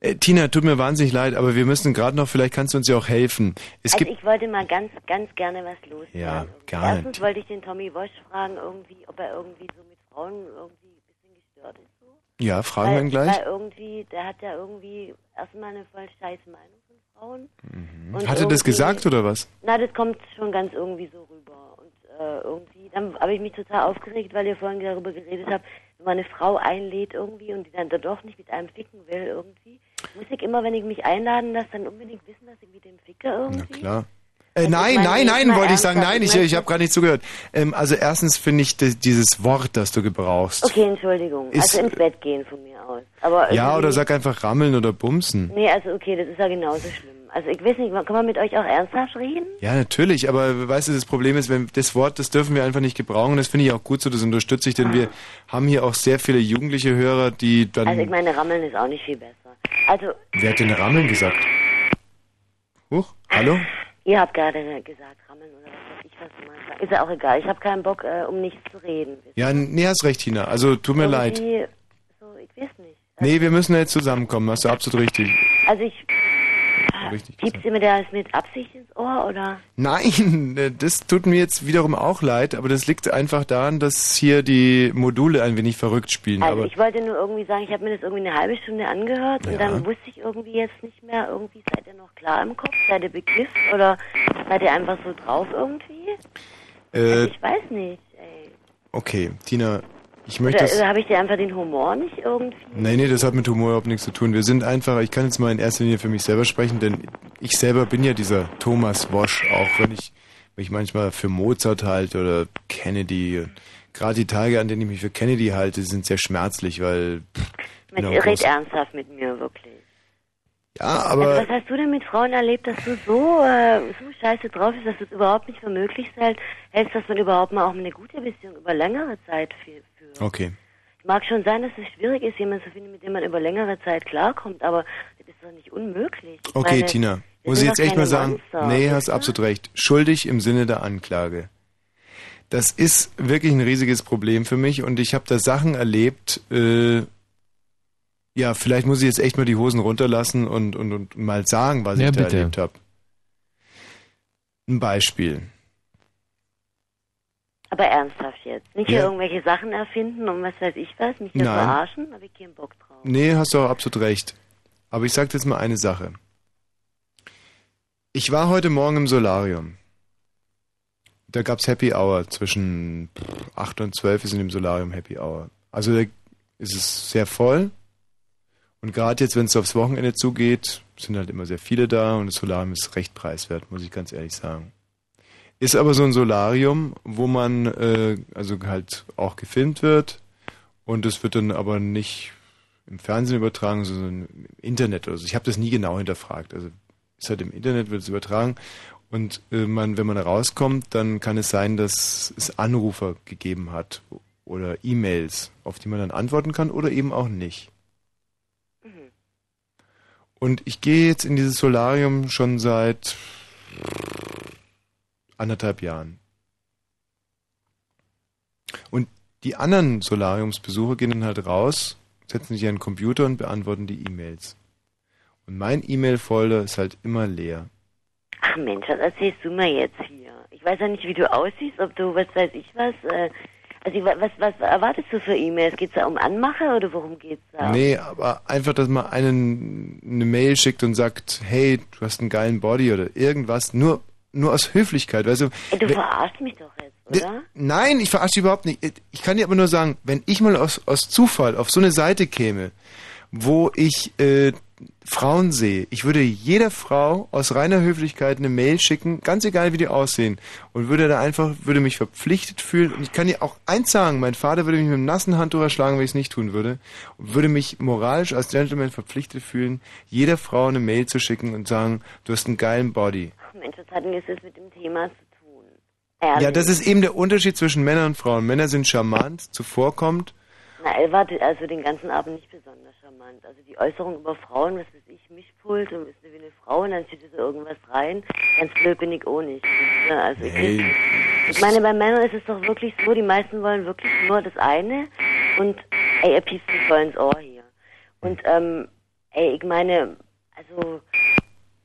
Äh, Tina, tut mir wahnsinnig leid, aber wir müssen gerade noch, vielleicht kannst du uns ja auch helfen. Es also gibt ich wollte mal ganz, ganz gerne was los. Ja, gar Erstens wollte ich den Tommy Wosch fragen, irgendwie, ob er irgendwie so mit Frauen irgendwie ein bisschen gestört ist. So. Ja, fragen wir ihn gleich. Weil irgendwie, der hat ja irgendwie erstmal eine voll scheiß Meinung von Frauen. Mhm. Hat er das gesagt oder was? Na, das kommt schon ganz irgendwie so rüber. Und äh, irgendwie, dann habe ich mich total aufgeregt, weil ihr vorhin darüber geredet habt, wenn man eine Frau einlädt irgendwie und die dann da doch nicht mit einem ficken will irgendwie, muss ich immer, wenn ich mich einladen lasse, dann unbedingt wissen, dass ich mit dem ficke irgendwie. Klar. Äh, Also nein, meine, nein, nein, wollte ich sagen. Nein, ich, ich habe gerade nicht zugehört. Ähm, also erstens finde ich dieses Wort, das du gebrauchst. Okay, Entschuldigung. Ist- also ins Bett gehen von mir aus. Aber Ja, oder sag einfach rammeln oder bumsen. Nee, also okay, das ist ja genauso schlimm. Also ich weiß nicht, kann man mit euch auch ernsthaft reden? Ja, natürlich, aber weißt du, das Problem ist, wenn das Wort, das dürfen wir einfach nicht gebrauchen. Das finde ich auch gut so, das unterstütze ich, denn wir haben hier auch sehr viele jugendliche Hörer, die dann. Also ich meine, Rammeln ist auch nicht viel besser. Also, wer hat denn Rammeln gesagt? Huch, hallo? ihr habt gerade gesagt, Rammeln oder was weiß ich, was du meinst. Ist ja auch egal, ich habe keinen Bock, äh, um nichts zu reden. Ja, nee, hast recht, Tina. Also tut mir leid. Irgendwie So, ich weiß nicht. Nee, wir müssen jetzt zusammenkommen, hast du absolut richtig. Also ich, richtig piepst ihr mir das mit Absicht ins Ohr, oder? Nein, äh, das tut mir jetzt wiederum auch leid, aber das liegt einfach daran, dass hier die Module ein wenig verrückt spielen. Also aber ich wollte nur irgendwie sagen, ich habe mir das irgendwie eine halbe Stunde angehört und Ja. dann wusste ich irgendwie jetzt nicht mehr, irgendwie seid ihr noch klar im Kopf, seid ihr bekifft oder seid ihr einfach so drauf irgendwie? äh, Ich weiß nicht. Ey. okay, Tina, ich möchte Oder äh, habe ich dir einfach den Humor nicht irgendwie? Nee, nee, das hat mit Humor überhaupt nichts zu tun. Wir sind einfach, ich kann jetzt mal in erster Linie für mich selber sprechen, denn ich selber bin ja dieser Thomas Wosch, auch wenn ich mich manchmal für Mozart halte oder Kennedy. Gerade die Tage, an denen ich mich für Kennedy halte, sind sehr schmerzlich, weil. pff, ich bin Mit, auch ein red großer- ernsthaft mit mir, wirklich. Ja, also, aber. was hast du denn mit Frauen erlebt, dass du so, äh, so scheiße drauf bist, dass du es überhaupt nicht für möglich hält- hältst, dass man überhaupt mal auch eine gute Beziehung über längere Zeit führt? Okay. Mag schon sein, dass es schwierig ist, jemanden zu finden, mit dem man über längere Zeit klarkommt, aber das ist doch nicht unmöglich. Ich Okay, meine, Tina, muss ich jetzt echt mal sagen, Monster, nee, hast du? absolut recht. Schuldig im Sinne der Anklage. Das ist wirklich ein riesiges Problem für mich und ich habe da Sachen erlebt, äh, ja, vielleicht muss ich jetzt echt mal die Hosen runterlassen und, und, und mal sagen, was Ja, ich da bitte. erlebt habe. Ein Beispiel. Aber ernsthaft jetzt. Nicht hier Ja. irgendwelche Sachen erfinden und was weiß ich was, mich hier Nein. verarschen, habe ich keinen Bock drauf. Nee, hast du auch absolut recht. Aber ich sag dir jetzt mal eine Sache. Ich war heute Morgen im Solarium. Da gab's Happy Hour. Zwischen 8 und 12 ist in dem Solarium Happy Hour. Also da ist es sehr voll. Und gerade jetzt, wenn es aufs Wochenende zugeht, sind halt immer sehr viele da und das Solarium ist recht preiswert, muss ich ganz ehrlich sagen. Ist aber so ein Solarium, wo man äh, also halt auch gefilmt wird und es wird dann aber nicht im Fernsehen übertragen, sondern im Internet. Also ich habe das nie genau hinterfragt. Also ist halt im Internet, wird es übertragen. Und äh, man, wenn man rauskommt, dann kann es sein, dass es Anrufer gegeben hat oder E-Mails, auf die man dann antworten kann oder eben auch nicht. Und ich gehe jetzt in dieses Solarium schon seit anderthalb Jahren. Und die anderen Solariumsbesucher gehen dann halt raus, setzen sich an den Computer und beantworten die E-Mails. Und mein E-Mail-Folder ist halt immer leer. Ach Mensch, was erzählst du mir jetzt hier? Ich weiß ja nicht, wie du aussiehst, ob du, was weiß ich was, äh, also was, was erwartest du für E-Mails? Geht's da um Anmache oder worum geht's da? Nee, aber einfach, dass man einen eine Mail schickt und sagt, hey, du hast einen geilen Body oder irgendwas, nur nur aus Höflichkeit, weißt du? Ey, du wenn- verarschst mich doch jetzt, oder? Nein, ich verarsche dich überhaupt nicht. Ich kann dir aber nur sagen, wenn ich mal aus, aus Zufall auf so eine Seite käme, wo ich äh, Frauen sehe, ich würde jeder Frau aus reiner Höflichkeit eine Mail schicken, ganz egal wie die aussehen, und würde da einfach, würde mich verpflichtet fühlen. Und ich kann dir auch eins sagen, mein Vater würde mich mit einem nassen Handtuch erschlagen, wenn ich es nicht tun würde, und würde mich moralisch als Gentleman verpflichtet fühlen, jeder Frau eine Mail zu schicken und sagen, du hast einen geilen Body. Mensch, was hat denn das jetzt mit dem Thema zu tun? Ehrlich? Ja, das ist eben der Unterschied zwischen Männern und Frauen. Männer sind charmant, zuvorkommt. Na, er war also den ganzen Abend nicht besonders charmant. Also die Äußerung über Frauen, was weiß ich, Mischpult und ist wie eine Frau und dann steht so irgendwas rein. Ganz blöd bin ich auch nicht. Ja, Also ich, Hey. ich meine, bei Männern ist es doch wirklich so, die meisten wollen wirklich nur das eine und ey, er piepst mich voll ins Ohr hier. Und ähm, ey, ich meine, also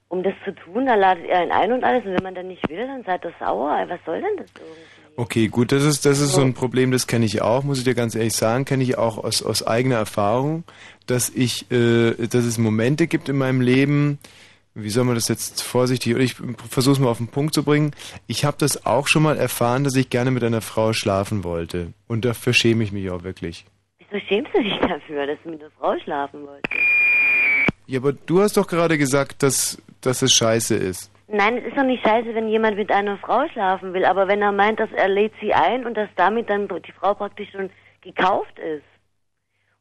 um das zu tun, da ladet ihr ihn ein und alles und wenn man dann nicht will, dann seid ihr sauer. Ey, was soll denn das irgendwie? Okay, gut, das ist, das ist so ein Problem, das kenne ich auch, muss ich dir ganz ehrlich sagen, kenne ich auch aus, aus eigener Erfahrung, dass ich, äh, dass es Momente gibt in meinem Leben, wie soll man das jetzt vorsichtig, oder ich versuche es mal auf den Punkt zu bringen. Ich habe das auch schon mal erfahren, dass ich gerne mit einer Frau schlafen wollte. Und dafür schäme ich mich auch wirklich. Wieso schämst du dich dafür, dass du mit einer Frau schlafen wolltest? Ja, aber du hast doch gerade gesagt, dass, dass es scheiße ist. Nein, es ist doch nicht scheiße, wenn jemand mit einer Frau schlafen will, aber wenn er meint, dass er lädt sie ein und dass damit dann die Frau praktisch schon gekauft ist.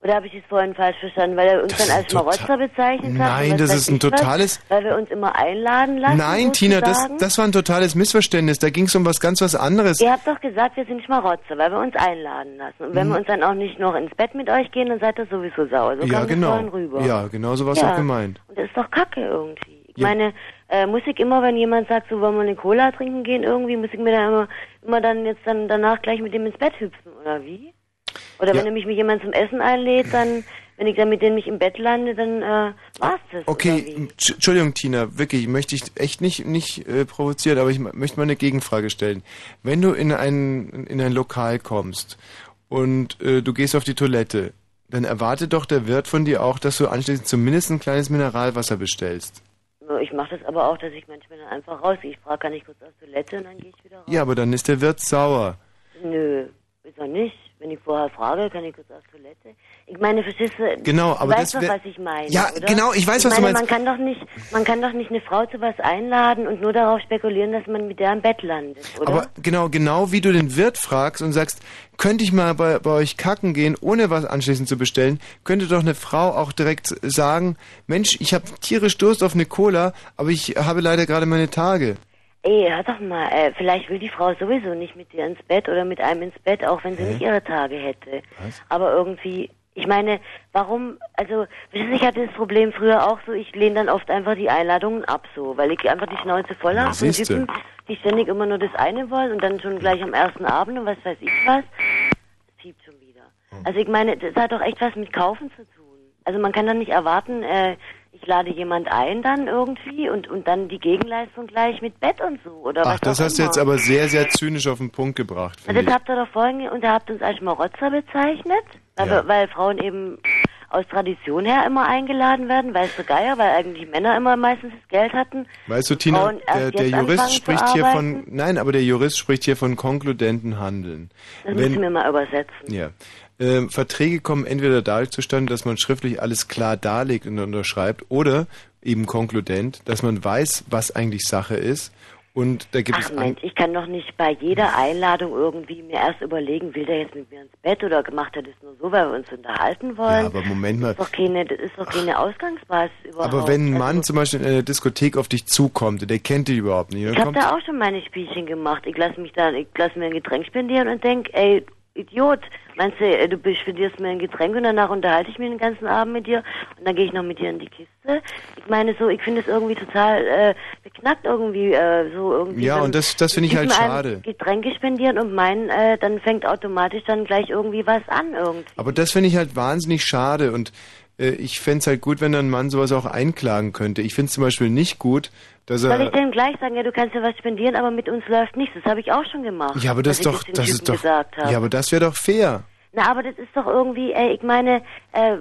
Oder habe ich es vorhin falsch verstanden, weil er uns dann als Schmarotzer bezeichnet hat? Nein, das ist ein ich was, totales- Weil wir uns immer einladen lassen. Nein, Tina, das, das war ein totales Missverständnis. Da ging es um was ganz was anderes. Ihr habt doch gesagt, wir sind Schmarotzer, weil wir uns einladen lassen. Und wenn Hm. wir uns dann auch nicht noch ins Bett mit euch gehen, dann seid ihr sowieso sauer. So ja, genau. das. Ja, genau so war es Ja. auch gemeint. Und das ist doch kacke irgendwie. Ich Ja. meine, äh, muss ich immer, wenn jemand sagt, so wollen wir eine Cola trinken gehen irgendwie, muss ich mir dann immer, immer dann jetzt dann danach gleich mit dem ins Bett hüpfen, oder wie? Oder Ja. wenn nämlich mich jemand zum Essen einlädt, dann, wenn ich dann mit dem mich im Bett lande, dann äh, war's das. Okay, Entsch- Entschuldigung, Tina, wirklich, möchte ich echt nicht, nicht äh, provozieren, aber ich möchte mal eine Gegenfrage stellen. Wenn du in ein, in ein Lokal kommst und äh, du gehst auf die Toilette, dann erwartet doch der Wirt von dir auch, dass du anschließend zumindest ein kleines Mineralwasser bestellst. Ich mache das aber auch, dass ich manchmal dann einfach rausgehe. Ich frage, kann ich kurz auf Toilette und dann gehe ich wieder raus. Ja, aber dann ist der Wirt sauer. Nö, ist er nicht. Wenn ich vorher frage, kann ich kurz auf Toilette. Ich meine, verstehst du? Genau, aber du weißt doch, was ich meine. Ja, oder? genau, ich weiß, was du meine, meinst. Man kann doch nicht, man kann doch nicht eine Frau zu was einladen und nur darauf spekulieren, dass man mit der im Bett landet, oder? Aber genau, genau wie du den Wirt fragst und sagst, könnte ich mal bei, bei euch kacken gehen, ohne was anschließend zu bestellen, könnte doch eine Frau auch direkt sagen, Mensch, ich habe tierisch Durst auf eine Cola, aber ich habe leider gerade meine Tage. Ey, hör doch mal, äh, vielleicht will die Frau sowieso nicht mit dir ins Bett oder mit einem ins Bett, auch wenn sie Hä? nicht ihre Tage hätte. Was? Aber irgendwie, ich meine, warum, also, wissen Sie, ich hatte das Problem früher auch so, ich lehne dann oft einfach die Einladungen ab so, weil ich einfach die Schnauze voll habe von. Typen, die ständig immer nur das eine wollen und dann schon gleich am ersten Abend und was weiß ich was. Das piept schon wieder. Also ich meine, das hat doch echt was mit Kaufen zu tun. Also man kann dann nicht erwarten, äh, ich lade jemand ein dann irgendwie und, und dann die Gegenleistung gleich mit Bett und so oder was Ach, das auch hast du immer. jetzt aber sehr, sehr zynisch auf den Punkt gebracht, Und finde das ich. habt ihr doch vorhin, und ihr habt uns als Schmarotzer bezeichnet, weil, Ja. weil Frauen eben aus Tradition her immer eingeladen werden, weißt du Geier, weil eigentlich Männer immer meistens das Geld hatten. Weißt du, Tina, der, der Jurist spricht hier von, nein, aber der Jurist spricht hier von konkludenten Handeln. Das müssen wir mal übersetzen. Ja. Ähm, Verträge kommen entweder dadurch zustande, dass man schriftlich alles klar darlegt und unterschreibt, oder eben konkludent, dass man weiß, was eigentlich Sache ist. Und da gibt Ach es Mensch, ich kann doch nicht bei jeder Einladung irgendwie mir erst überlegen, will der jetzt mit mir ins Bett oder macht er das nur so, weil wir uns unterhalten wollen? Ja, aber Moment mal. Das ist doch keine, das ist doch keine Ausgangsbasis überhaupt. Aber wenn ein Also, Mann zum Beispiel in einer Diskothek auf dich zukommt, der kennt dich überhaupt nicht, Ich habe da auch schon meine Spielchen gemacht. Ich lasse mich dann, ich lasse mir ein Getränk spendieren und denk, ey, Idiot, meinst du, äh, du spendierst mir ein Getränk und danach unterhalte ich mich den ganzen Abend mit dir und dann gehe ich noch mit dir in die Kiste. Ich meine so, ich finde es irgendwie total äh, beknackt irgendwie äh, so irgendwie. Ja, und das- das finde ich halt schade. Getränke spendieren und meinen, äh, dann fängt automatisch dann gleich irgendwie was an irgendwie. aber das finde ich halt wahnsinnig schade und äh, ich fände es halt gut, wenn ein Mann sowas auch einklagen könnte. Ich finde es zum Beispiel nicht gut, dass Soll ich er... denn gleich sagen, ja, du kannst ja was spendieren, aber mit uns läuft nichts. Das habe ich auch schon gemacht. Ja, aber das ist ich doch, das Typen ist doch, ja, aber das wäre doch fair. Na, aber das ist doch irgendwie, ey, ich meine, äh,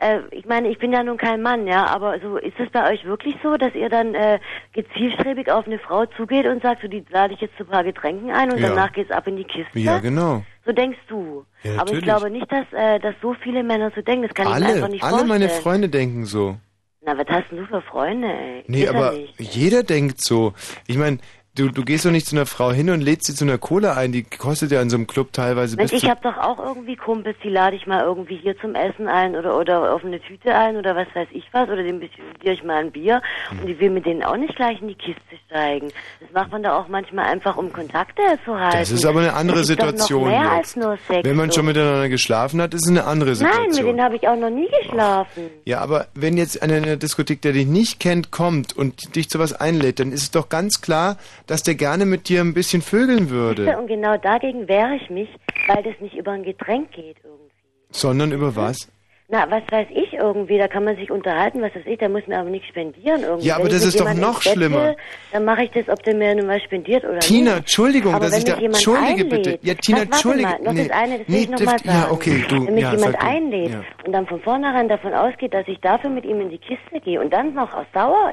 äh, ich meine, ich bin ja nun kein Mann, ja, aber so ist es bei euch wirklich so, dass ihr dann äh, gezielstrebig auf eine Frau zugeht und sagt, so die lade ich jetzt zu ein paar Getränken ein und Ja. danach geht's ab in die Kiste? Ja, genau. So denkst du. Ja, aber ich glaube nicht, dass, äh, dass so viele Männer so denken. Das kann ich mir einfach Alle, nicht alle vorstellen. meine Freunde denken so. Na, was hast denn du für Freunde, ey? Nee, Geht aber jeder denkt so. Ich meine, du, du gehst doch nicht zu einer Frau hin und lädst sie zu einer Cola ein, die kostet ja in so einem Club teilweise Mensch, bis ich habe doch auch irgendwie Kumpels, die lade ich mal irgendwie hier zum Essen ein oder oder auf eine Tüte ein oder was weiß ich was oder dem dir ich mal ein Bier Hm. und ich will mit denen auch nicht gleich in die Kiste steigen. Das macht man da auch manchmal einfach, um Kontakte zu halten. Das ist aber eine andere Situation mehr jetzt. als nur Sex. Wenn man schon miteinander geschlafen hat, ist es eine andere Nein, mit Situation. denen habe ich auch noch nie geschlafen. Ja, aber wenn jetzt einer in der Diskothek, der dich nicht kennt, kommt und dich zu was einlädt, dann ist es doch ganz klar, dass der gerne mit dir ein bisschen vögeln würde. Und genau dagegen wehre ich mich, weil das nicht über ein Getränk geht irgendwie. Sondern über was? Na, was weiß ich irgendwie, da kann man sich unterhalten, was weiß ich, der muss mir aber nichts spendieren irgendwie. Ja, aber Wenn das ist doch noch ins Bett schlimmer. Dann mache ich das, ob der mir nun was spendiert oder Tina, nicht. Entschuldigung, aber dass ich da- entschuldige einlädt, bitte. Ja, Tina, das, entschuldige. Mal, noch Nee, das eine, das nee, will ich noch das- mal ja, sagen. okay, du, Wenn mich ja, jemand einlädt Ja. und dann von vornherein davon ausgeht, dass ich dafür mit ihm in die Kiste gehe und dann noch aus Dauer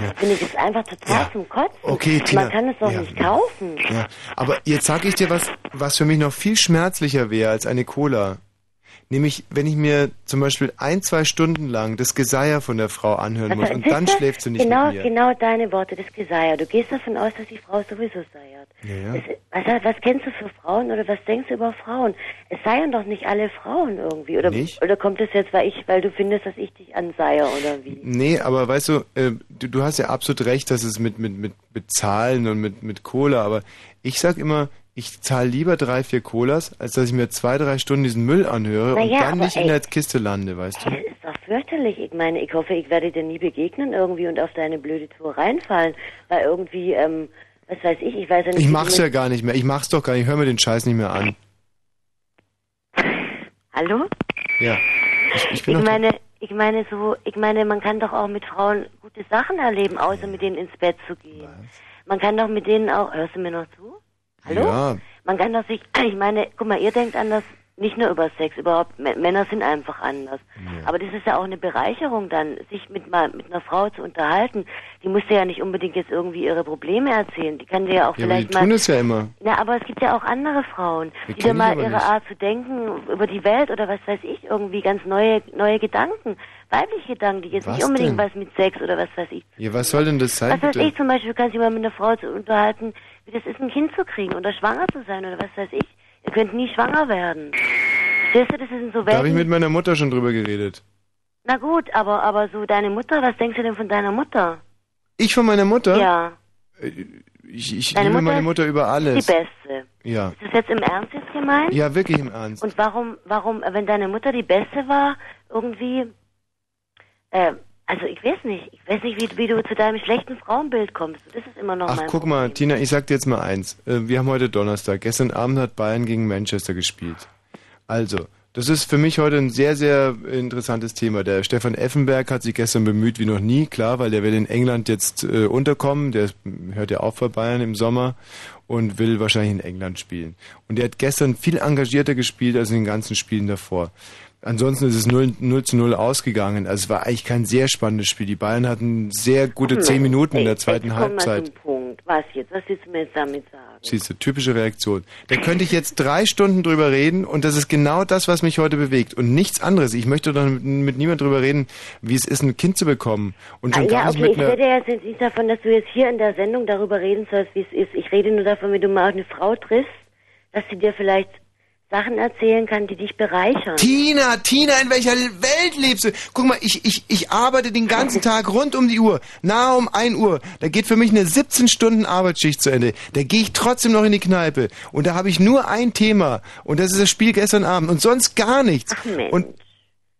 ist, finde ich es einfach total zum Kotzen. Okay, Tina. Man kann es doch Ja. nicht kaufen. Ja, aber jetzt sage ich dir was, was für mich noch viel schmerzlicher wäre als eine Cola. Nämlich, wenn ich mir zum Beispiel ein, zwei Stunden lang das Geseier von der Frau anhören muss und dann schläft sie nicht genau, mit mir. Genau deine Worte, das Geseier. Du gehst davon aus, dass die Frau sowieso seiert. Ja, ja. Was, was kennst du für Frauen oder was denkst du über Frauen? Es seiern doch nicht alle Frauen irgendwie. Oder, Nicht? oder kommt es jetzt, weil ich, weil du findest, dass ich dich anseier oder wie? Nee, aber weißt du, äh, du, du hast ja absolut recht, dass es mit, mit, mit Bezahlen und mit, mit Cola, aber ich sag immer, ich zahle lieber drei, vier Colas, als dass ich mir zwei, drei Stunden diesen Müll anhöre Na und dann nicht in ey. der Kiste lande, weißt du? Das ist doch fürchterlich. Ich meine, ich hoffe, ich werde dir nie begegnen irgendwie und auf deine blöde Tour reinfallen, weil irgendwie, ähm, was weiß ich, ich weiß ja nicht. Ich mach's ja gar nicht mehr. Ich mach's doch gar nicht. Ich hör mir den Scheiß nicht mehr an. Hallo? Ja. Ich, ich bin Ich meine, ich meine so, ich meine, man kann doch auch mit Frauen gute Sachen erleben, außer mit denen ins Bett zu gehen. Man kann doch mit denen auch, hörst du mir noch zu? Hallo? Ja. Man kann doch sich, ich meine, guck mal, ihr denkt anders, nicht nur über Sex, überhaupt, Männer sind einfach anders. Aber das ist ja auch eine Bereicherung dann, sich mit mal mit einer Frau zu unterhalten. Die muss ja nicht unbedingt jetzt irgendwie ihre Probleme erzählen. Die kann dir ja auch Ja, aber die vielleicht mal. tun es ja immer. Na, aber es gibt ja auch andere Frauen, Die die ich mal ihre nicht. Art zu denken über die Welt oder was weiß ich, irgendwie ganz neue, neue Gedanken, weibliche Gedanken, die jetzt Was nicht unbedingt denn? was mit Sex oder was weiß ich. Ja, was soll denn das sein, Was weiß bitte? ich zum Beispiel, kannst dich mal mit einer Frau zu unterhalten, wie das ist, ein Kind zu kriegen oder schwanger zu sein oder was weiß ich. Ihr könnt nie schwanger werden. Verstehst du, das sind so Da habe ich Welten. mit meiner Mutter schon drüber geredet. Na gut, aber, aber so deine Mutter, was denkst du denn von deiner Mutter? Ich von meiner Mutter? Ja, Ich, ich liebe Mutter meine Mutter über alles. die Beste. Ja. Ist das jetzt im Ernst jetzt gemeint? Ja, wirklich im Ernst. Und warum, warum, wenn deine Mutter die Beste war, irgendwie, äh, also ich weiß nicht, ich weiß nicht, wie, wie du zu deinem schlechten Frauenbild kommst. Das ist immer noch Ach, mein guck mal, Tina, ich sag dir jetzt mal eins. Äh, Wir haben heute Donnerstag. Gestern Abend hat Bayern gegen Manchester gespielt. Also, das ist für mich heute ein sehr, sehr interessantes Thema. Der Stefan Effenberg hat sich gestern bemüht wie noch nie, klar, weil der will in England jetzt äh, unterkommen. Der hört ja auf bei Bayern im Sommer und will wahrscheinlich in England spielen. Und der hat gestern viel engagierter gespielt als in den ganzen Spielen davor. Ansonsten ist es 0, 0 zu 0 ausgegangen. Also es war eigentlich kein sehr spannendes Spiel. Die Bayern hatten sehr gute zehn Minuten in der zweiten Jetzt Halbzeit. Punkt. Was jetzt? Was willst du mir jetzt damit sagen? Siehst du, typische Reaktion. Da könnte ich jetzt drei Stunden drüber reden und das ist genau das, was mich heute bewegt und nichts anderes. Ich möchte doch mit, mit niemand drüber reden, wie es ist, ein Kind zu bekommen und schon Ah, gar ja, nicht okay, ich mit einer... rede jetzt nicht davon, dass du jetzt hier in der Sendung darüber reden sollst, wie es ist. Ich rede nur davon, wenn du mal eine Frau triffst, dass sie dir vielleicht Sachen erzählen kann, die dich bereichern. Tina, Tina, in welcher Welt lebst du? Guck mal, ich, ich, ich arbeite den ganzen Tag rund um die Uhr, nahe um 1 Uhr. Da geht für mich eine 17 Stunden Arbeitsschicht zu Ende. Da gehe ich trotzdem noch in die Kneipe. Und da habe ich nur ein Thema. Und das ist das Spiel gestern Abend. Und sonst gar nichts. Ach Mensch. Und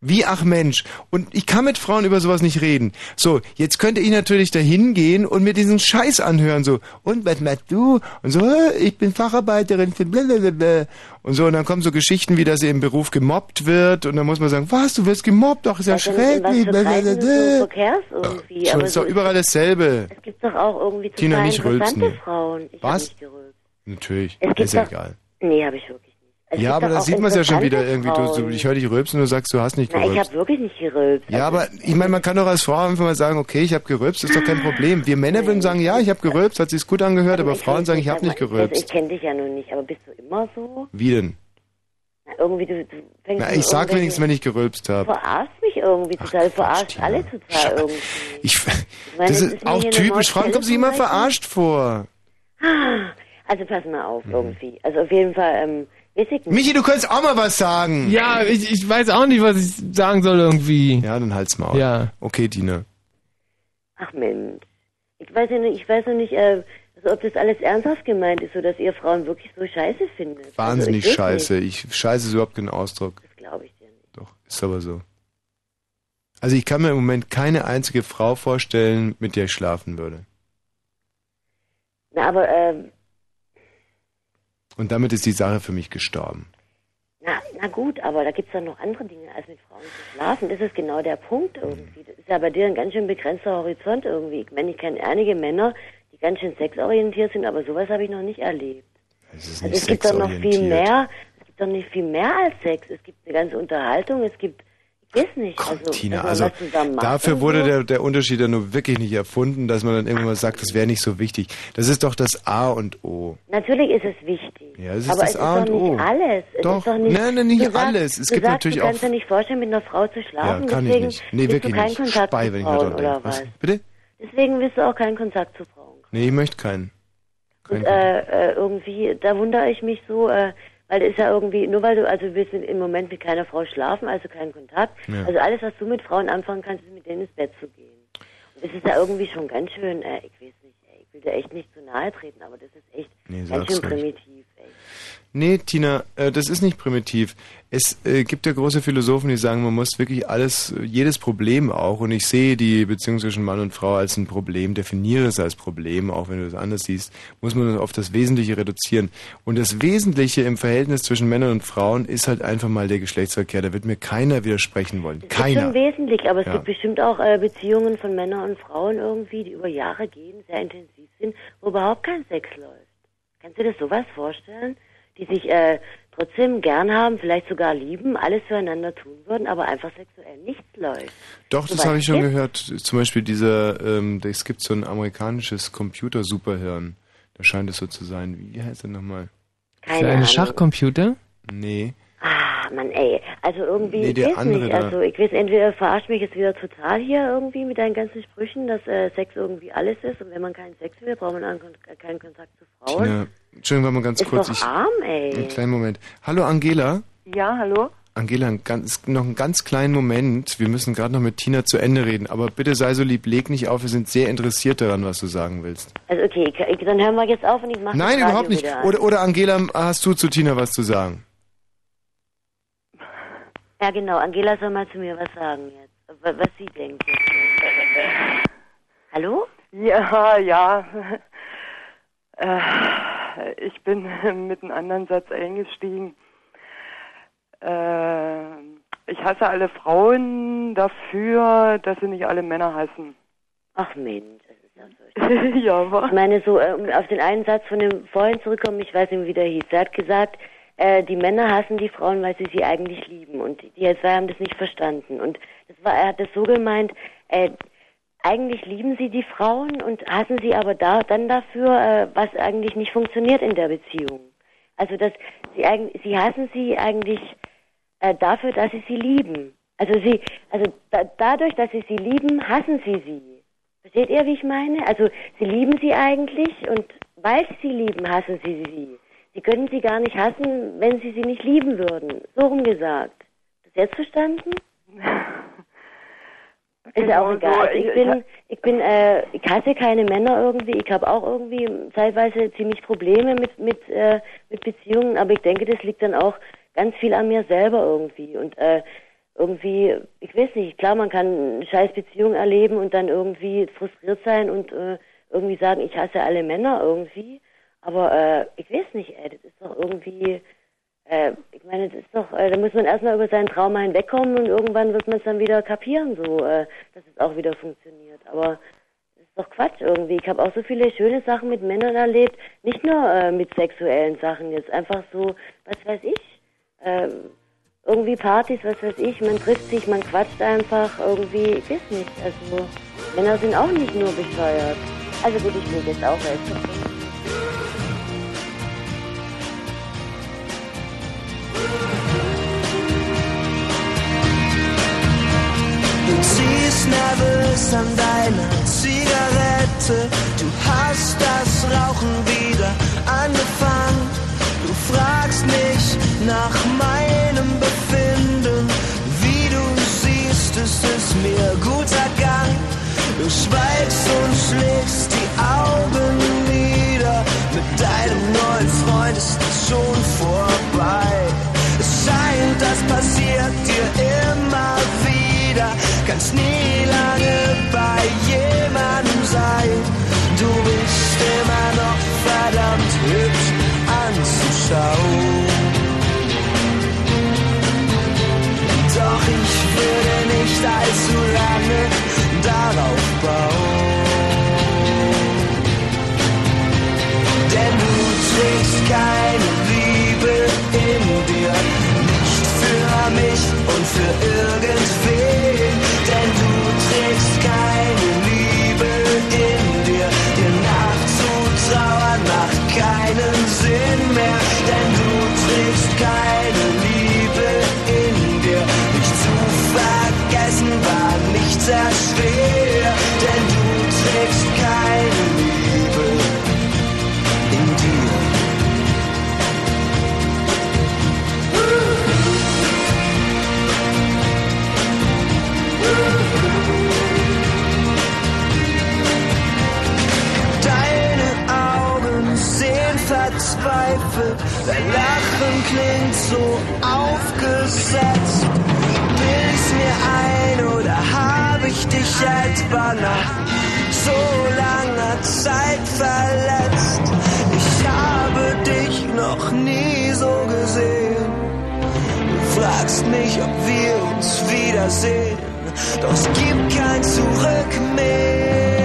wie, ach Mensch. Und ich kann mit Frauen über sowas nicht reden. So, jetzt könnte ich natürlich dahin gehen und mir diesen Scheiß anhören. So, und was machst du? Und so, ich bin Facharbeiterin für blablabla. Und so, und dann kommen so Geschichten, wie dass sie im Beruf gemobbt wird. Und dann muss man sagen, was, du wirst gemobbt? Doch, ist ja was schrecklich. Kreisen du verkehrst irgendwie. Aber ist doch überall dasselbe. es gibt doch auch irgendwie Tina, total nicht interessante rülpsen. Frauen. Ich Was? nicht gerülpst. Natürlich, Es gibt ist ja egal. Nee, habe ich wirklich. Es ja, aber da sieht man es ja schon wieder irgendwie. Du, du, ich höre dich rülpsen und du sagst, du hast nicht Na, ich gerülpst. habe wirklich nicht gerülpst. Ja, aber ich meine, man kann doch als Frau einfach mal sagen, okay, ich habe gerülpst, ist doch kein Problem. Wir Männer würden sagen, ja, ich habe gerülpst, hat sich's gut angehört, aber Frauen sagen, ich habe nicht Also ich gerülpst. kenne dich ja noch nicht, aber bist du immer so? Wie denn? Na, irgendwie, du, du fängst Na, ich sag wenigstens, wenn ich gerülpst Du habe. verarschst mich irgendwie total, du verarschst alle total irgendwie. Ich, meine, das das ist auch typisch, Frauen kommen sich immer verarscht vor. Also pass mal auf Mhm. irgendwie. Also auf jeden Fall, ähm, ich. Michi, du könntest auch mal was sagen. Ja, ich, ich weiß auch nicht, was ich sagen soll irgendwie. Ja, dann halt's mal. Ja. Okay, Dina. Ach Mensch. Ich weiß ja nicht, ich weiß noch nicht, äh, also ob das alles ernsthaft gemeint ist, so dass ihr Frauen wirklich so scheiße findet. Wahnsinnig also, ich scheiße. Nicht. Ich scheiße ist überhaupt kein Ausdruck. Das glaube ich dir nicht. Doch, ist aber so. Also ich kann mir im Moment keine einzige Frau vorstellen, mit der ich schlafen würde. Na, aber, ähm, Und damit ist die Sache für mich gestorben. na, na gut, aber da gibt's doch noch andere Dinge, als mit Frauen zu schlafen. Das ist genau der Punkt irgendwie. Das ist ja bei dir ein ganz schön begrenzter Horizont irgendwie. Ich meine, ich kenne einige Männer, die ganz schön sexorientiert sind, aber sowas habe ich noch nicht erlebt. Es ist Also nicht es gibt doch noch viel mehr, es gibt doch nicht viel mehr als Sex. Es gibt eine ganze Unterhaltung, es gibt, weiß nicht. Also, Tina, also dafür und wurde der, der Unterschied ja nur wirklich nicht erfunden, dass man dann irgendwann mal sagt, das wäre nicht so wichtig. Das ist doch das A und O. Natürlich ist es wichtig. Ja, es ist aber das es ist A doch und nicht O. alles. Es Doch. ist doch nicht, Nein, nein, nicht du sagst, alles. Es du gibt sagst, natürlich du kannst dir nicht vorstellen, mit einer Frau zu schlafen. Ja, kann ich nicht. Nee, wirklich du keinen nicht. Kontakt Spei, wenn ich Frauen, dran denke. Was? Bitte? Deswegen willst du auch keinen Kontakt zu Frauen. Nee, ich möchte keinen. Und äh, äh, irgendwie, da wundere ich mich so, äh, weil das ist ja irgendwie, nur weil du, also willst im Moment mit keiner Frau schlafen, also keinen Kontakt. Ja. Also alles, was du mit Frauen anfangen kannst, ist mit denen ins Bett zu gehen. Und das ist ja irgendwie schon ganz schön, äh, ich weiß nicht, ich will dir echt nicht zu nahe treten, aber das ist echt Nee, ganz schön primitiv. Nee, Tina, äh, das ist nicht primitiv. Es äh, gibt ja große Philosophen, die sagen, man muss wirklich alles, jedes Problem auch, und ich sehe die Beziehung zwischen Mann und Frau als ein Problem, definiere es als Problem, auch wenn du es anders siehst, muss man auf das Wesentliche reduzieren. Und das Wesentliche im Verhältnis zwischen Männern und Frauen ist halt einfach mal der Geschlechtsverkehr. Da wird mir keiner widersprechen wollen. Das ist Keiner. schon wesentlich, aber es Ja. gibt bestimmt auch äh, Beziehungen von Männern und Frauen irgendwie, die über Jahre gehen, sehr intensiv sind, wo überhaupt kein Sex läuft. Kannst du dir das sowas vorstellen? Die sich äh, trotzdem gern haben, vielleicht sogar lieben, alles füreinander tun würden, aber einfach sexuell nichts läuft. Doch, das habe ich schon gehört. Zum Beispiel dieser, ähm, es gibt so ein amerikanisches Computer-Superhirn. Da scheint es so zu sein. Wie heißt er nochmal? Ist das ein Schachcomputer? Nee. Mann, ey. Also irgendwie, Nee, ich der weiß andere nicht. Also ich weiß, entweder verarscht mich jetzt wieder total hier irgendwie mit deinen ganzen Sprüchen, dass äh, Sex irgendwie alles ist und wenn man keinen Sex will, braucht man kon- keinen Kontakt zu Frauen. Tina, Entschuldigung, mal ganz Ist kurz. doch ich, arm, ey. Einen kleinen Moment. Hallo Angela. Ja, hallo? Angela, ein ganz, noch einen ganz kleinen Moment. Wir müssen gerade noch mit Tina zu Ende reden. Aber bitte sei so lieb, leg nicht auf. Wir sind sehr interessiert daran, was du sagen willst. Also okay, ich, ich, dann hören wir jetzt auf und ich mache Nein, überhaupt nicht. Oder, oder Angela, hast du zu Tina was zu sagen? Ja, genau. Angela soll mal zu mir was sagen jetzt. wa- Was sie denkt. Jetzt. Hallo? Ja, ja. Äh, ich bin mit einem anderen Satz eingestiegen. Äh, ich hasse alle Frauen dafür, dass sie nicht alle Männer hassen. Ach Mensch, das ist ja so. ja, wa? Ich meine, so, äh, um auf den einen Satz von dem vorhin zurückkommen, ich weiß nicht, wie der hieß. Er hat gesagt, äh, die Männer hassen die Frauen, weil sie sie eigentlich lieben. Und die, die zwei haben das nicht verstanden. Und das war, er hat das so gemeint, äh, eigentlich lieben sie die Frauen und hassen sie aber da, dann dafür, äh, was eigentlich nicht funktioniert in der Beziehung. Also, dass sie eigentlich, sie hassen sie eigentlich äh, dafür, dass sie sie lieben. Also sie, also da, dadurch, dass sie sie lieben, hassen sie sie. Versteht ihr, wie ich meine? Also sie lieben sie eigentlich und weil sie sie lieben, hassen sie sie. Sie können sie gar nicht hassen, wenn sie sie nicht lieben würden. So rum gesagt. Das jetzt verstanden? Ist ja auch Genau egal. so. Also ich Ich- bin, ich bin, äh, ich hasse keine Männer irgendwie. Ich habe auch irgendwie zeitweise ziemlich Probleme mit mit äh, mit Beziehungen, aber ich denke, das liegt dann auch ganz viel an mir selber irgendwie und äh, irgendwie, ich weiß nicht, klar, man kann eine scheiß Beziehung erleben und dann irgendwie frustriert sein und äh, irgendwie sagen, ich hasse alle Männer irgendwie, aber äh, ich weiß nicht, ey, das ist doch irgendwie, äh, ich meine, das ist doch, äh, da muss man erstmal über seinen Trauma hinwegkommen und irgendwann wird man es dann wieder kapieren, so, äh, dass es auch wieder funktioniert. Aber das ist doch Quatsch irgendwie. Ich habe auch so viele schöne Sachen mit Männern erlebt, nicht nur äh, mit sexuellen Sachen jetzt, einfach so, was weiß ich, äh, irgendwie Partys, was weiß ich, man trifft sich, man quatscht einfach irgendwie, ich weiß nicht, also Männer sind auch nicht nur bescheuert. Also gut, ich will jetzt auch helfen. Nervös an deiner Zigarette. Du hast das Rauchen wieder angefangen. Du fragst mich nach meinem Befinden. Wie du siehst, es ist mir guter Gang. Du schweigst und schlägst die Augen nieder. Mit deinem neuen Freund ist es schon vorbei. Es scheint, das passiert dir immer kannst nie lange bei jemandem sein. Du bist immer noch verdammt hübsch anzuschauen. Doch ich würde nicht allzu lange darauf bauen. Denn du trägst keine Liebe in dir, nicht für mich und für irgendwen. Dein Lachen klingt so aufgesetzt. Bild's mir ein oder habe ich dich etwa nach so langer Zeit verletzt? Ich habe dich noch nie so gesehen. Du fragst mich, ob wir uns wiedersehen, doch es gibt kein Zurück mehr.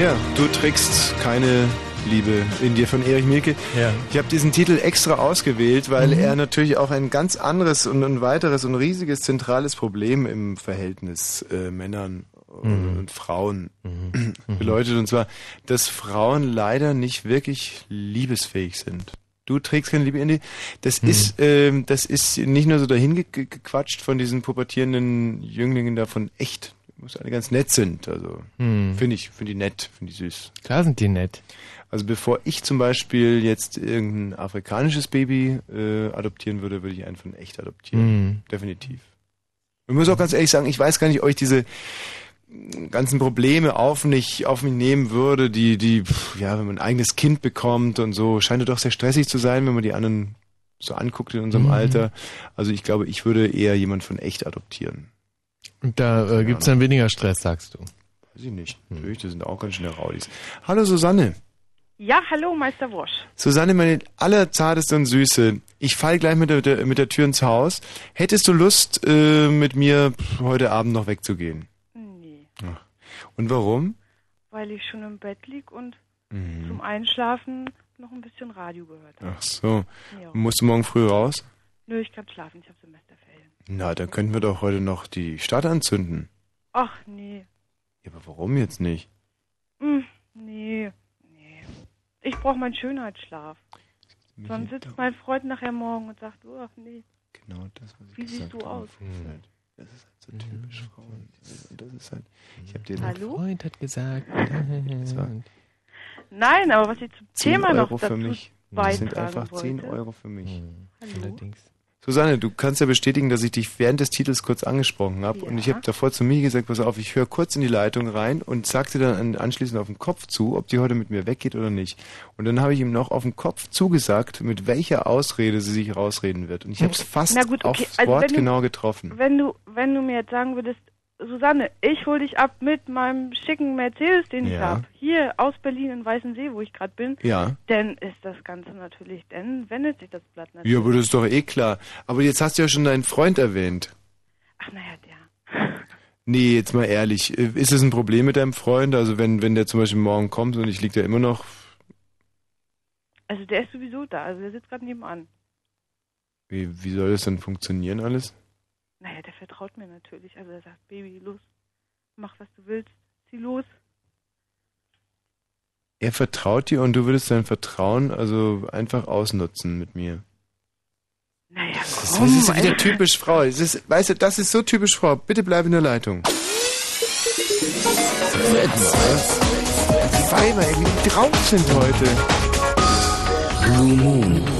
Ja, du trägst keine Liebe in dir von Erich Mielke. Ja. Ich habe diesen Titel extra ausgewählt, weil Mhm. er natürlich auch ein ganz anderes und ein weiteres und riesiges zentrales Problem im Verhältnis äh, Männern Mhm. und Frauen bedeutet. Und zwar, dass Frauen leider nicht wirklich liebesfähig sind. Du trägst keine Liebe in dir. Das Mhm. ist, ähm, das ist nicht nur so dahin ge- ge- gequatscht von diesen pubertierenden Jünglingen davon echt, muss alle ganz nett sind. Also Mhm. finde ich, finde die nett, finde ich süß. Klar sind die nett. Also bevor ich zum Beispiel jetzt irgendein afrikanisches Baby äh, adoptieren würde, würde ich einen von echt adoptieren. Mhm. Definitiv. Ich muss auch ganz ehrlich sagen, ich weiß gar nicht, ob ich diese ganzen Probleme auf mich, auf mich nehmen würde, die, die, ja, wenn man ein eigenes Kind bekommt und so, scheint doch sehr stressig zu sein, wenn man die anderen so anguckt in unserem Mhm. Alter. Also ich glaube, ich würde eher jemand von echt adoptieren. Und da äh, gibt's dann weniger Stress, sagst du. Weiß ich nicht. Natürlich, das sind auch ganz schnell Raudis. Hallo Susanne. Ja, hallo, Meister Wosch. Susanne, meine allerzarteste und süße, ich fall gleich mit der, der, mit der Tür ins Haus. Hättest du Lust, äh, mit mir heute Abend noch wegzugehen? Nee, Ach. Und warum? weil ich schon im Bett lieg und Mhm. zum Einschlafen noch ein bisschen Radio gehört habe. Ach so. Ja. Musst du morgen früh raus? Nö, ich kann schlafen, ich habe Semesterferien. Na, dann könnten wir doch heute noch die Stadt anzünden. Ach, nee. Ja, aber warum jetzt nicht? Hm, nee, nee. Ich brauche meinen Schönheitsschlaf. Sonst sitzt mein Freund nachher morgen und sagt, oh, ach nee. Genau das, was ich Wie siehst du aus? Das ist halt so typisch Frauen. Das ist halt, ich habe dir Hallo? Freund hat gesagt. Nein, aber was ich zum 10 Thema Euro noch für dazu mich. Das sind einfach 10 wollte. Euro für mich. Hallo? Allerdings. Susanne, du kannst ja bestätigen, dass ich dich während des Titels kurz angesprochen habe. Und ich habe davor zu mir gesagt, pass auf, ich höre kurz in die Leitung rein und sag dir dann an- anschließend auf den Kopf zu, ob die heute mit mir weggeht oder nicht. Und dann habe ich ihm noch auf den Kopf zugesagt, mit welcher Ausrede sie sich rausreden wird. Und ich habe es fast Na gut, okay, aufs also Wort du- genau getroffen. Wenn du, wenn du mir jetzt sagen würdest, Susanne, ich hol dich ab mit meinem schicken Mercedes, den ich Ja. habe, hier aus Berlin in Weißensee, wo ich gerade bin, Ja. dann ist das Ganze natürlich, dann wendet sich das Blatt natürlich. Ja, aber das ist doch eh klar. Aber jetzt hast du ja schon deinen Freund erwähnt. Ach naja, der. Nee, jetzt mal ehrlich. äh, Ist es ein Problem mit deinem Freund? Also wenn, wenn der zum Beispiel morgen kommt und ich lieg da immer noch Also der ist sowieso da, also der sitzt gerade nebenan. Wie, wie soll das dann funktionieren alles? Naja, der vertraut mir natürlich. Also er sagt, Baby, los, mach was du willst, zieh los. Er vertraut dir und du würdest sein Vertrauen also einfach ausnutzen mit mir. Naja, Das ist, komm, das ist wieder Alter. typisch Frau. Das ist, weißt du, das ist so typisch Frau. Bitte bleib in der Leitung. Die Weiber, ey, wie die drauf sind heute. Blue Moon.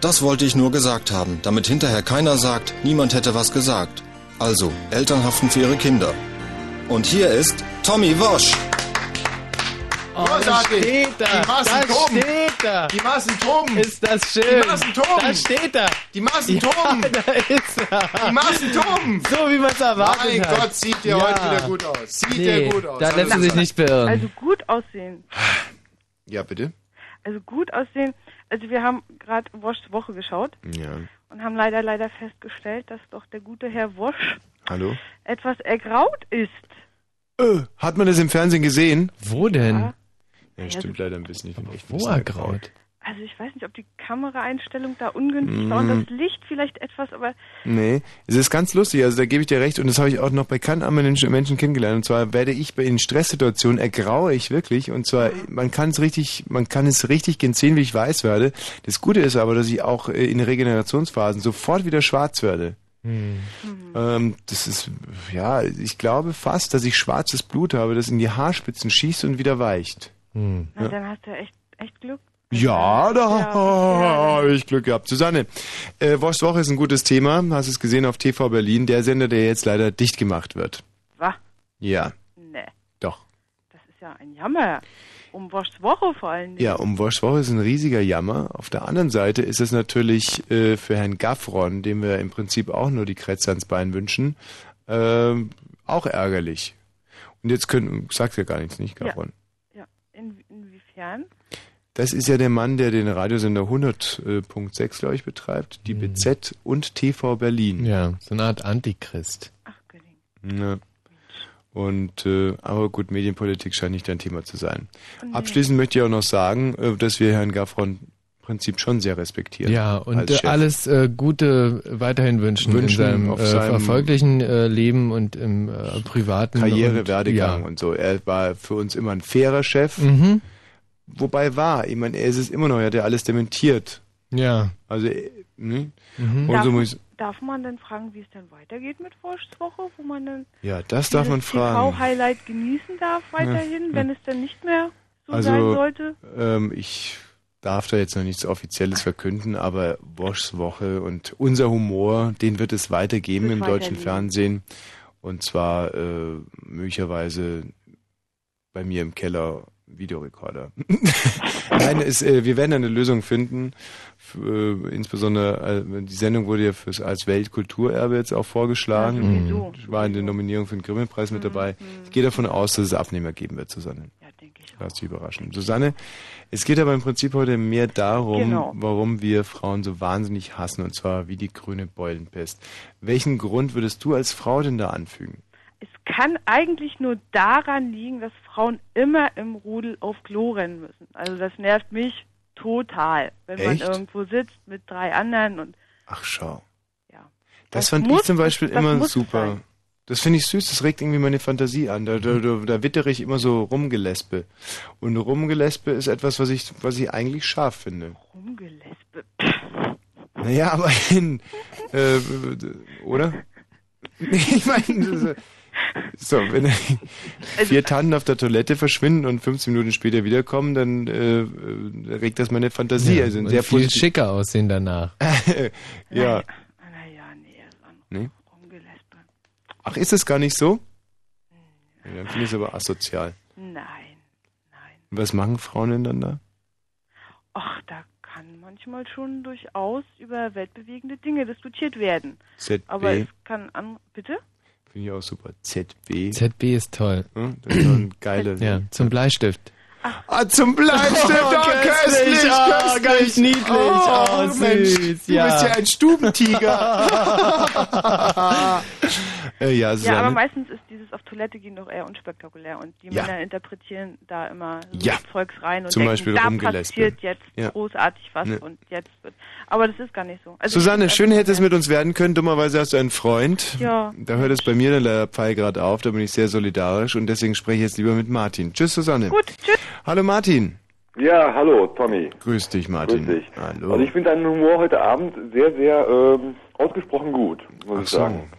Das wollte ich nur gesagt haben, damit hinterher keiner sagt, niemand hätte was gesagt. Also, Eltern haften für ihre Kinder. Und hier ist Tommy Wosch. Oh, da steht da. Die Massen da toben. steht da. Die Massen toben. Ist das schön. Die Massen toben. Da steht er. Die Massen Ja, toben. da ist er. Die Massen toben. So wie man es erwartet Mein hat. Gott, sieht der Ja. heute wieder gut aus. Sieht Nee, der gut aus. da lässt er sich nicht beirren. Also gut aussehen. Ja, bitte? Also gut aussehen. Also wir haben gerade Woschs Woche geschaut Ja. und haben leider, leider festgestellt, dass doch der gute Herr Wosch Hallo? etwas ergraut ist. Äh, hat man das im Fernsehen gesehen? Wo denn? Ja, stimmt leider ein bisschen. Ich bin echt Wo ergraut? Also ich weiß nicht, ob die Kameraeinstellung da ungünstig war Mm. und das Licht vielleicht etwas, aber Nee, es ist ganz lustig, also da gebe ich dir recht und das habe ich auch noch bei keinem anderen Menschen kennengelernt und zwar werde ich bei in Stresssituationen ergraue ich wirklich und zwar man kann es richtig, man kann es richtig gehen sehen, wie ich weiß werde. Das Gute ist aber, dass ich auch äh, in Regenerationsphasen sofort wieder schwarz werde. Ähm, das ist, ja, ich glaube fast, dass ich schwarzes Blut habe, das in die Haarspitzen schießt und wieder weicht. na, Ja. dann hast du echt, echt Glück. Ja, da Ja, habe ich Glück gehabt. Susanne, äh, Woschs Woche ist ein gutes Thema. Hast es gesehen auf TV Berlin. Der Sender, der jetzt leider dicht gemacht wird. Was? Ja, Nee, doch. das ist ja ein Jammer. Um Woschs Woche vor allen Dingen. Ja, um Woschs Woche ist ein riesiger Jammer. Auf der anderen Seite ist es natürlich äh, für Herrn Gaffron, dem wir im Prinzip auch nur die Krätze ans Bein wünschen, ähm, auch ärgerlich. Und jetzt können, sagt ja gar nichts, nicht, Gaffron? Ja, in, inwiefern? Das ist ja der Mann, der den Radiosender 100.6, glaube ich, betreibt, die BZ und TV Berlin. Ja, so eine Art Antichrist. Ja. Und äh, aber gut, Medienpolitik scheint nicht dein Thema zu sein. Nee. Abschließend möchte ich auch noch sagen, äh, dass wir Herrn Gaffron im Prinzip schon sehr respektieren. Ja, und als äh, Chef. alles äh, Gute weiterhin wünschen, Wünschen in seinem, auf äh, seinem erfolglichen äh, Leben und im äh, privaten Karriere, und, Werdegang ja. und so. Er war für uns immer ein fairer Chef. Mhm. Wobei war, ich meine, er ist es immer noch, er hat ja alles dementiert. Ja. Also, äh, ne? Mhm. Und Darf, so muss ich, darf man denn fragen, wie es denn weitergeht mit Woschs Woche, wo man dann ja, das darf man fragen. TV-Highlight genießen darf weiterhin, Ja. wenn es denn nicht mehr so Also, sein sollte? ähm, ich darf da jetzt noch nichts Offizielles verkünden, aber Woschs Woche und unser Humor, den wird es weitergeben Wird im deutschen. Fernsehen. Und zwar äh, möglicherweise bei mir im Keller Videorekorder. Nein, es, äh, wir werden eine Lösung finden. Für, äh, insbesondere äh, die Sendung wurde ja fürs, als Weltkulturerbe jetzt auch vorgeschlagen. Ja, sowieso. Ich war in der Nominierung für den Grimme-Preis Mhm, mit dabei. Ich gehe davon aus, dass es Abnehmer geben wird, Susanne. Ja, denke ich. Lass dich überraschen. Susanne, es geht aber im Prinzip heute mehr darum, Genau. warum wir Frauen so wahnsinnig hassen, und zwar wie die grüne Beulenpest. Welchen Grund würdest du als Frau denn da anfügen? Es kann eigentlich nur daran liegen, dass Frauen immer im Rudel auf Klo rennen müssen. Also das nervt mich total, wenn Echt? man irgendwo sitzt mit drei anderen und Ach, schau. Ja. Das, Das fand muss- ich zum Beispiel immer super. sein. Das finde ich süß, das regt irgendwie meine Fantasie an. Da, da, da, da wittere ich immer so Rumgelespe. Und Rumgelespe ist etwas, was ich, was ich eigentlich scharf finde. rumgeläspe. Naja, aber in, äh, oder? ich meine, so, wenn vier Tannen auf der Toilette verschwinden und 15 Minuten später wiederkommen, dann äh, regt das meine Fantasie. Ja, also und sehr viel schicker aussehen danach. ja. Nee? Ach, ist es gar nicht so? Ja, dann finde ich es aber asozial. Nein. Und was machen Frauen denn dann da? Ach, da kann manchmal schon durchaus über weltbewegende Dinge diskutiert werden. ZB. Aber es kann an bitte? Finde ich auch super. ZB. ZB ist toll. Hm, das ist ein geiler. Ja, zum Bleistift. Ah, zum Bleistift, Oh, oh, köstlich, köstlich, oh, köstlich. niedlich, oh, Mensch, süß, du ja. bist ja ein Stubentiger. Äh, ja, Ja, Susanne. aber meistens ist dieses auf Toilette gehen doch eher unspektakulär und die Ja. Männer interpretieren da immer so Ja. Zeugs rein und Zum denken, Beispiel da passiert jetzt Ja. großartig was Ja. und jetzt wird. Aber das ist gar nicht so. Also Susanne, schön hätte es mit uns werden können. Dummerweise hast du einen Freund. Ja. Da hört es bei mir dann der Pfeil gerade auf. Da bin ich sehr solidarisch und deswegen spreche ich jetzt lieber mit Martin. Tschüss, Susanne. Gut, tschüss. Hallo, Martin. Ja, hallo, Tommy. Grüß dich, Martin. Grüß dich. Hallo. Also ich finde deinen Humor heute Abend sehr, sehr ähm, ausgesprochen gut, muss Ach ich so, sagen.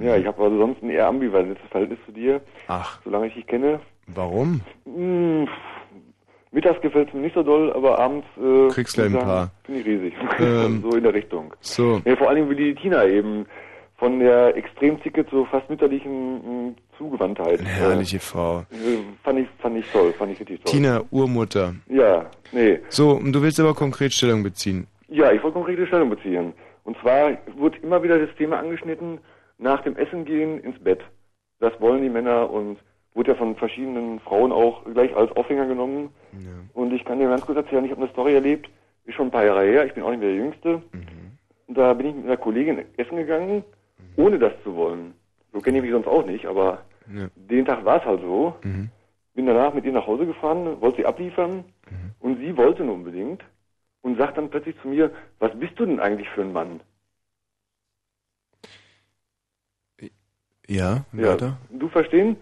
Ja, ich habe also sonst ein eher ambivalentes Verhältnis zu dir. Ach. Solange ich dich kenne. Warum? Hm, mittags gefällt es mir nicht so doll, aber abends äh, Kriegst muss ein paar. Finde ich riesig. Ähm, so in der Richtung. So. Ja, vor allem wie die Tina eben von der Extremzicke zur fast mütterlichen mh, Zugewandtheit. Eine herrliche Frau. Äh, fand ich, fand ich toll, fand ich richtig toll. Tina, Urmutter. Ja, nee. So, und du willst aber konkret Stellung beziehen. Ja, ich wollte konkrete Stellung beziehen. Und zwar wird immer wieder das Thema angeschnitten, nach dem Essen gehen ins Bett. Das wollen die Männer und wurde ja von verschiedenen Frauen auch gleich als Aufhänger genommen. Und ich kann dir ganz kurz erzählen, ich habe eine Story erlebt, ist schon ein paar Jahre her, ich bin auch nicht mehr der Jüngste. Und da bin ich mit einer Kollegin essen gegangen, ohne das zu wollen. So kenne ich mich sonst auch nicht, aber Ja. den Tag war es halt so. Bin danach mit ihr nach Hause gefahren, wollte sie abliefern und sie wollte nur unbedingt und sagt dann plötzlich zu mir, was bist du denn eigentlich für ein Mann? Ja, Ja, weiter? du verstehen?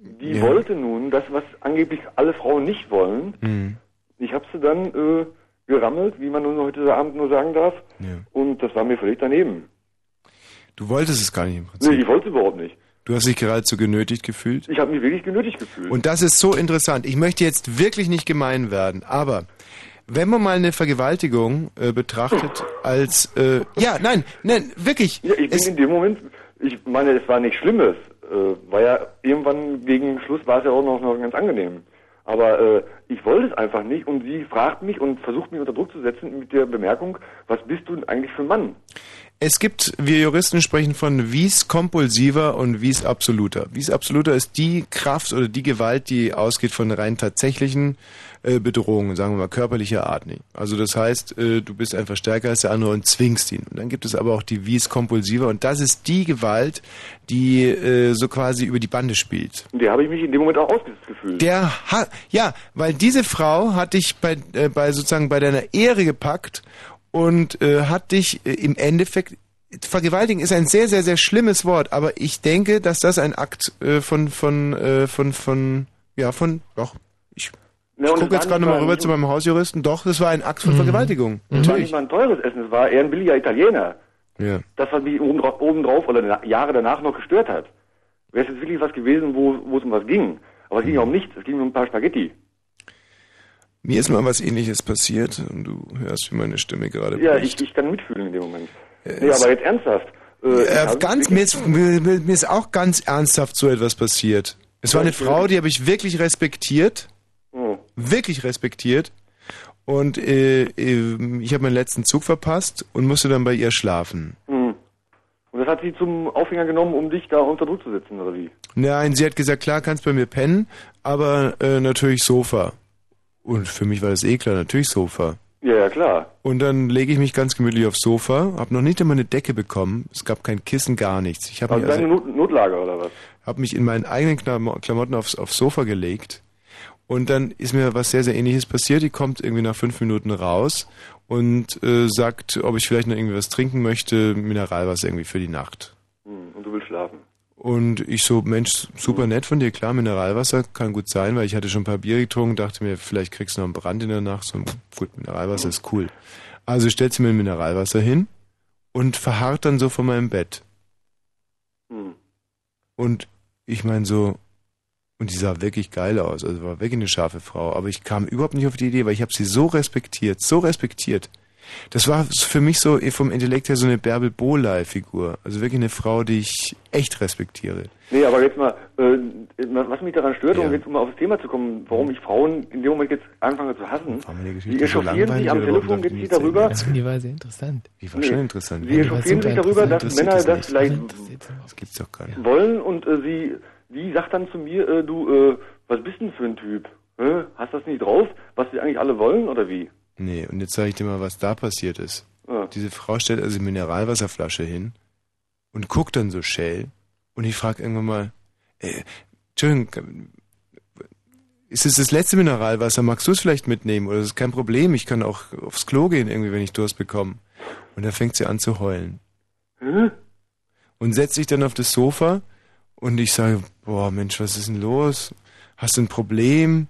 Die Ja. wollte nun das, was angeblich alle Frauen nicht wollen. Mhm. Ich habe sie dann äh, gerammelt, wie man nun heute Abend nur sagen darf. Ja. Und das war mir völlig daneben. Du wolltest es gar nicht im Prinzip. Nee, ich wollte es überhaupt nicht. Du hast dich geradezu genötigt gefühlt. Ich habe mich wirklich genötigt gefühlt. Und das ist so interessant. Ich möchte jetzt wirklich nicht gemein werden, aber wenn man mal eine Vergewaltigung äh, betrachtet als äh, ja, nein, nein, wirklich. Ja, ich bin in dem Moment, ich meine, es war nichts Schlimmes. Äh, war ja irgendwann gegen Schluss war es ja auch noch, noch ganz angenehm. Aber äh, ich wollte es einfach nicht und sie fragt mich und versucht mich unter Druck zu setzen mit der Bemerkung, was bist du denn eigentlich für ein Mann? Es gibt, wir Juristen sprechen von Vis kompulsiver und Vis absoluter. Vis absoluter ist die Kraft oder die Gewalt, die ausgeht von rein tatsächlichen äh, Bedrohungen, sagen wir mal körperlicher Art. Nicht. Also das heißt, äh, du bist einfach stärker als der andere und zwingst ihn. Und dann gibt es aber auch die Vis kompulsiver und das ist die Gewalt, die äh, so quasi über die Bande spielt. Der habe ich mich in dem Moment auch ausgesetzt gefühlt. Der hat, ja, weil diese Frau hat dich bei, äh, bei sozusagen bei deiner Ehre gepackt und äh, hat dich äh, im Endeffekt Vergewaltigen ist ein sehr, sehr, sehr schlimmes Wort, aber ich denke, dass das ein Akt äh, von, von, äh, von, von, ja, von, doch, ich, Ja, ich gucke war jetzt gerade nochmal mal- rüber zu meinem Hausjuristen, doch, das war ein Akt von Mhm. Vergewaltigung. Es war Natürlich. nicht mal ein teures Essen, es war eher ein billiger Italiener. Ja. Das, was mich obendrauf, obendrauf oder Jahre danach noch gestört hat. Wäre es jetzt wirklich was gewesen, wo, wo es um was ging. Aber es ging ja um nichts, es ging um ein paar Spaghetti. Mir ist mal was ähnliches passiert und du hörst, wie meine Stimme gerade Ja, ich, ich kann mitfühlen in dem Moment. Ja, nee, aber jetzt ernsthaft. Äh, Äh, ganz, mir ist, mir mir ist auch ganz ernsthaft so etwas passiert. Es war eine Frau, die habe ich wirklich respektiert. Oh. Wirklich respektiert. Und äh, äh, ich habe meinen letzten Zug verpasst und musste dann bei ihr schlafen. Hm. Und das hat sie zum Aufhänger genommen, um dich da unter Druck zu setzen, oder wie? Nein, sie hat gesagt, klar, kannst bei mir pennen, aber äh, natürlich Sofa. Und für mich war das eh klar, natürlich Sofa. Ja, ja, klar. Und dann lege ich mich ganz gemütlich aufs Sofa, habe noch nicht einmal eine Decke bekommen, es gab kein Kissen, gar nichts. Ich habe Also mich, deine also, Not Notlager, oder was? hab mich in meinen eigenen Klamo- Klamotten aufs, aufs Sofa gelegt und dann ist mir was sehr, sehr ähnliches passiert. Die kommt irgendwie nach fünf Minuten raus und äh, sagt, ob ich vielleicht noch irgendwie was trinken möchte, Mineralwasser irgendwie für die Nacht. Hm. Und du willst schlafen. Und ich so, Mensch, super nett von dir, klar, Mineralwasser kann gut sein, weil ich hatte schon ein paar Bier getrunken, dachte mir, vielleicht kriegst du noch einen Brand in der Nacht. So, gut, Mineralwasser ist cool. Also stellt sie mir ein Mineralwasser hin und verharrt dann so vor meinem Bett. Hm. Und ich meine so, und die sah wirklich geil aus, also war wirklich eine scharfe Frau, aber ich kam überhaupt nicht auf die Idee, weil ich habe sie so respektiert, so respektiert. Das war für mich so eh vom Intellekt her so eine Bärbel Bohlei-Figur. Also wirklich eine Frau, die ich echt respektiere. Nee, aber jetzt mal, äh, was mich daran stört, um jetzt mal aufs Thema zu kommen, warum ich Frauen in dem Moment jetzt anfange zu hassen, die so echauffieren sich langweilig, am Telefon nicht hier darüber, Das finde ich war sehr interessant. Die war schon interessant. sie echauffieren sich darüber, dass Männer das vielleicht Das gibt's doch gar nicht. wollen und äh, sie, sie sagt dann zu mir, äh, du, äh, was bist denn für ein Typ? Hä? Hast das nicht drauf, was sie eigentlich alle wollen oder wie? Nee, und jetzt sage ich dir mal, was da passiert ist. Ja. Diese Frau stellt also eine Mineralwasserflasche hin und guckt dann so schell Und ich frage irgendwann mal, äh, Entschuldigung, ist es das letzte Mineralwasser? Magst du es vielleicht mitnehmen? Oder ist es kein Problem? Ich kann auch aufs Klo gehen, irgendwie, wenn ich Durst bekomme. Und dann fängt sie an zu heulen. Hm? Und setzt sich dann auf das Sofa und ich sage, boah, Mensch, was ist denn los? Hast du ein Problem?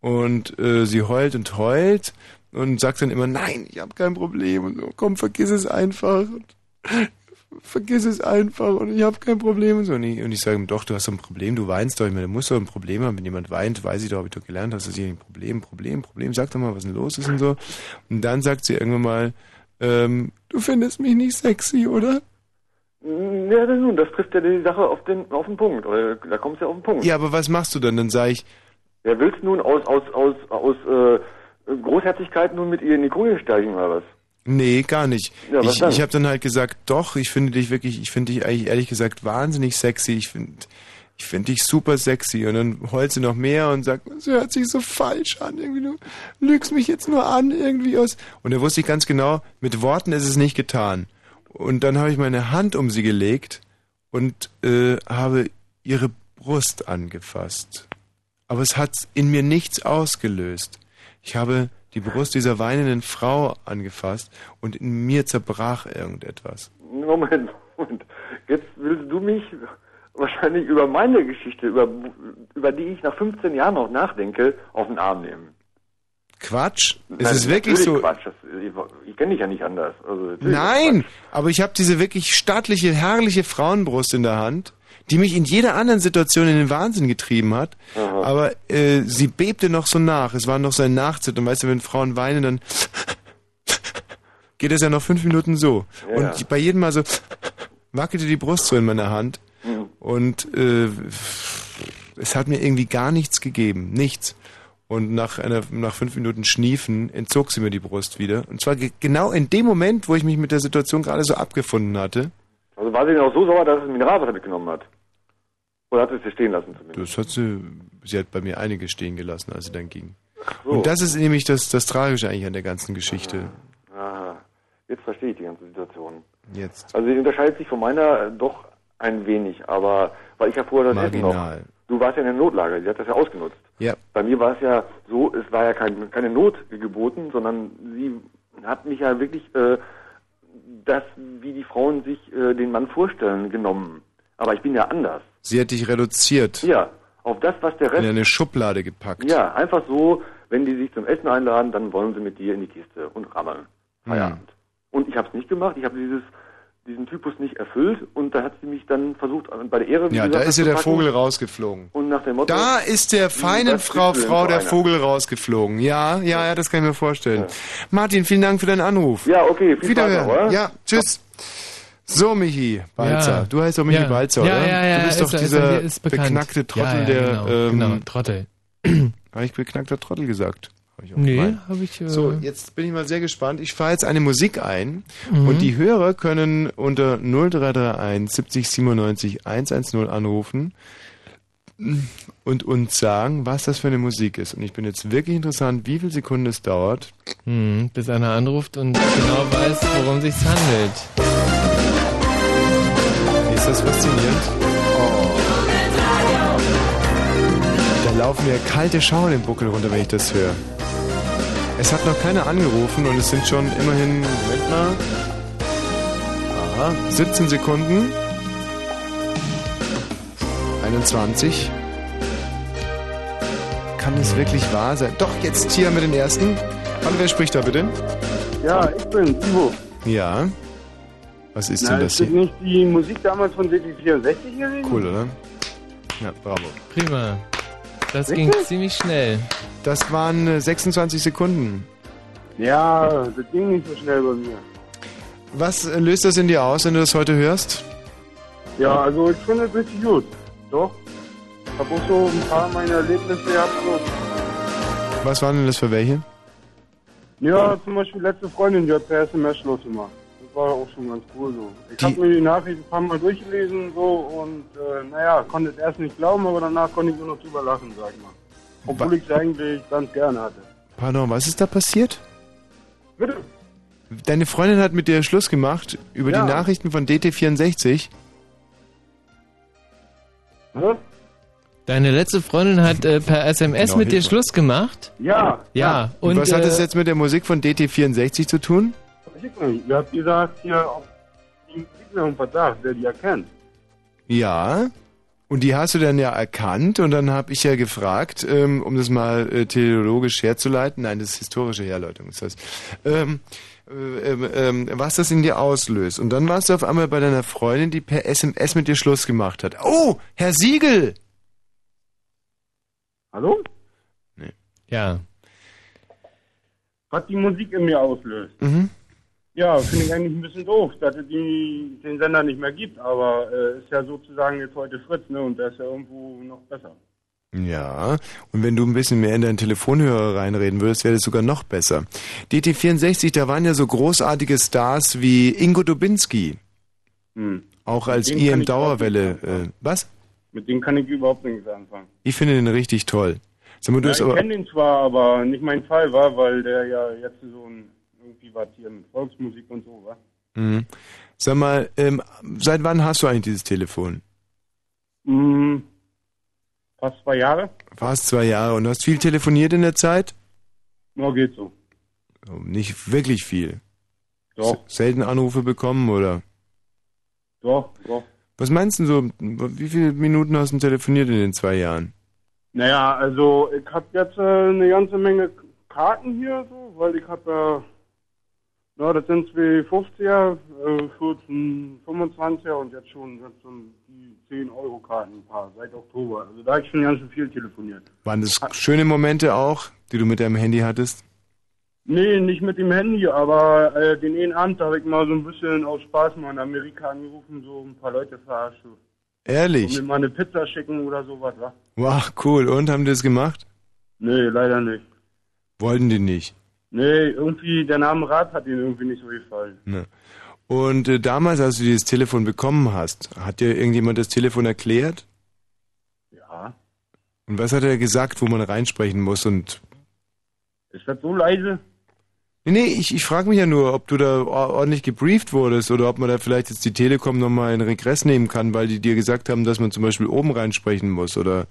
Und äh, sie heult und heult und sagt dann immer, nein, ich habe kein Problem. Und so, komm, vergiss es einfach. Und, vergiss es einfach und ich habe kein Problem. Und, so. und ich, und ich sage ihm, doch, du hast ein Problem, du weinst doch. Ich meine, du musst doch ein Problem haben. Wenn jemand weint, weiß ich doch, habe ich doch gelernt, hast du hier ein Problem, Problem, Problem. Sag doch mal, was denn los ist und so. Und dann sagt sie irgendwann mal, ähm, du findest mich nicht sexy, oder? Ja, nun, das trifft ja die Sache auf den, auf den Punkt. Oder da kommt es ja auf den Punkt. Ja, aber was machst du dann? Dann sage ich, Wer willst nun aus, aus, aus, aus äh, Großherzigkeit nun mit ihr in die Koje steigen oder was? Nee, gar nicht. Ja, was ich dann? ich habe dann halt gesagt, doch, ich finde dich wirklich, ich finde dich eigentlich ehrlich gesagt wahnsinnig sexy. Ich finde ich finde dich super sexy. Und dann heult sie noch mehr und sagt, es hört sich so falsch an. Irgendwie, du lügst mich jetzt nur an, irgendwie aus. Und da wusste ich ganz genau, mit Worten ist es nicht getan. Und dann habe ich meine Hand um sie gelegt und äh, habe ihre Brust angefasst. Aber es hat in mir nichts ausgelöst. Ich habe die Brust dieser weinenden Frau angefasst und in mir zerbrach irgendetwas. Moment, Moment. Jetzt willst du mich wahrscheinlich über meine Geschichte, über, über die ich nach 15 Jahren noch nachdenke, auf den Arm nehmen. Quatsch? Nein, es ist wirklich so. Quatsch. Das, ich kenne dich ja nicht anders. Also, Nein, aber ich habe diese wirklich stattliche, herrliche Frauenbrust in der Hand, die mich in jeder anderen Situation in den Wahnsinn getrieben hat. Aha. Aber äh, sie bebte noch so nach. Es war noch so ein Nachzittern. Weißt du, wenn Frauen weinen, dann geht es ja noch fünf Minuten so. Ja. Und bei jedem Mal so wackelte die Brust so in meiner Hand. Mhm. Und äh, es hat mir irgendwie gar nichts gegeben. Nichts. Und nach, einer, nach fünf Minuten Schniefen entzog sie mir die Brust wieder. Und zwar ge genau in dem Moment, wo ich mich mit der Situation gerade so abgefunden hatte. Also war sie denn auch so sauer, dass es Mineralwasser mitgenommen hat? Oder hat sie es dir stehen lassen zumindest? Das hat sie, sie hat bei mir einige stehen gelassen, als sie dann ging. so. Und das ist nämlich das, das Tragische eigentlich an der ganzen Geschichte. Aha. Jetzt verstehe ich die ganze Situation. Jetzt. Also sie unterscheidet sich von meiner doch ein wenig, aber weil ich ja vorher das Essen noch. Du warst ja in der Notlage, sie hat das ja ausgenutzt. Ja. Bei mir war es ja so, es war ja kein, keine Not geboten, sondern sie hat mich ja wirklich äh, das, wie die Frauen sich äh, den Mann vorstellen, genommen. Aber ich bin ja anders. Sie hat dich reduziert. Ja, auf das, was der In Rest... eine Schublade gepackt. Ja, einfach so, wenn die sich zum Essen einladen, dann wollen sie mit dir in die Kiste und rammeln. Feierabend. Und ich habe es nicht gemacht, ich habe dieses diesen Typus nicht erfüllt und da hat sie mich dann versucht, bei der Ehre... wie Ja, da gesagt, ist ja der. Vogel rausgeflogen. Und nach dem Motto... Da ist der feinen das Frau, Frau der einer? Vogel rausgeflogen. Ja, ja, ja, das kann ich mir vorstellen. Martin, vielen Dank für deinen Anruf. Ja, okay, viel Wiederhören. Spaß noch? Ja, tschüss. So, Michi Balzer. Ja. Du heißt doch Michi Ja. Balzer, Ja, oder? ja, ja, du bist ist doch er- ist dieser er- beknackte Trottel, Ja, ja, der... genau, ähm, genau, Trottel. Habe ich beknackter Trottel gesagt? Hab ich auch Nee, habe ich, äh, So, jetzt bin ich mal sehr gespannt. Ich fahre jetzt eine Musik ein Mhm. und die Hörer können unter 0331 70 97 110 anrufen und uns sagen, was das für eine Musik ist. Und ich bin jetzt wirklich interessant, wie viele Sekunden es dauert. Hm, bis einer anruft und genau weiß, worum sich's handelt. Ist das faszinierend? Da laufen mir kalte Schauer den Buckel runter, wenn ich das höre. Es hat noch keiner angerufen und es sind schon immerhin, Moment mal, aha, 17 Sekunden. 21. Kann es wirklich wahr sein? Doch, jetzt hier mit den ersten. Hallo, wer spricht da bitte? Ja, ich bin Ivo. Ja. Was ist Na, denn das ist das hier? nicht die Musik damals von DT64 gewesen? Cool, oder? Ja, bravo. Prima. Das Wirklich? ging ziemlich schnell. Das waren äh, 26 Sekunden. Ja, das ging nicht so schnell bei mir. Was äh, löst das in dir aus, wenn du das heute hörst? Ja, also ich finde es richtig gut. Doch. Ich habe auch so ein paar meiner Erlebnisse gehabt. Was waren denn das für welche? Ja, zum Beispiel letzte Freundin, die hat per SMS Schluss gemacht. Das war auch schon ganz cool so. Ich habe mir die Nachricht ein paar Mal durchgelesen so und äh, naja, konnte es erst nicht glauben, aber danach konnte ich nur noch drüber lachen, sag ich mal. Obwohl ich es eigentlich ganz gerne hatte. Pardon, was ist da passiert? Bitte? Deine Freundin hat mit dir Schluss gemacht über Ja. die Nachrichten von DT64. Deine letzte Freundin hat äh, per SMS Genau, mit dir. Schluss gemacht? Ja. Ja. Und, Und, was hat äh, das jetzt mit der Musik von DT64 zu tun? Weiß ich nicht. Ihr habt gesagt, hier auf die Musik im Verdacht, der die erkennt. Ja. Und die hast du dann ja erkannt und dann habe ich ja gefragt, ähm, um das mal äh, teleologisch herzuleiten, nein, das ist historische Herleitung ist das, ähm, äh, ähm, was das in dir auslöst. Und dann warst du auf einmal bei deiner Freundin, die per SMS mit dir Schluss gemacht hat. Oh, Herr Siegel! Hallo? Ja. Was die Musik in mir auslöst. Mhm. Ja, finde ich eigentlich ein bisschen doof, dass es die, den Sender nicht mehr gibt, aber äh, ist ja sozusagen jetzt heute Fritz, ne? Und der ist ja irgendwo noch besser. Ja, und wenn du ein bisschen mehr in deinen Telefonhörer reinreden würdest, wäre das sogar noch besser. DT64, da waren ja so großartige Stars wie Ingo Dubinski, Hm. auch als IM überhaupt Dauerwelle. Äh, was? Mit dem kann ich überhaupt nichts anfangen. Ich finde den richtig toll. Sag mal, du Ja, hast ich kenne den zwar, aber nicht mein Fall war, weil der ja jetzt so ein mit Volksmusik und so war. Mhm. Sag mal, ähm, seit wann hast du eigentlich dieses Telefon? Hm, fast zwei Jahre? Fast zwei Jahre und hast viel telefoniert in der Zeit? Ja, geht so. Oh, Nicht wirklich viel. Doch. Selten Anrufe bekommen oder? Doch, doch. Was meinst du so? Wie viele Minuten hast du telefoniert in den zwei Jahren? Naja, also ich habe jetzt äh, eine ganze Menge Karten hier, so, weil ich habe ja, na, das sind zwei 50er, äh, 14, 25er und jetzt schon, jetzt schon die 10 Euro Karten ein paar seit Oktober. Also da habe ich schon ganz schön viel telefoniert. Waren das schöne Momente auch, die du mit deinem Handy hattest? Nee, nicht mit dem Handy, aber äh, den einen Abend habe ich mal so ein bisschen aus Spaß mal in Amerika angerufen, so ein paar Leute verarscht. Ehrlich? Und mir mal eine Pizza schicken oder sowas, wa? Wow, cool. Und haben die das gemacht? Nee, leider nicht. Wollten die nicht. Nee, irgendwie, der Name Rad hat ihnen irgendwie nicht so gefallen. Ne. Und äh, damals, als du dieses Telefon bekommen hast, hat dir irgendjemand das Telefon erklärt? Ja. Und was hat er gesagt, wo man reinsprechen muss? Und Ist das so leise? nee, nee ich, ich frage mich ja nur, ob du da or- ordentlich gebrieft wurdest oder ob man da vielleicht jetzt die Telekom nochmal in Regress nehmen kann, weil die dir gesagt haben, dass man zum Beispiel oben reinsprechen muss oder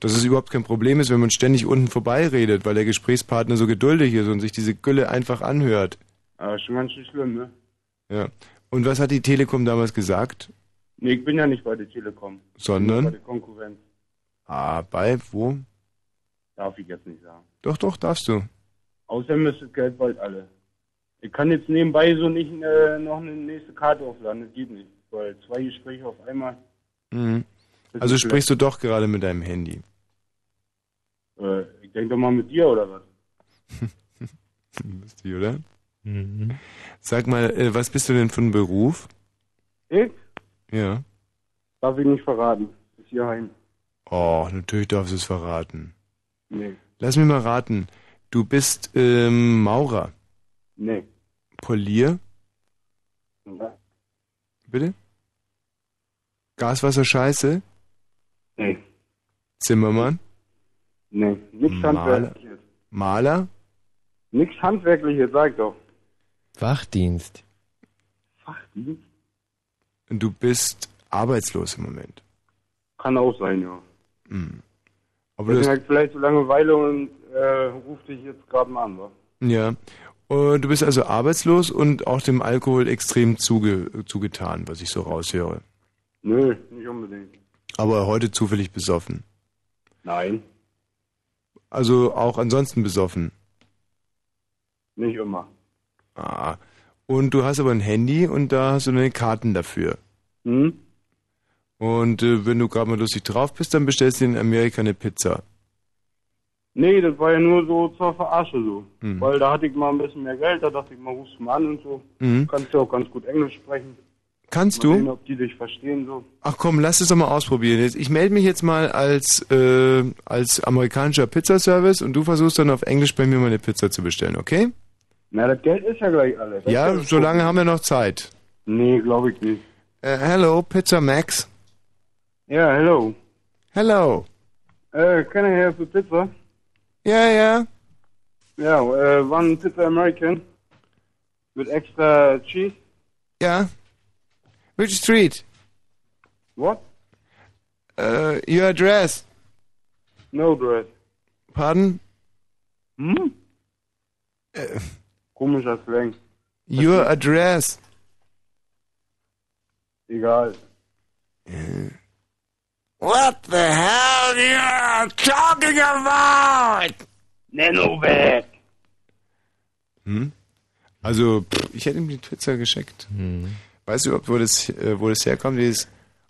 dass es überhaupt kein Problem ist, wenn man ständig unten vorbeiredet, weil der Gesprächspartner so geduldig ist und sich diese Gülle einfach anhört. Aber schon ganz schön schlimm, ne? Ja. Und was hat die Telekom damals gesagt? Nee, ich bin ja nicht bei der Telekom. Sondern? Bei der Konkurrenz. Ah, bei wo? Darf ich jetzt nicht sagen. Doch, doch, darfst du. Außerdem ist das Geld bald alle. Ich kann jetzt nebenbei so nicht äh, noch eine nächste Karte aufladen. Das geht nicht. Weil zwei Gespräche auf einmal. Mhm. Also sprichst du doch gerade mit deinem Handy. Äh, ich denke doch mal mit dir oder was? Lustig, oder? Sag mal, äh, was bist du denn für ein Beruf? Ich? Ja. Darf ich nicht verraten. Bis hierhin. Oh, natürlich darfst du es verraten. Nee. Lass mich mal raten. Du bist ähm, Maurer. Nee. Polier? Ja. Bitte? Gaswasser Scheiße? Nee. Zimmermann? Nee. Nichts Maler? Handwerkliches. Maler? Nichts Handwerkliches, sag doch. Wachdienst. Fachdienst? Du bist arbeitslos im Moment. Kann auch sein, ja. Hm. Aber du hast, vielleicht so Langeweile und äh, ruf dich jetzt gerade mal an, wa? ja. Und du bist also arbeitslos und auch dem Alkohol extrem zuge, zugetan, was ich so raushöre. Nö, nicht unbedingt. Aber heute zufällig besoffen. Nein, Also auch ansonsten besoffen. nicht immer. Ah. Und du hast aber ein Handy und da hast du deine Karten dafür. Hm? Und äh, wenn du gerade mal lustig drauf bist, dann bestellst du in Amerika eine Pizza. Nee, das war ja nur so zur Verarsche so. Hm. Weil da hatte ich mal ein bisschen mehr Geld, da dachte ich mal, rufst du mal an und so. Mhm. Kannst ja auch ganz gut Englisch sprechen. Kannst Mal sehen, du? ob die dich verstehen so. Ach komm, lass es doch mal ausprobieren. Ich melde mich jetzt mal als, äh, als amerikanischer Pizzaservice und du versuchst dann auf Englisch bei mir mal eine Pizza zu bestellen, okay? Na, das Geld ist ja gleich alles. Das Ja, so lange haben wir noch Zeit. Nee, glaube ich nicht. Äh, hello, Pizza Max. Ja, hello. Hello. Äh, can I have a pizza? Ja, ja. Ja, äh, one pizza American. Mit extra cheese. Ja. Which street? What? Äh, your address. No dress. Pardon? Hm? Äh, Komischer Slang. your address. Egal. What the hell you talking about? Weg. Hm? Also, pff, ich hätte ihm die Pizza geschickt. Hm. Weißt du, ob, wo, das, äh, wo das herkommt, dieses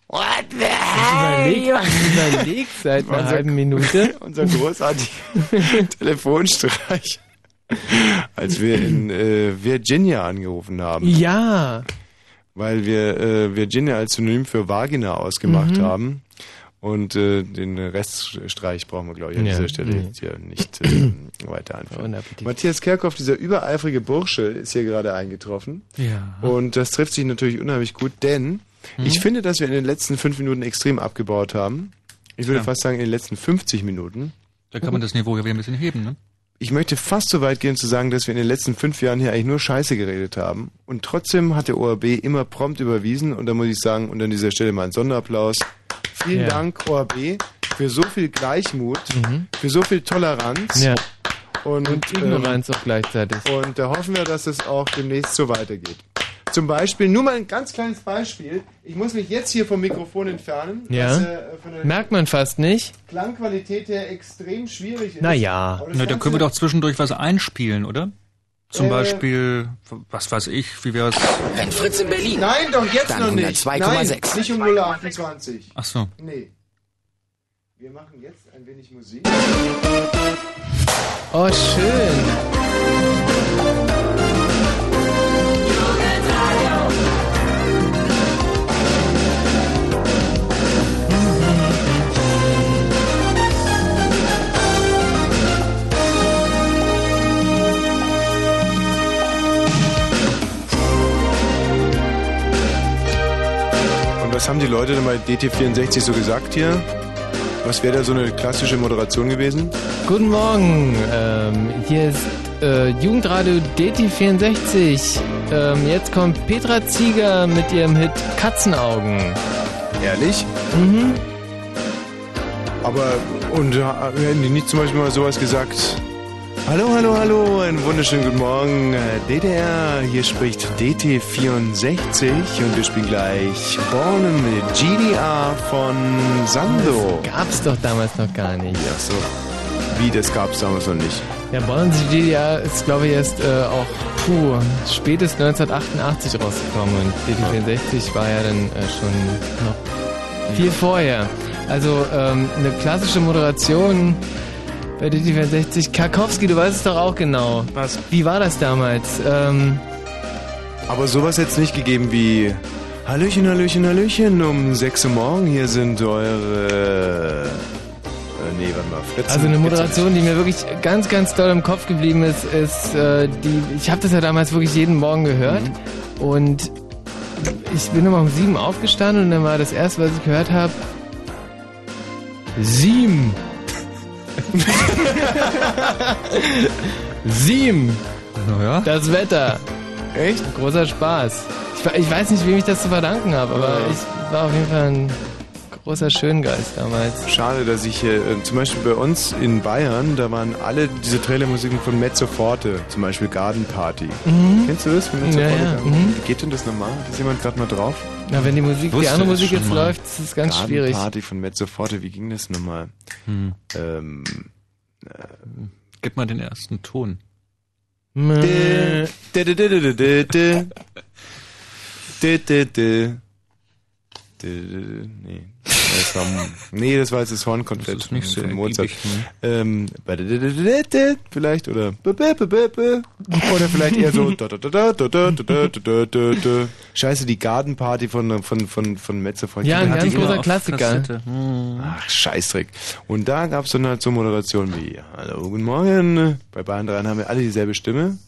What the Überleg, hell? überleg seit einer Unser- halben Minute. unser großartiger Telefonstreich, als wir in äh, Virginia angerufen haben. Ja. Weil wir äh, Virginia als Synonym für Vagina ausgemacht Mhm. haben. Und äh, den Reststreich brauchen wir, glaube ich, an Ja. dieser Stelle Mhm. jetzt hier nicht äh, weiter anführen. Matthias Kerkhoff, dieser übereifrige Bursche, ist hier gerade eingetroffen. Ja. Und das trifft sich natürlich unheimlich gut, denn Mhm. ich finde, dass wir in den letzten fünf Minuten extrem abgebaut haben. Ich würde Ja. fast sagen, in den letzten 50 Minuten. Da kann man das Niveau ja wieder ein bisschen heben, ne? Ich möchte fast so weit gehen zu sagen, dass wir in den letzten fünf Jahren hier eigentlich nur Scheiße geredet haben. Und trotzdem hat der ORB immer prompt überwiesen. Und da muss ich sagen, und an dieser Stelle mal ein Sonderapplaus. Vielen Ja. Dank, ORB, für so viel Gleichmut, für so viel Toleranz. Ja. Und, Und Ignoranz auch gleichzeitig. Und da hoffen wir, dass es auch demnächst so weitergeht. Zum Beispiel, nur mal ein ganz kleines Beispiel. Ich muss mich jetzt hier vom Mikrofon entfernen, was Ja. äh, von der Merkt man fast nicht. Klangqualität her extrem schwierig ist. Naja. Na, da können wir doch zwischendurch was einspielen, oder? Zum Äh, Beispiel, was weiß ich, wie wär's? Wenn Fritz in Berlin. Nein, doch jetzt Dann noch nicht. 102,6. Nein, nicht um 028. Ach so. Nee. Wir machen jetzt ein wenig Musik. Oh, schön. Was haben die Leute denn bei DT64 so gesagt hier? Was wäre da so eine klassische Moderation gewesen? Guten Morgen. Ähm, hier ist äh, Jugendradio DT64. Ähm, jetzt kommt Petra Zieger mit ihrem Hit Katzenaugen. Ehrlich? Mhm. Aber, und äh, hätten die nicht zum Beispiel mal sowas gesagt? Hallo, hallo, hallo, einen wunderschönen guten Morgen. DDR, hier spricht DT64 und wir spielen gleich Born mit GDR von Sando. Das gab's doch damals noch gar nicht. Ach so. Wie, das gab's damals noch nicht? Ja, Bonds GDA ist, glaube ich, erst äh, auch puh, spätestens 1988 rausgekommen und DT64 war ja dann äh, schon noch viel vorher. Also ähm, eine klassische Moderation bei DT64. Karkowski, du weißt es doch auch genau. Was? Wie war das damals? Ähm, Aber sowas hätte es nicht gegeben wie Hallöchen, Hallöchen, Hallöchen, um 6 Uhr morgen, hier sind eure... Äh, nee, warte mal, Fritzen. Also eine Moderation, die mir wirklich ganz, ganz doll im Kopf geblieben ist, ist äh, die. Ich habe das ja damals wirklich jeden Morgen gehört und ich bin immer um sieben aufgestanden und dann war das erste, was ich gehört habe, sieben. sieben. Naja. Das Wetter. Echt? Großer Spaß. Ich, ich weiß nicht, wem ich das zu verdanken habe, aber Ja. ich war auf jeden Fall ein großer Schöngeist damals. Schade, dass ich hier, äh, zum Beispiel bei uns in Bayern, da waren alle diese Trailermusiken von Mezzo Forte, zum Beispiel Garden Party. Mhm. Kennst du das von Mezzo Ja, Forte? ja, mhm. Wie geht denn das? Hat das jemand gerade mal drauf? Na, wenn die Musik, die andere Musik jetzt mal. läuft, ist es ganz Garden schwierig. Party von Mezzo Forte, wie ging das nochmal? Hm. Ähm, Gib mal den ersten Ton. Nee. Das war, nee, das war jetzt das Hornkonfett das ist nicht von, Mozart. Ähm, vielleicht oder oder vielleicht eher so Scheiße, die Gartenparty von von von von Metze Ja, ein ganz großer Klassiker. Ach, Scheißdreck. Und da gab es dann halt so Moderation wie Hallo, guten Morgen. Bei Bayern 3 haben wir alle dieselbe Stimme.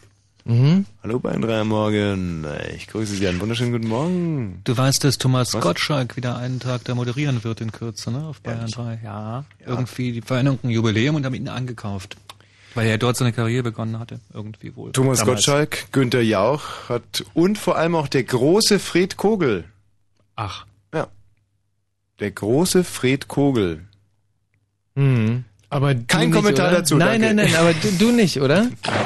Mhm. Hallo Bayern 3 am Morgen. Ich grüße Sie. Einen wunderschönen guten Morgen. Du weißt, dass Thomas Was? Gottschalk wieder einen Tag da moderieren wird in Kürze, ne? Auf Bayern 3. Ja. Irgendwie, die feiern ein Jubiläum und haben ihn angekauft. Weil er dort seine Karriere begonnen hatte. Irgendwie wohl. Thomas Damals. Gottschalk, Günther Jauch hat und vor allem auch der große Fred Kogel. Ach. Ja. Der große Fred Kogel. Hm. Aber Kein nicht, Kommentar oder? dazu, Nein, danke. nein, nein, aber du, du nicht, oder?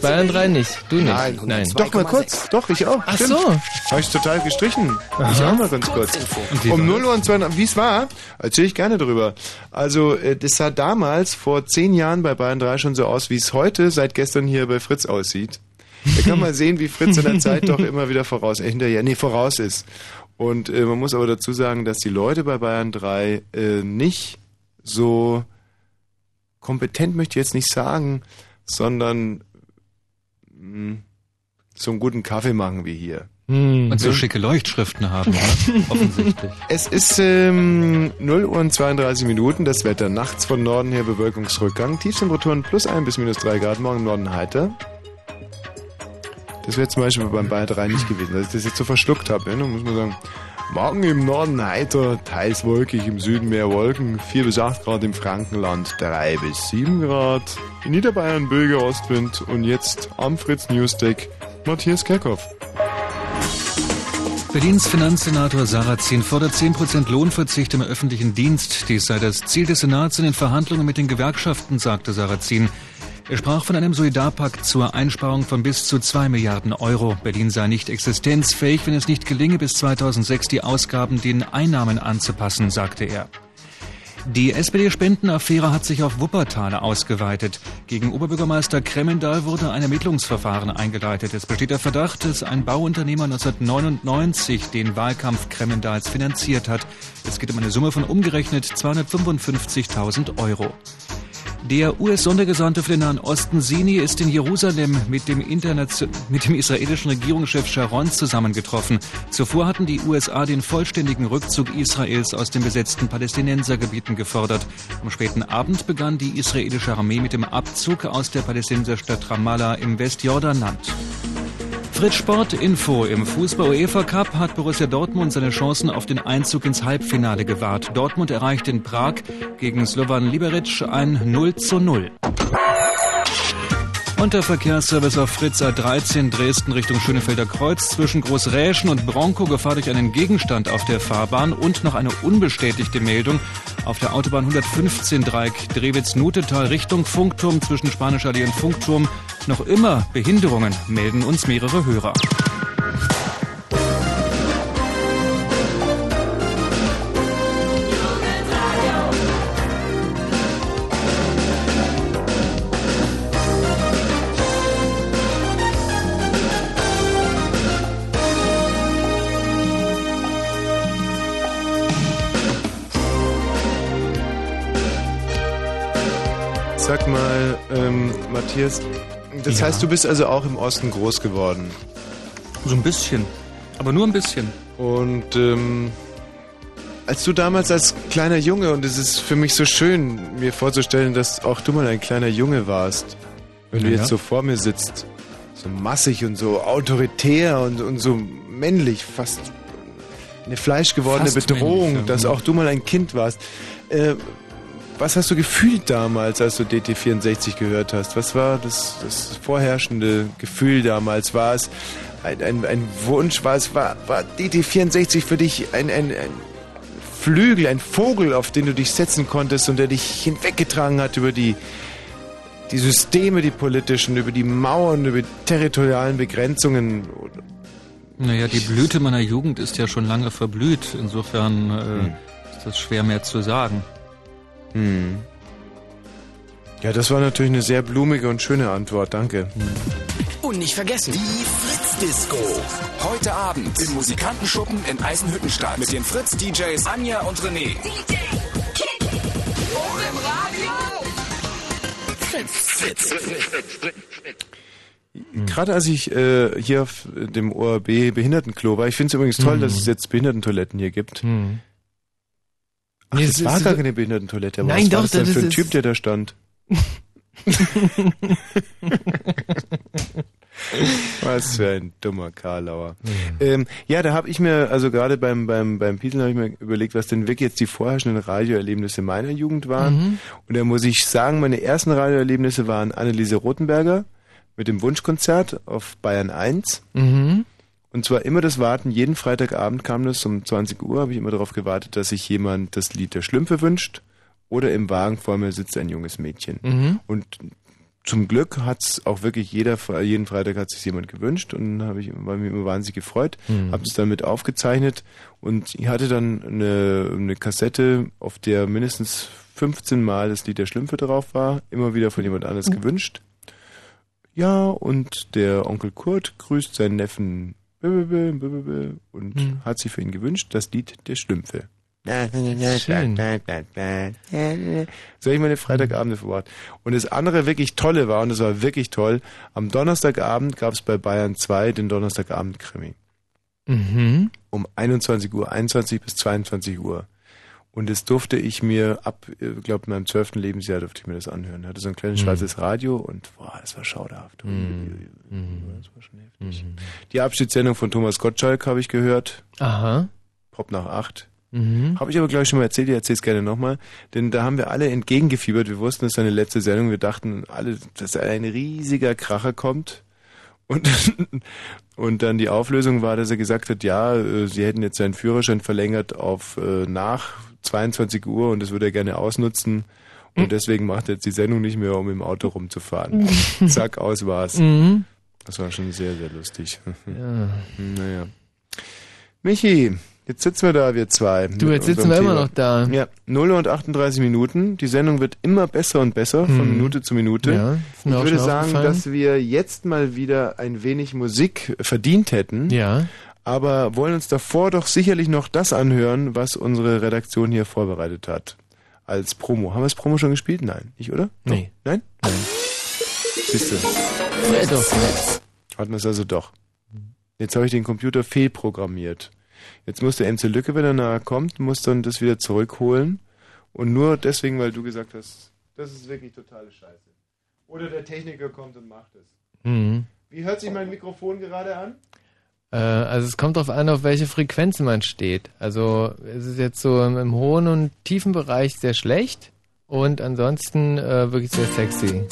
Bayern 3 nicht. Du nicht. Nein, nein. Doch, mal kurz. Doch, ich auch. Ach Stimmt. so. Habe ich total gestrichen. Ich auch mal ganz kurz. Um war 0 Uhr und 2, wie es war, erzähle ich gerne drüber. Also, äh, das sah damals vor zehn Jahren bei Bayern 3 schon so aus, wie es heute seit gestern hier bei Fritz aussieht. Da kann man sehen, wie Fritz in der Zeit doch immer wieder voraus, äh, hinterher, nee, voraus ist. Und äh, man muss aber dazu sagen, dass die Leute bei Bayern 3 äh, nicht so kompetent möchte ich jetzt nicht sagen, sondern so einen guten Kaffee machen wie hier. Und so schicke Leuchtschriften haben, oder? offensichtlich. Es ist ähm, 0 Uhr und 32 Minuten, das Wetter nachts von Norden her Bewölkungsrückgang, Tiefstemperaturen plus 1 bis minus 3 Grad, morgen im Norden heiter. Das wäre zum Beispiel beim Bayern 3 nicht gewesen, dass ich das jetzt so verschluckt habe. Ne? Dann muss man sagen, morgen im Norden heiter, teils wolkig, im Süden mehr Wolken, 4 bis 8 Grad im Frankenland, 3 bis 7 Grad, in Niederbayern Böge Ostwind und jetzt am Fritz Newsdeck Matthias Kerkhoff. Berlins Finanzsenator Sarrazin fordert 10% Lohnverzicht im öffentlichen Dienst. Dies sei das Ziel des Senats in den Verhandlungen mit den Gewerkschaften, sagte Sarrazin. Er sprach von einem Solidarpakt zur Einsparung von bis zu 2 Milliarden Euro. Berlin sei nicht existenzfähig, wenn es nicht gelinge, bis 2006 die Ausgaben den Einnahmen anzupassen, sagte er. Die SPD-Spendenaffäre hat sich auf Wuppertal ausgeweitet. Gegen Oberbürgermeister Kremendal wurde ein Ermittlungsverfahren eingeleitet. Es besteht der Verdacht, dass ein Bauunternehmer 1999 den Wahlkampf Kremendals finanziert hat. Es geht um eine Summe von umgerechnet 255.000 Euro. Der US-Sondergesandte für den Nahen Osten Sini ist in Jerusalem mit dem, mit dem israelischen Regierungschef Sharon zusammengetroffen. Zuvor hatten die USA den vollständigen Rückzug Israels aus den besetzten Palästinensergebieten gefordert. Am späten Abend begann die israelische Armee mit dem Abzug aus der Palästinenserstadt Ramallah im Westjordanland. Fritz Sport Info. Im Fußball-UEFA Cup hat Borussia Dortmund seine Chancen auf den Einzug ins Halbfinale gewahrt. Dortmund erreicht in Prag gegen Slovan Liberec ein 0 zu 0. Und der Verkehrsservice auf Fritz A13 Dresden Richtung Schönefelder Kreuz zwischen Großräschen und Bronco Gefahr durch einen Gegenstand auf der Fahrbahn und noch eine unbestätigte Meldung auf der Autobahn 115 Dreieck Drewitz-Nutetal Richtung Funkturm zwischen Spanischer Allee und Funkturm noch immer Behinderungen melden uns mehrere Hörer. Sag mal, ähm, Matthias, das Ja. heißt, du bist also auch im Osten groß geworden. So ein bisschen. Aber nur ein bisschen. Und ähm, als du damals als kleiner Junge, und es ist für mich so schön, mir vorzustellen, dass auch du mal ein kleiner Junge warst, wenn du Ja. jetzt so vor mir sitzt, so massig und so autoritär und, und so männlich, fast eine fleischgewordene Fast Bedrohung, männlich, ja. dass auch du mal ein Kind warst. Äh, was hast du gefühlt damals, als du DT64 gehört hast? Was war das, das vorherrschende Gefühl damals? War es ein, ein, ein Wunsch? War, es, war, war DT64 für dich ein, ein, ein Flügel, ein Vogel, auf den du dich setzen konntest und der dich hinweggetragen hat über die, die Systeme, die politischen, über die Mauern, über die territorialen Begrenzungen? Naja, die Blüte meiner Jugend ist ja schon lange verblüht. Insofern äh, Hm. ist das schwer mehr zu sagen. Hm. Ja, das war natürlich eine sehr blumige und schöne Antwort, danke. Und nicht vergessen, die Fritz-Disco. Heute Abend im Musikantenschuppen in Eisenhüttenstadt mit den Fritz-DJs Anja und René. Fritz. Gerade als ich äh, hier auf dem ORB Behindertenklo war, ich finde es übrigens toll, Mhm. dass es jetzt Behindertentoiletten hier gibt. Hm. Ach, Nee, das es war gar keine Behindertentoilette, aber Nein, was war doch, das denn das für ein Typ, der da stand? Was für ein dummer Karlauer. Ähm, ja, da habe ich mir, also gerade beim, beim, beim Pieseln habe ich mir überlegt, was denn wirklich jetzt die vorherrschenden Radioerlebnisse meiner Jugend waren. Mhm. Und da muss ich sagen, meine ersten Radioerlebnisse waren Anneliese Rothenberger mit dem Wunschkonzert auf Bayern 1. Mhm. Und zwar immer das Warten, jeden Freitagabend kam das um 20 Uhr, habe ich immer darauf gewartet, dass sich jemand das Lied der Schlümpfe wünscht oder im Wagen vor mir sitzt ein junges Mädchen. Mhm. Und zum Glück hat's auch wirklich jeder, jeden Freitag hat sich jemand gewünscht und habe ich war mir immer wahnsinnig gefreut, Mhm. habe es dann mit aufgezeichnet und ich hatte dann eine, eine Kassette, auf der mindestens 15 Mal das Lied der Schlümpfe drauf war, immer wieder von jemand anders gewünscht. Ja, und der Onkel Kurt grüßt seinen Neffen und Mhm. hat sich für ihn gewünscht, das Lied der Schlümpfe. Schön. So habe ich meine Freitagabende verbracht. Und das andere wirklich Tolle war, und das war wirklich toll, am Donnerstagabend gab es bei Bayern 2 den Donnerstagabend-Krimi. Mhm. Um 21 Uhr, 21 bis 22 Uhr. Und das durfte ich mir ab, ich glaube, in meinem zwölften Lebensjahr durfte ich mir das anhören. Hatte so ein kleines Mhm. schwarzes Radio und boah, das war schauderhaft. Mhm. Das war schon heftig. Die Abschiedssendung von Thomas Gottschalk habe ich gehört. Aha. Pop nach acht. Mhm. Habe ich aber, glaube ich, schon mal erzählt, ich erzähle es gerne nochmal. Denn da haben wir alle entgegengefiebert. Wir wussten, es ist seine letzte Sendung. Wir dachten alle, dass ein riesiger Kracher kommt. Und, und dann die Auflösung war, dass er gesagt hat, ja, äh, sie hätten jetzt seinen Führerschein verlängert auf äh, nach 22 Uhr und das würde er gerne ausnutzen. Und deswegen macht er jetzt die Sendung nicht mehr, um im Auto rumzufahren. Zack, aus war's. Mhm. Das war schon sehr, sehr lustig. Ja. Naja. Michi, jetzt sitzen wir da, wir zwei. Du, jetzt sitzen wir immer noch da. Ja, 0 und 38 Minuten. Die Sendung wird immer besser und besser, von Hm. Minute zu Minute. Ja, ich würde sagen, dass wir jetzt mal wieder ein wenig Musik verdient hätten. Ja. Aber wollen uns davor doch sicherlich noch das anhören, was unsere Redaktion hier vorbereitet hat. Als Promo. Haben wir das Promo schon gespielt? Nein. Ich, oder? Nee. Nein? Nein. Siehst du. Fred doch. Hatten wir es also doch. Jetzt habe ich den Computer fehlprogrammiert. Jetzt muss der MC Lücke, wenn er nahe kommt, muss dann das wieder zurückholen. Und nur deswegen, weil du gesagt hast, das ist wirklich totale Scheiße. Oder der Techniker kommt und macht es. Mhm. Wie hört sich mein Mikrofon gerade an? Äh, also es kommt darauf an, auf welche Frequenzen man steht. Also es ist jetzt so im, im hohen und tiefen Bereich sehr schlecht und ansonsten äh, wirklich sehr sexy.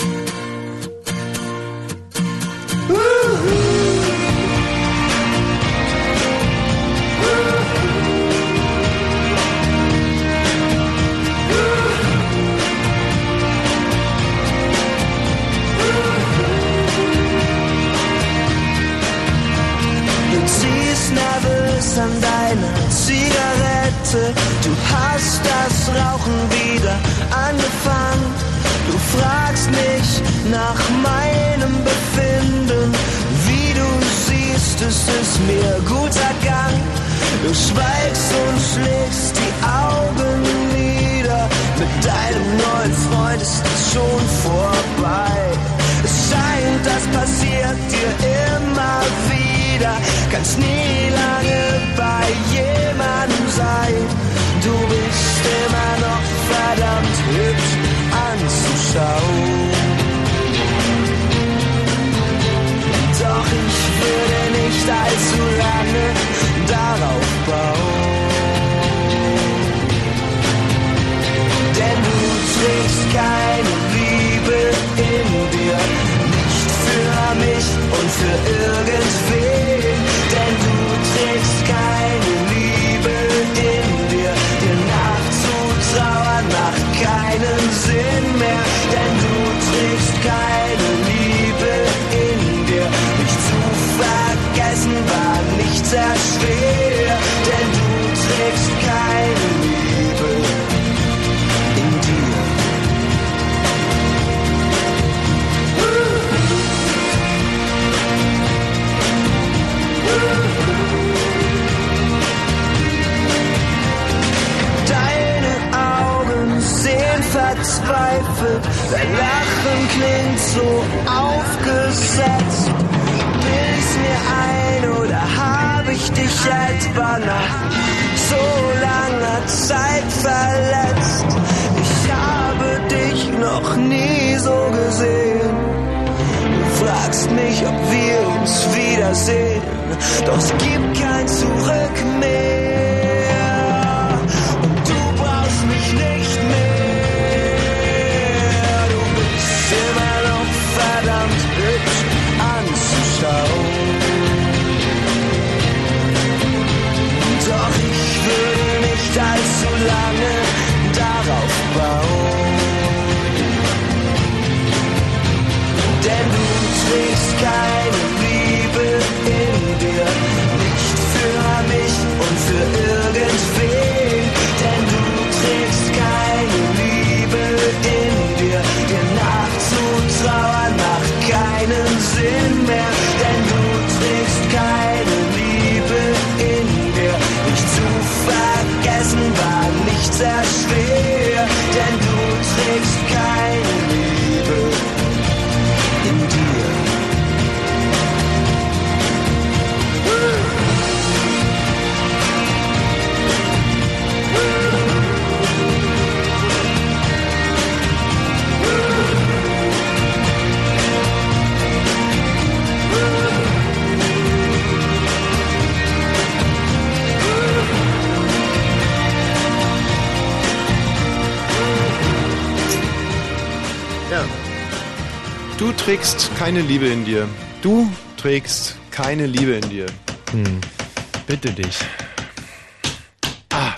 Zigarette. Du hast das Rauchen wieder angefangen. Du fragst mich nach meinem Befinden. Wie du siehst, es ist mir guter Gang. Du schweigst und schlägst die Augen nieder. Mit deinem neuen Freund ist es schon vorbei. Es scheint, das passiert dir immer wieder. Kannst nie lange bei jemandem sein. Du bist immer noch verdammt hübsch anzuschauen. Doch ich würde nicht allzu lange darauf bauen. Denn du trägst keine Liebe in dir, mich und für irgendwen. Denn du trägst keine Liebe in dir, dir nachzutrauern macht keinen Sinn mehr. Denn du trägst keine Liebe in dir, mich zu vergessen war nicht sehr. Verzweifelt, dein Lachen klingt so aufgesetzt. Bild's mir ein oder hab ich dich etwa nach so langer Zeit verletzt? Ich habe dich noch nie so gesehen. Du fragst mich, ob wir uns wiedersehen, doch es gibt kein Zurück mehr. Trägst keine Liebe in dir. Du trägst keine Liebe in dir. Hm. Bitte dich. Ah,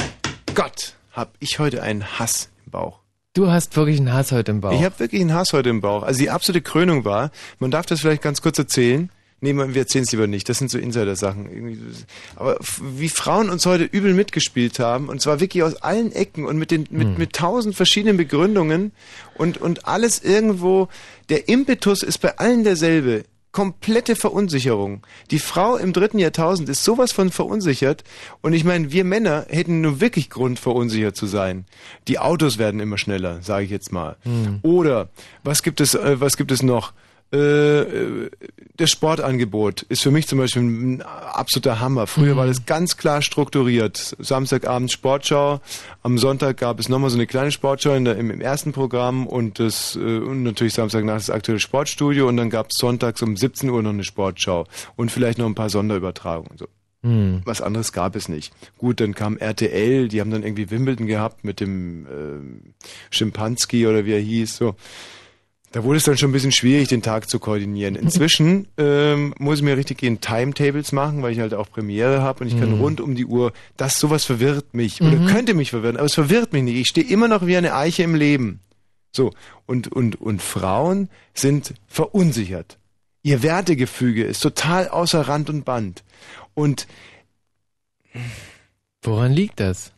Gott, hab ich heute einen Hass im Bauch. Du hast wirklich einen Hass heute im Bauch. Ich habe wirklich einen Hass heute im Bauch. Also die absolute Krönung war, man darf das vielleicht ganz kurz erzählen. Nee, wir erzählen es lieber nicht. Das sind so Insider-Sachen. Aber wie Frauen uns heute übel mitgespielt haben, und zwar wirklich aus allen Ecken und mit den mit, mit tausend verschiedenen Begründungen und, und alles irgendwo, der Impetus ist bei allen derselbe. Komplette Verunsicherung. Die Frau im dritten Jahrtausend ist sowas von verunsichert. Und ich meine, wir Männer hätten nur wirklich Grund, verunsichert zu sein. Die Autos werden immer schneller, sage ich jetzt mal. Oder was gibt es, äh, was gibt es noch? Äh, äh, das Sportangebot ist für mich zum Beispiel ein absoluter Hammer. Früher war das ganz klar strukturiert. Samstagabend Sportschau, am Sonntag gab es nochmal so eine kleine Sportschau in der, im, im ersten Programm und das äh, und natürlich Samstagnacht das aktuelle Sportstudio und dann gab es sonntags um 17 Uhr noch eine Sportschau und vielleicht noch ein paar Sonderübertragungen. So. Hm. Was anderes gab es nicht. Gut, dann kam RTL, die haben dann irgendwie Wimbledon gehabt mit dem ähm, Schimpanski oder wie er hieß. So. Da wurde es dann schon ein bisschen schwierig, den Tag zu koordinieren. Inzwischen ähm, muss ich mir richtig gehen Timetables machen, weil ich halt auch Premiere habe und ich kann Mhm. rund um die Uhr, das sowas verwirrt mich oder Mhm. könnte mich verwirren, aber es verwirrt mich nicht. Ich stehe immer noch wie eine Eiche im Leben. So, und, und, und Frauen sind verunsichert. Ihr Wertegefüge ist total außer Rand und Band. Und Woran liegt das?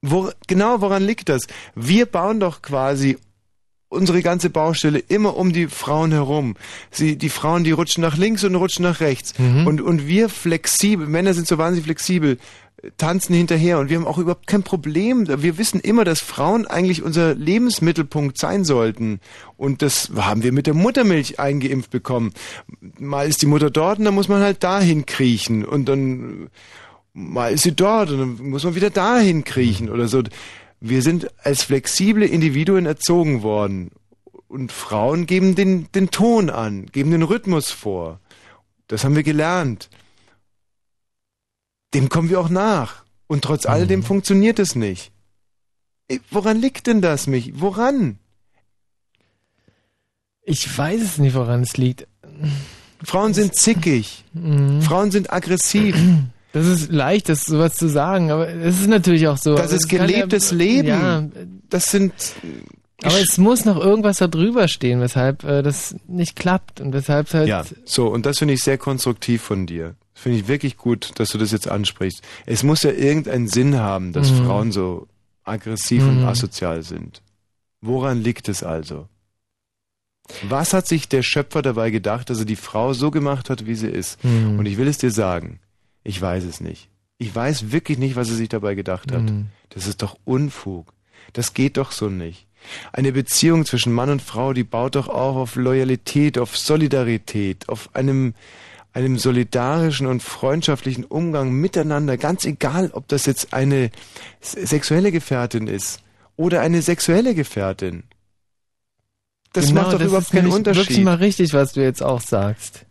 Wo, genau, woran liegt das? Wir bauen doch quasi unsere ganze Baustelle immer um die Frauen herum. Sie, die Frauen, die rutschen nach links und rutschen nach rechts. Und, und wir flexibel, Männer sind so wahnsinnig flexibel, tanzen hinterher und wir haben auch überhaupt kein Problem. Wir wissen immer, dass Frauen eigentlich unser Lebensmittelpunkt sein sollten. Und das haben wir mit der Muttermilch eingeimpft bekommen. Mal ist die Mutter dort und dann muss man halt dahin kriechen und dann mal ist sie dort und dann muss man wieder dahin kriechen oder so. Wir sind als flexible Individuen erzogen worden. Und Frauen geben den, den Ton an, geben den Rhythmus vor. Das haben wir gelernt. Dem kommen wir auch nach. Und trotz alledem funktioniert es nicht. Woran liegt denn das mich? Woran? Ich weiß es nicht, woran es liegt. Frauen sind zickig. Mhm. Frauen sind aggressiv. Das ist leicht, das sowas zu sagen, aber es ist natürlich auch so. Das Aber ist gelebtes ja, Leben. Ja, Das sind. aber es muss noch irgendwas da drüber stehen, weshalb äh, das nicht klappt und weshalb es halt. Ja, so, und das finde ich sehr konstruktiv von dir. Finde ich wirklich gut, dass du das jetzt ansprichst. Es muss ja irgendeinen Sinn haben, dass Mhm. Frauen so aggressiv und Mhm. asozial sind. Woran liegt es also? Was hat sich der Schöpfer dabei gedacht, dass er die Frau so gemacht hat, wie sie ist? Mhm. Und ich will es dir sagen, ich weiß es nicht. Ich weiß wirklich nicht, was er sich dabei gedacht hat. Mhm. Das ist doch Unfug. Das geht doch so nicht. Eine Beziehung zwischen Mann und Frau, die baut doch auch auf Loyalität, auf Solidarität, auf einem, einem solidarischen und freundschaftlichen Umgang miteinander, ganz egal, ob das jetzt eine sexuelle Gefährtin ist oder eine sexuelle Gefährtin. Das Genau, macht doch das überhaupt ist keinen Unterschied. wirklich mal richtig, was du jetzt auch sagst.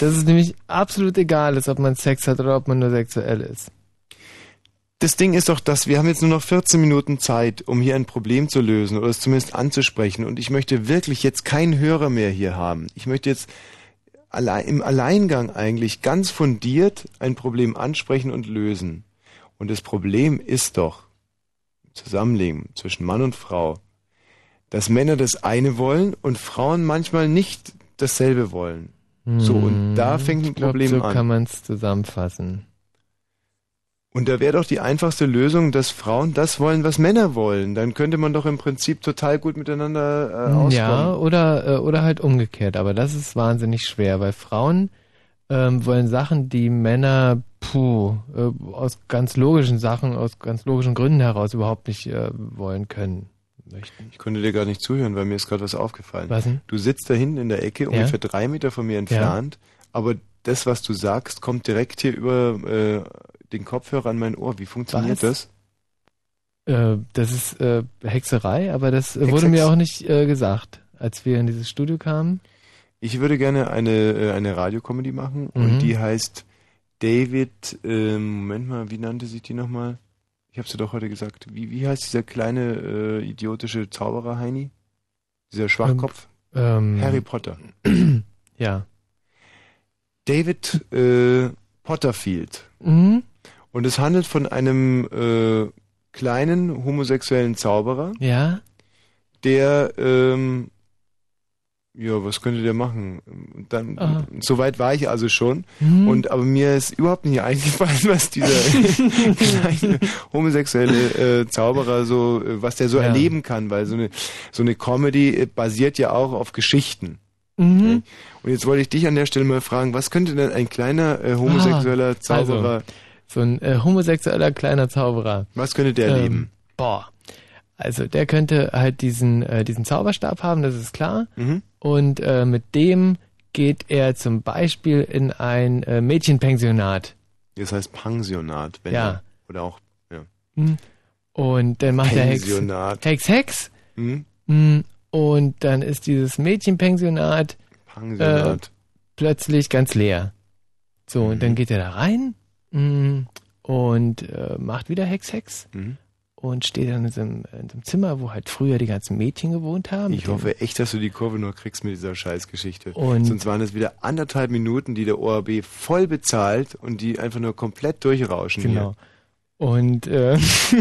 Dass es nämlich absolut egal ist, ob man Sex hat oder ob man nur sexuell ist. Das Ding ist doch, dass wir haben jetzt nur noch 14 Minuten Zeit, um hier ein Problem zu lösen oder es zumindest anzusprechen. Und ich möchte wirklich jetzt keinen Hörer mehr hier haben. Ich möchte jetzt allein, im Alleingang eigentlich ganz fundiert ein Problem ansprechen und lösen. Und das Problem ist doch, im Zusammenleben zwischen Mann und Frau, dass Männer das eine wollen und Frauen manchmal nicht dasselbe wollen. So, und da fängt ein Hm, glaub, Problem so an. kann man es zusammenfassen. Und da wäre doch die einfachste Lösung, dass Frauen das wollen, was Männer wollen. Dann könnte man doch im Prinzip total gut miteinander äh, auskommen. Ja, oder, äh, oder halt umgekehrt. Aber das ist wahnsinnig schwer, weil Frauen ähm, wollen Sachen, die Männer, puh, äh, aus ganz logischen Sachen, aus ganz logischen Gründen heraus überhaupt nicht äh, wollen können. Ich konnte dir gar nicht zuhören, weil mir ist gerade was aufgefallen. Was denn? Du sitzt da hinten in der Ecke, ungefähr drei Meter von mir entfernt, aber das, was du sagst, kommt direkt hier über äh, den Kopfhörer an mein Ohr. Wie funktioniert Was? das? Äh, das ist äh, Hexerei, aber das Hex, wurde mir auch nicht äh, gesagt, als wir in dieses Studio kamen. Ich würde gerne eine, eine Radiocomedy machen Mhm. und die heißt David, Moment mal, wie nannte sich die nochmal? Ich habe sie doch heute gesagt. Wie, wie heißt dieser kleine äh, idiotische Zauberer Heini? Dieser Schwachkopf? Ähm, Harry Potter. ja. David äh, Potterfield. Mhm. Und es handelt von einem äh, kleinen homosexuellen Zauberer, Ja. der, ähm, ja, was könnte der machen? Und dann, Aha. so weit war ich also schon. Mhm. Und aber mir ist überhaupt nicht eingefallen, was dieser kleine homosexuelle äh, Zauberer so, äh, was der so Ja. erleben kann, weil so eine so eine Comedy äh, basiert ja auch auf Geschichten. Mhm. Und jetzt wollte ich dich an der Stelle mal fragen, was könnte denn ein kleiner äh, homosexueller Ah, Zauberer, Also, so ein äh, homosexueller kleiner Zauberer. was könnte der Ähm, leben? Boah. Also der könnte halt diesen, äh, diesen Zauberstab haben, das ist klar. Mhm. Und äh, mit dem geht er zum Beispiel in ein äh, Mädchenpensionat. Das heißt Pensionat, wenn Ja. er, oder auch ja. Hm. Und dann macht er Hex, Pensionat. Hex, Hex. Hm? Hm. Und dann ist dieses Mädchenpensionat Pensionat. äh, plötzlich ganz leer. So, und Mhm. dann geht er da rein und äh, macht wieder Hex, Hex. Mhm. Und steht dann in so, einem, in so einem Zimmer, wo halt früher die ganzen Mädchen gewohnt haben. Ich hoffe echt, dass du die Kurve noch kriegst mit dieser Scheißgeschichte. Und- Sonst waren es wieder anderthalb Minuten, die der ORB voll bezahlt und die einfach nur komplett durchrauschen. Genau. Und äh,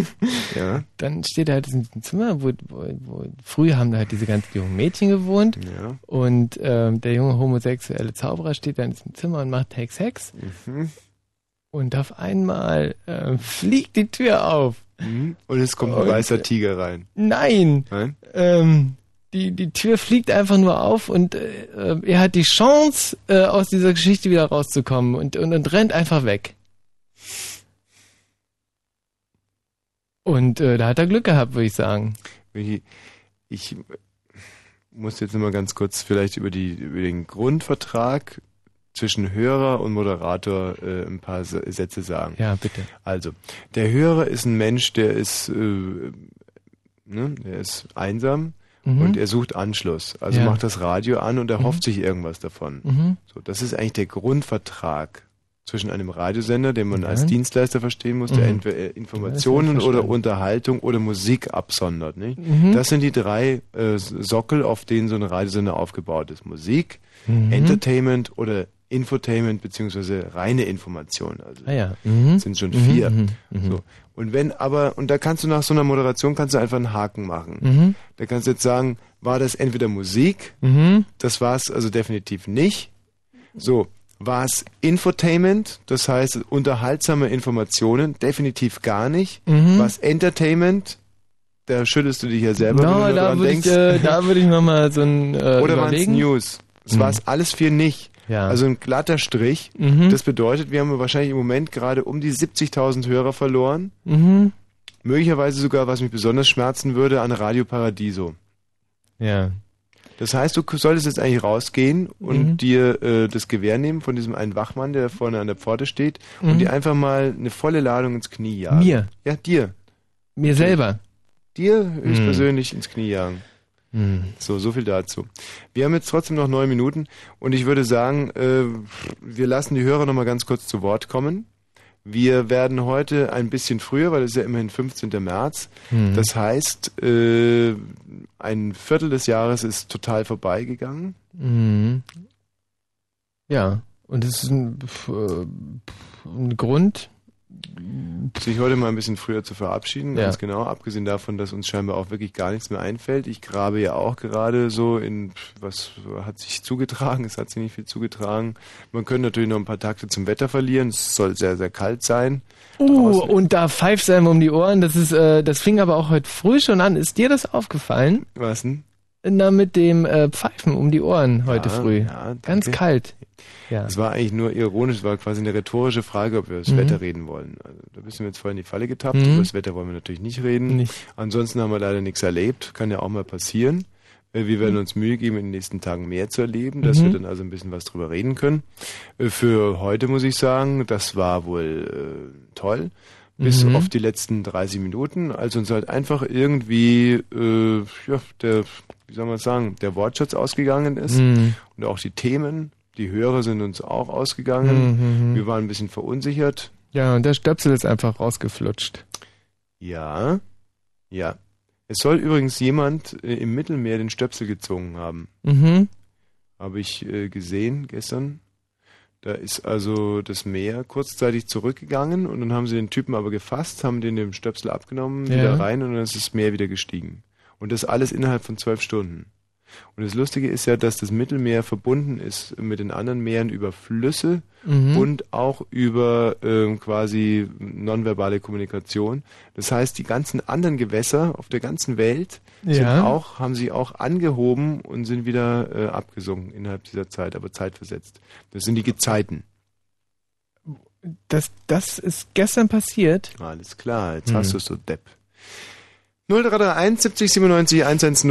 Ja. dann steht er halt in diesem Zimmer, wo, wo, wo früher haben da halt diese ganzen jungen Mädchen gewohnt. Ja. Und ähm, der junge homosexuelle Zauberer steht da in diesem Zimmer und macht Hex Hex. Mhm. Und auf einmal äh, fliegt die Tür auf. Mhm. Und es kommt ein Und- weißer Tiger rein. Nein! Nein? Ähm, die, die Tür fliegt einfach nur auf und äh, äh, er hat die Chance, äh, aus dieser Geschichte wieder rauszukommen und, und, und rennt einfach weg. Und äh, da hat er Glück gehabt, würde ich sagen. Ich, ich muss jetzt nochmal ganz kurz vielleicht über, die, über den Grundvertrag zwischen Hörer und Moderator äh, ein paar Sätze sagen. Ja, bitte. Also, der Hörer ist ein Mensch, der ist, äh, ne, der ist einsam Mhm. und er sucht Anschluss. Also Ja. macht das Radio an und er Mhm. hofft sich irgendwas davon. Mhm. So, das ist eigentlich der Grundvertrag zwischen einem Radiosender, den man Ja. als Dienstleister verstehen muss, der Mhm. entweder äh, Informationen oder. Unterhaltung oder Musik absondert. Nicht? Mhm. Das sind die drei äh, Sockel, auf denen so ein Radiosender aufgebaut ist. Musik, Mhm. Entertainment oder Infotainment beziehungsweise reine Information. Also Ah ja. Mhm. sind schon Mhm, vier. mhm, mhm. So. Und wenn aber, und da kannst du nach so einer Moderation kannst du einfach einen Haken machen. Mhm. Da kannst du jetzt sagen, war das entweder Musik, Mhm. das war es also definitiv nicht. So, war es Infotainment, das heißt unterhaltsame Informationen, definitiv gar nicht. Mhm. War es Entertainment, da schüttelst du dich ja selber, No, wenn du da dran würde ich, denkst. äh, da würde ich nochmal so ein äh, Oder waren es. News? Das Mhm. war es alles vier nicht. Ja. Also ein glatter Strich. Mhm. Das bedeutet, wir haben wahrscheinlich im Moment gerade um die 70.000 Hörer verloren. Mhm. Möglicherweise sogar, was mich besonders schmerzen würde, an Radio Paradiso. Ja. Das heißt, du solltest jetzt eigentlich rausgehen und Mhm. dir äh, das Gewehr nehmen von diesem einen Wachmann, der da vorne an der Pforte steht, Mhm. und dir einfach mal eine volle Ladung ins Knie jagen. Mir? Ja, dir. Mir selber. Dir höchstpersönlich Mhm. ins Knie jagen. Mhm. So, so viel dazu. Wir haben jetzt trotzdem noch neun Minuten und ich würde sagen, äh, wir lassen die Hörer noch mal ganz kurz zu Wort kommen. Wir werden heute ein bisschen früher, weil es ist ja immerhin 15. März. Mhm. Das heißt, äh, ein Viertel des Jahres ist total vorbeigegangen. Mhm. Ja. Und das ist ein, äh, ein Grund. Sich heute mal ein bisschen früher zu verabschieden, Ja. ganz genau, abgesehen davon, dass uns scheinbar auch wirklich gar nichts mehr einfällt. Ich grabe ja auch gerade so in, was hat sich zugetragen, es hat sich nicht viel zugetragen. Man könnte natürlich noch ein paar Takte zum Wetter verlieren, es soll sehr, sehr kalt sein. Uh, und da pfeift einem um die Ohren. Das ist, äh, das fing aber auch heute früh schon an. Ist dir das aufgefallen? Was denn? Na, mit dem äh, Pfeifen um die Ohren heute Ja, früh. ja, Ganz kalt. Ja. Es war eigentlich nur ironisch, es war quasi eine rhetorische Frage, ob wir das Mhm. Wetter reden wollen. Also, da bist du mir jetzt voll in die Falle getappt. Mhm. Über das Wetter wollen wir natürlich nicht reden. Nicht. Ansonsten haben wir leider nichts erlebt. Kann ja auch mal passieren. Äh, Wir werden uns Mühe geben, in den nächsten Tagen mehr zu erleben, dass Mhm. wir dann also ein bisschen was drüber reden können. Äh, Für heute muss ich sagen, das war wohl äh, toll. Bis Mhm. auf die letzten 30 Minuten, als uns halt einfach irgendwie, äh, ja, der, wie soll man sagen, der Wortschatz ausgegangen ist Mhm. und auch die Themen. Die Hörer sind uns auch ausgegangen. Mhm, mhm. Wir waren ein bisschen verunsichert. Ja, und der Stöpsel ist einfach rausgeflutscht. Ja, ja. Es soll übrigens jemand äh, im Mittelmeer den Stöpsel gezogen haben. Mhm. Habe ich äh, gesehen gestern. Da ist also das Meer kurzzeitig zurückgegangen und dann haben sie den Typen aber gefasst, haben den dem Stöpsel abgenommen, Ja. wieder rein und dann ist das Meer wieder gestiegen. Und das alles innerhalb von zwölf Stunden. Und das Lustige ist ja, dass das Mittelmeer verbunden ist mit den anderen Meeren über Flüsse Mhm. und auch über ähm, quasi nonverbale Kommunikation. Das heißt, die ganzen anderen Gewässer auf der ganzen Welt sind Ja. auch, haben sie auch angehoben und sind wieder äh, abgesunken innerhalb dieser Zeit, aber zeitversetzt. Das sind die Gezeiten. Das, das ist gestern passiert. Alles klar, jetzt Hm. hast du es so Depp. 0331 70 97 110